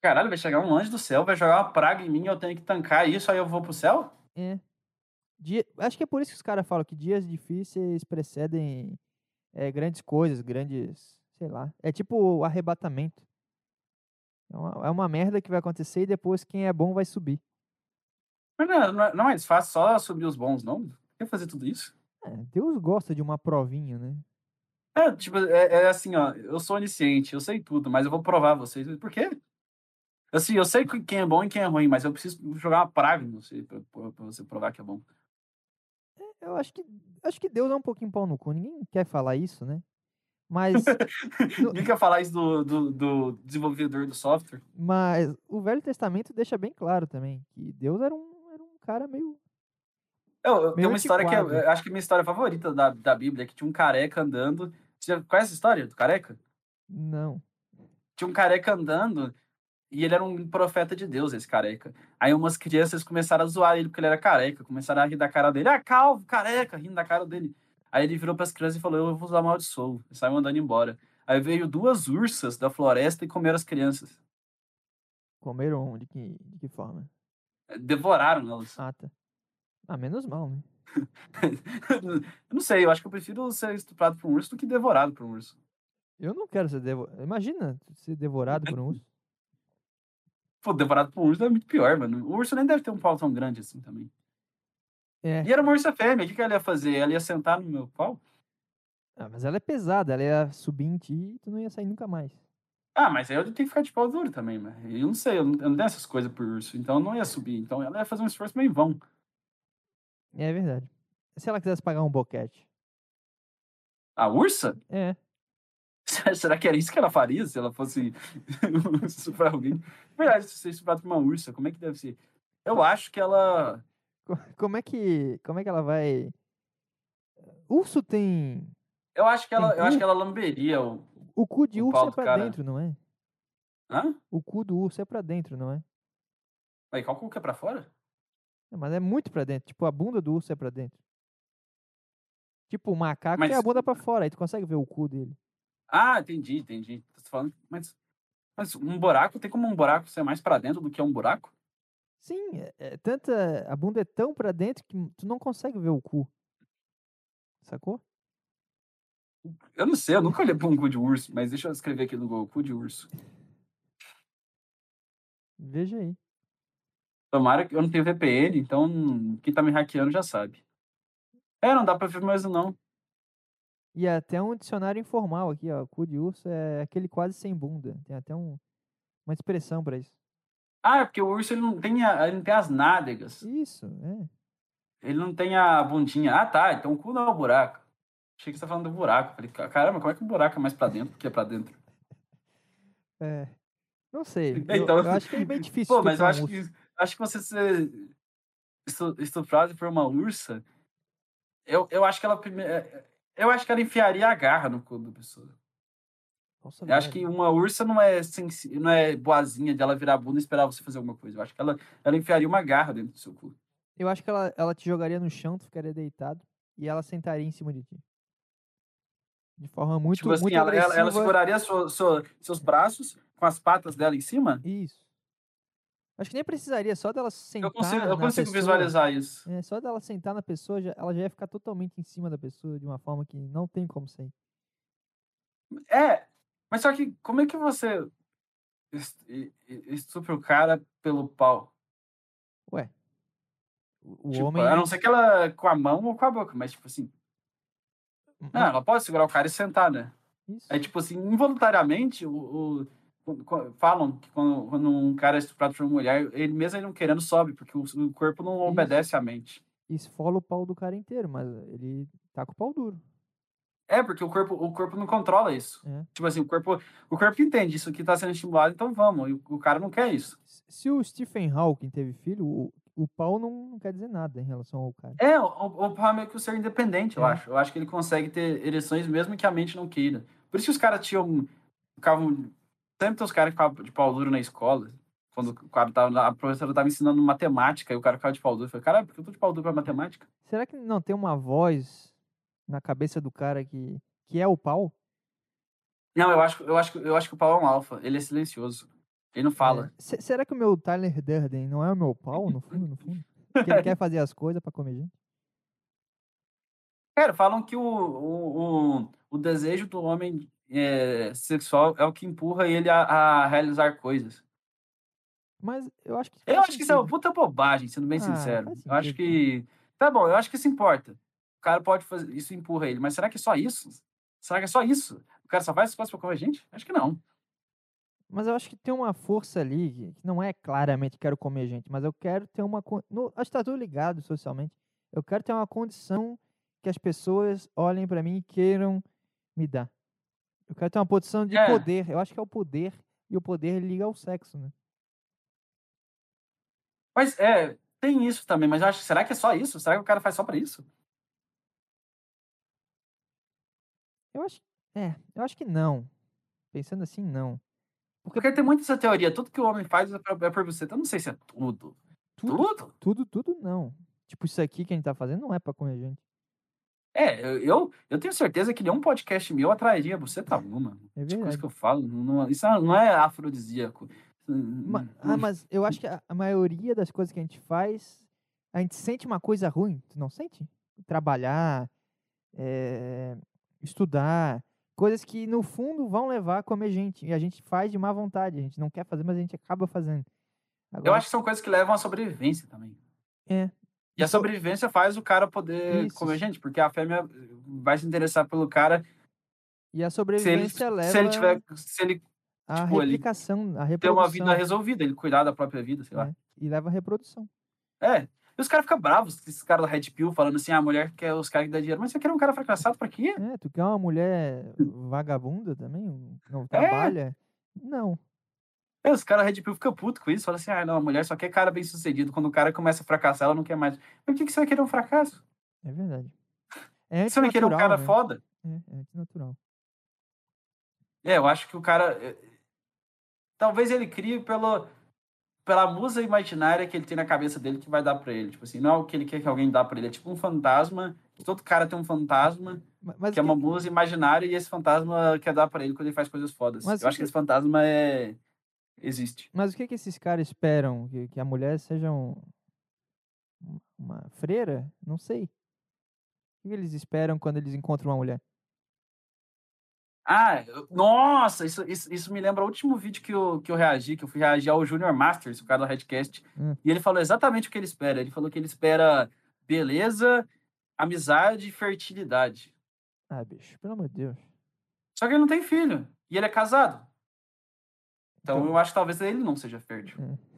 Caralho, vai chegar um anjo do céu, vai jogar uma praga em mim, eu tenho que tancar isso, aí eu vou pro céu? É. Dia- acho que é por isso que os caras falam que dias difíceis precedem é, grandes coisas, grandes, sei lá. É tipo o arrebatamento. É uma, é uma merda que vai acontecer e depois quem é bom vai subir. Mas não, não é- não é mais fácil só subir os bons, não? Quer fazer tudo isso? É, Deus gosta de uma provinha, né? É, tipo, é, é assim, ó, eu sou onisciente, eu sei tudo, mas eu vou provar vocês. Por quê? Assim, eu sei que- quem é bom e quem é ruim, mas eu preciso jogar uma praga em você pra, pra- pra você provar que é bom. Eu acho que acho que Deus é um pouquinho pau no cu. Ninguém quer falar isso, né? Mas, Ninguém quer falar isso do, do, do desenvolvedor do software. mas o Velho Testamento deixa bem claro também que Deus era um, era um cara meio. Eu, eu, tem uma história que eu, antiquado. eu acho que é a minha história favorita da, da Bíblia, que tinha um careca andando. Você já conhece essa história do careca? Não. Tinha um careca andando e ele era um profeta de Deus, esse careca. Aí umas crianças começaram a zoar ele porque ele era careca, começaram a rir da cara dele. Ah, calvo, careca, rindo da cara dele. Aí ele virou para as crianças e falou: Eu vos amaldiçoo. E saiu andando embora. Aí veio duas ursas da floresta e comeram as crianças. Comeram de que, de que forma? Devoraram elas. Ah, tá. Ah, menos mal, né? eu não sei, eu acho que eu prefiro ser estuprado por um urso do que devorado por um urso. Eu não quero ser devorado. Imagina ser devorado por um urso. Pô, devorado por um urso é muito pior, mano. O urso nem deve ter um pau tão grande assim também. É. E era uma ursa fêmea, o que, que ela ia fazer? Ela ia sentar no meu pau? Ah, mas ela é pesada, ela ia subir em ti e tu não ia sair nunca mais. Ah, mas aí eu tenho que ficar de pau duro também, mano. Eu não sei, eu não, eu não tenho essas coisas por urso, então eu não ia subir. Então ela ia fazer um esforço meio vão. É verdade. Se ela quisesse pagar um boquete. A ursa? É. Será que era isso que ela faria se ela fosse estuprar alguém? Verdade, se estuprado por uma ursa, como é que deve ser? Eu acho que ela. Co- Como é que. Como é que ela vai. Urso tem. Eu acho que ela, Tem eu acho que ela lamberia o. O cu de O urso é pra cara. dentro, não é? Hã? O cu do urso é pra dentro, não é? Aí, qual cu que é pra fora? Mas é muito pra dentro. Tipo, a bunda do urso é pra dentro. Tipo, o macaco tem a Mas- bunda pra fora, aí tu consegue ver o cu dele. Ah, entendi, entendi. Tô falando, mas, mas um buraco, tem como um buraco ser mais pra dentro do que um buraco? Sim, é, é tanta. A bunda é tão pra dentro que tu não consegue ver o cu. Sacou? Eu não sei, eu nunca olhei pra um cu de urso, mas deixa eu escrever aqui no Google, cu de urso. Veja aí. Tomara que eu não tenho VPN, então quem tá me hackeando já sabe. É, não dá pra ver mais não. E até um dicionário informal aqui, ó. Cu de urso é aquele quase sem bunda. Tem até um, uma expressão pra isso. Ah, é porque o urso ele não tem, a- ele não tem as nádegas. Isso, é. Ele não tem a bundinha. Ah, tá. Então o cu não é o buraco. Achei que você tá falando do buraco. Falei, "Ca- caramba, como é que o buraco é mais pra dentro do que é pra dentro? É. Não sei. Eu, Então- eu acho que é bem difícil. Pô, mas eu um acho que, acho que você ser estu- estuprado por uma ursa, eu, eu acho que ela primeiro. Eu acho que ela enfiaria a garra no cu da pessoa. Nossa, Eu acho que uma ursa não é, sensi- não é boazinha de ela virar a bunda e esperar você fazer alguma coisa. Eu acho que ela, ela enfiaria uma garra dentro do seu cu. Eu acho que ela, ela te jogaria no chão, tu ficaria deitado e ela sentaria em cima de ti. De forma muito, tipo assim, muito ela, ela, ela seguraria sua- sua- seus braços com as patas dela em cima. Isso. Acho que nem precisaria, só dela sentar Eu consigo, eu consigo pessoa, visualizar isso. É, só dela sentar na pessoa, já- ela já ia ficar totalmente em cima da pessoa de uma forma que não tem como sair. É, mas só que como é que você est- estupra o cara pelo pau? Ué. O, Tipo, homem. a não ser que ela com a mão ou com a boca, mas tipo assim. Não, Não, ela pode segurar o cara e sentar, né? isso. Aí, tipo assim, involuntariamente, o, o- falam que quando, quando um cara é estuprado por uma mulher, ele mesmo ele não querendo sobe, porque o, o corpo não obedece à mente. Esfola o pau do cara inteiro, mas ele tá com o pau duro. É, porque o corpo, o corpo não controla isso. É. Tipo assim, o corpo, o corpo entende isso aqui tá sendo estimulado, então vamos. E o, o cara não quer isso. Se o Stephen Hawking teve filho, o, o pau não, não quer dizer nada em relação ao cara. É, o, o, pau é meio que o ser independente, eu É. acho. Eu acho que ele consegue ter ereções mesmo que a mente não queira. Por isso que os caras tinham. Ficavam. Sempre tem os caras que ficavam de pau duro na escola. Quando o cara tava, a professora tava ensinando matemática e o cara ficava de pau duro. Eu falei, cara, por que eu tô de pau duro pra matemática? Será que não tem uma voz na cabeça do cara que, que é o pau? Não, eu acho, eu, acho, eu acho que o pau é um alfa. Ele é silencioso. Ele não fala. É, se- será que o meu Tyler Durden não é o meu pau, no fundo, no fundo? Que ele quer fazer as coisas pra comer gente? Cara, falam que o, o, o, o desejo do homem é, sexual é o que empurra ele a, a realizar coisas. Mas eu acho que. Eu acho que isso é uma puta bobagem, sendo bem Ah, sincero. Eu acho que. Tá bom, eu acho que isso importa. O cara pode fazer. Isso empurra ele, mas será que é só isso? Será que é só isso? O cara só faz as coisas pra comer gente? Acho que não. Mas eu acho que tem uma força ali que não é claramente quero comer gente, mas eu quero ter uma. No, acho que tá tudo ligado socialmente. Eu quero ter uma condição que as pessoas olhem pra mim e queiram me dar. Eu quero ter uma posição de É. poder. Eu acho que é o poder. E o poder liga ao sexo, né? Mas é. tem isso também, mas eu acho, será que é só isso? Será que o cara faz só pra isso? Eu acho, é, eu acho que não. Pensando assim, não. Porque, Porque tem muita essa teoria, tudo que o homem faz é pra, é pra você. Então, eu não sei se é tudo. Tudo? Tudo, tudo, tudo não. Tipo, isso aqui que a gente tá fazendo não é pra comer gente. É, eu, eu tenho certeza que nenhum podcast meu atrairia você, tá bom, mano. É verdade. Coisa que eu falo, não, isso não é afrodisíaco. Ma, ah, mas eu acho que a, a, maioria das coisas que a gente faz, a gente sente uma coisa ruim, tu não sente? Trabalhar, é, estudar, coisas que no fundo vão levar a comer gente. E a gente faz de má vontade, a gente não quer fazer, mas a gente acaba fazendo. Agora, eu acho que são coisas que levam à sobrevivência também. É. E a sobrevivência faz o cara poder Isso. comer gente, porque a fêmea vai se interessar pelo cara. E a sobrevivência se ele, leva. Se ele tiver. Se ele, a tipo, replicação, ele a reprodução. Ter uma vida resolvida, ele cuidar da própria vida, sei é. lá. E leva a reprodução. É. E os caras ficam bravos, esses caras da Red Pill, falando assim, ah, a mulher quer os caras que dão dinheiro. Mas você quer um cara fracassado pra quê? É, tu quer uma mulher vagabunda também? Não é. trabalha? É. Não. É, os caras Red Pill ficam putos com isso, falam assim, ah, não, a mulher só quer cara bem sucedido. Quando o cara começa a fracassar, ela não quer mais. Mas por que, que você vai querer um fracasso? É verdade. É você vai querer um cara né? foda? É, é natural. É, eu acho que o cara. Eh, talvez ele crie pelo, pela musa imaginária que ele tem na cabeça dele que vai dar pra ele. Tipo assim, não é o que ele quer que alguém dá pra ele. É tipo um fantasma. Todo cara tem um fantasma mas, que é uma musa imaginária e esse fantasma quer dar pra ele quando ele faz coisas fodas. Mas eu acho que esse fantasma é existe. Mas o que, que esses caras esperam? Que, que a mulher seja um, uma freira? Não sei. O que eles esperam quando eles encontram uma mulher? Ah, nossa, isso, isso, isso, me lembra o último vídeo que eu, que eu reagi, que eu fui reagir ao Junior Masters, o cara do Redcast. Hum. E ele falou exatamente o que ele espera. Ele falou que ele espera beleza, amizade e fertilidade. Ah, bicho, pelo amor de Deus. Só que ele não tem filho. E ele é casado. Então, então, eu acho que talvez ele não seja fértil. É.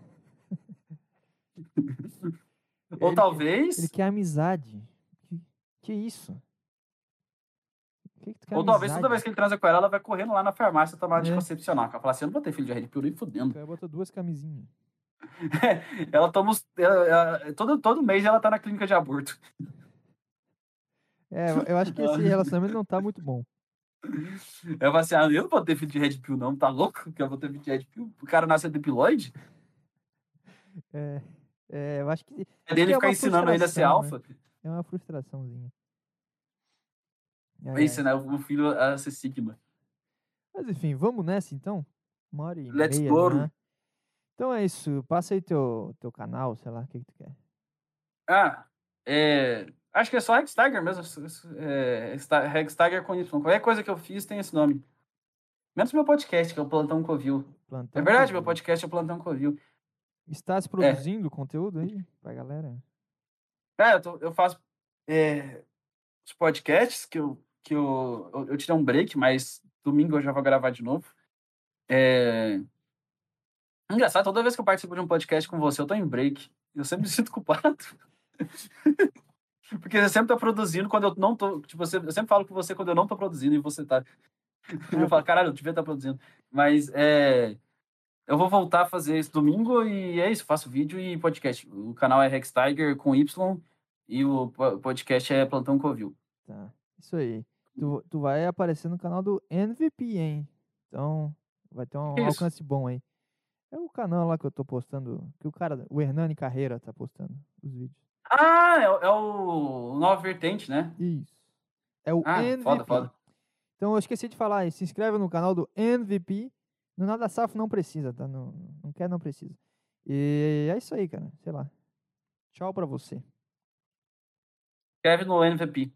Ou ele, talvez. Ele quer amizade. Que, que isso? Que que Ou talvez toda vez que ele transa com ela, ela vai correndo lá na farmácia tomar é. anticoncepcional. Ela fala assim: eu não vou ter filho de Red Pill nem fudendo. Ela botou duas camisinhas. ela toma. Ela, ela, todo, todo mês ela tá na clínica de aborto. É, eu acho que esse relacionamento não tá muito bom. Eu falei assim, ah, eu não vou ter filho de Red Pill, não, tá louco? Que eu vou ter filho de Red Pill? O cara nasce depiloide? É, é, eu acho que. É dele é ficar ensinando ele a ser alfa? Né? É uma frustraçãozinha. É, Pensa, né? O filho a ser Sigma. Mas enfim, vamos nessa então? Uma hora e Let's meia. Go. Né? Então é isso. Passa aí teu, teu canal, sei lá, o que, que tu quer. Ah, é. Acho que é só Hextiger mesmo. É, Hextiger com Y. Qualquer coisa que eu fiz tem esse nome. Menos meu podcast, que é o Plantão Covil. Plantão é verdade, Covil. meu podcast é o Plantão Covil. Está se produzindo é. conteúdo aí pra galera? É, eu, tô, eu faço é, os podcasts que, eu, que eu, eu, eu tirei um break, mas domingo eu já vou gravar de novo. É... Engraçado, toda vez que eu participo de um podcast com você, eu tô em break. Eu sempre me sinto culpado. Porque você sempre tá produzindo quando eu não tô. Tipo, você, eu sempre falo com você quando eu não tô produzindo e você tá. Eu falo, caralho, eu devia estar tá produzindo. Mas é. Eu vou voltar a fazer isso domingo e é isso, faço vídeo e podcast. O canal é Rex Tiger com Y e o podcast é Plantão Covil. Tá, isso aí. Tu, tu vai aparecer no canal do MVP, hein? Então, vai ter um isso. alcance bom aí. É o canal lá que eu tô postando, que o cara, o Hernani Carreira tá postando os vídeos. Ah, é, é o Nova Vertente, né? Isso. É o ah, MVP. Foda, foda. Então eu esqueci de falar, se inscreve no canal do MVP. No Nada Safo não precisa, tá? Não, não quer, não precisa. E é isso aí, cara. Sei lá. Tchau pra você. Escreve no MVP.